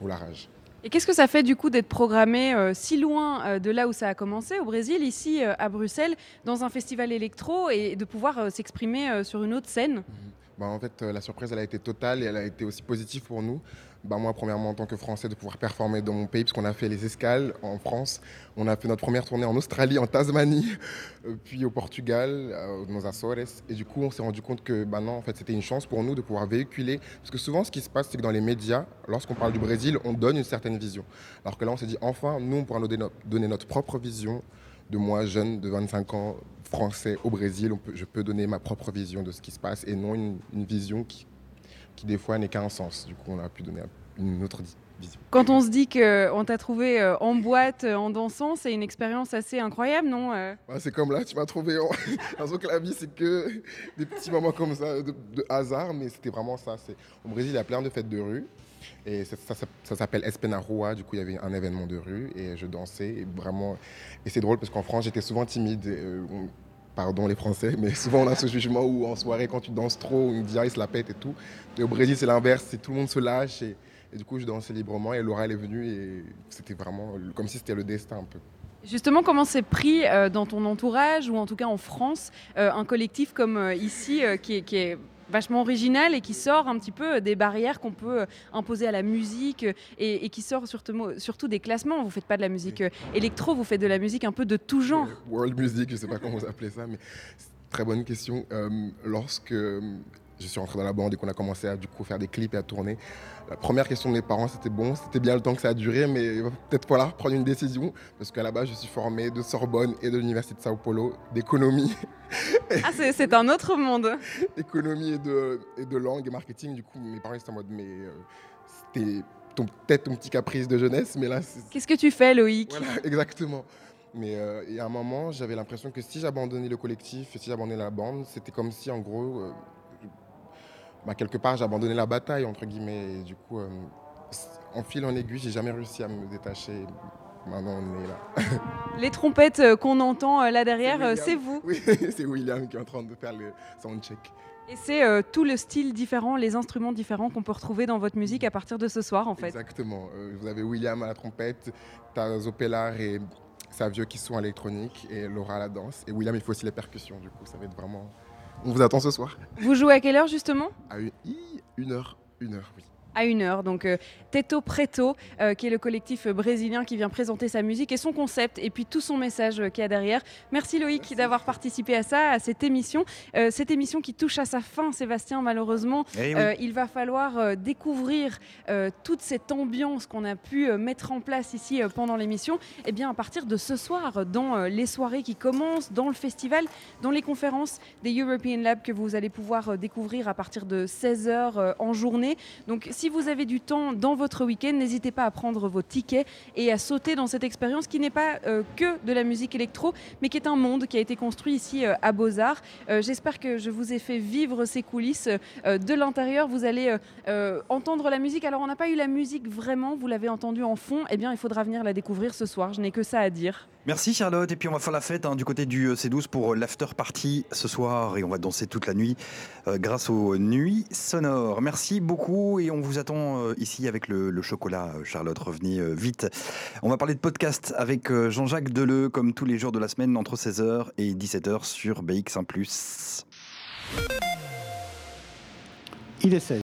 X: ou la rage.
D: Et qu'est-ce que ça fait du coup d'être programmé euh, si loin euh, de là où ça a commencé, au Brésil, ici euh, à Bruxelles, dans un festival électro, et de pouvoir s'exprimer sur une autre scène?
X: Bah, en fait, euh, la surprise, elle a été totale et elle a été aussi positive pour nous. Bah, moi, premièrement, en tant que Français, de pouvoir performer dans mon pays, puisqu'on a fait les escales en France. On a fait notre première tournée en Australie, en Tasmanie, euh, puis au Portugal, euh, dans Açores. Et du coup, on s'est rendu compte que bah non, en fait, c'était une chance pour nous de pouvoir véhiculer. Parce que souvent, ce qui se passe, c'est que dans les médias, lorsqu'on parle du Brésil, on donne une certaine vision. Alors que là, on s'est dit, enfin, nous, on pourra nous donner notre propre vision de moi, jeune de 25 ans, français au Brésil. On peut- je peux donner ma propre vision de ce qui se passe et non une, une vision qui, qui, des fois, n'est qu'un sens. Du coup, on a pu donner une autre vision.
D: Quand on se dit qu'on t'a trouvé euh, en boîte, euh, en dansant, c'est une expérience assez incroyable, non euh?
X: Ouais, c'est comme là, tu m'as trouvé en. l'impression que la vie, c'est que des petits moments comme ça, de, de hasard, mais c'était vraiment ça. Au Brésil, il y a plein de fêtes de rue. Et ça, ça- ça- ça s'appelle Espenarua. Du coup, il y avait un événement de rue et je dansais. Et vraiment. Et c'est drôle parce qu'en France, j'étais souvent timide. euh, on- Pardon les Français, mais souvent on a ce jugement où en soirée, quand tu danses trop, on dit ah, il se la pète et tout. Et au Brésil, c'est l'inverse. C'est tout le monde se lâche. Et, et du coup, je dansais librement. Et Laura, elle est venue. Et c'était vraiment comme si c'était le destin un peu.
D: Justement, comment c'est pris euh, dans ton entourage, ou en tout cas en France, euh, un collectif comme euh, ici, euh, qui, est, qui est vachement original et qui sort un petit peu des barrières qu'on peut euh, imposer à la musique euh, et, qui sort surtout, des classements. Vous ne faites pas de la musique euh, électro, vous faites de la musique un peu de tout genre.
X: World music, je sais pas comment vous appelez ça, mais très bonne question. Lorsque je suis rentré dans la bande et qu'on a commencé à du coup faire des clips et à tourner, la première question de mes parents c'était bon, c'était bien le temps que ça a duré, mais il va peut-être falloir prendre une décision parce qu'à la base je suis formé de Sorbonne et de l'université de Sao Paulo d'économie,
D: Ah, c'est un autre monde.
X: économie et de, et de langue et marketing. Du coup, mes parents étaient en mode mais euh, c'était ton- peut-être ton petit caprice de jeunesse, mais là c'est
D: Qu'est-ce que tu fais, Loïc?
X: Voilà, exactement. Mais euh, et à un moment, j'avais l'impression que si j'abandonnais le collectif et si j'abandonnais la bande, c'était comme si, en gros, euh, bah, quelque part, j'abandonnais la bataille, entre guillemets. Et du coup, euh, en fil en aiguille, j'ai jamais réussi à me détacher. Maintenant, on est là.
D: Les trompettes euh, qu'on entend euh, là derrière, euh, c'est vous.
X: Oui, c'est William qui est en train de faire le soundcheck.
D: Et c'est euh, tout le style différent, les instruments différents qu'on peut retrouver dans votre musique à partir de ce soir, en fait.
X: Exactement. Euh, vous avez William à la trompette, Zopelar et Savio qui sont à l'électronique et Laura à la danse. Et William, il faut aussi les percussions. Du coup, ça va être vraiment. On vous attend ce soir.
D: Vous jouez à quelle heure justement?
X: À une, une heure, une heure, oui
D: à une heure. Donc euh, Teto Preto, euh, qui est le collectif brésilien qui vient présenter sa musique et son concept et puis tout son message euh, qu'il y a derrière. Merci Loïc d'avoir participé à ça, à cette émission. cette émission qui touche à sa fin, Sébastien, malheureusement.
A: Eh
D: il va falloir découvrir toute cette ambiance qu'on a pu mettre en place ici pendant l'émission. Et eh bien à partir de ce soir, dans les soirées qui commencent, dans le festival, dans les conférences des European Lab que vous allez pouvoir découvrir à partir de 16h en journée. Donc si vous avez du temps dans votre week-end, n'hésitez pas à prendre vos tickets et à sauter dans cette expérience qui n'est pas euh, que de la musique électro, mais qui est un monde qui a été construit ici euh, à Beaux-Arts. Euh, j'espère que je vous ai fait vivre ces coulisses de l'intérieur. Vous allez entendre la musique. Alors, on n'a pas eu la musique vraiment, vous l'avez entendu en fond. Eh bien, il faudra venir la découvrir ce soir. Je n'ai que ça à dire.
A: Merci Charlotte. Et puis on va faire la fête hein, du côté du C12 pour l'after party ce soir et on va danser toute la nuit grâce aux nuits sonores. Merci beaucoup et on vous attend euh, ici avec le, chocolat, euh, Charlotte. Revenez euh, vite. On va parler de podcast avec Jean-Jacques Deleu, comme tous les jours de la semaine, entre 16h et 17h sur BX1.
Y: Il est 16.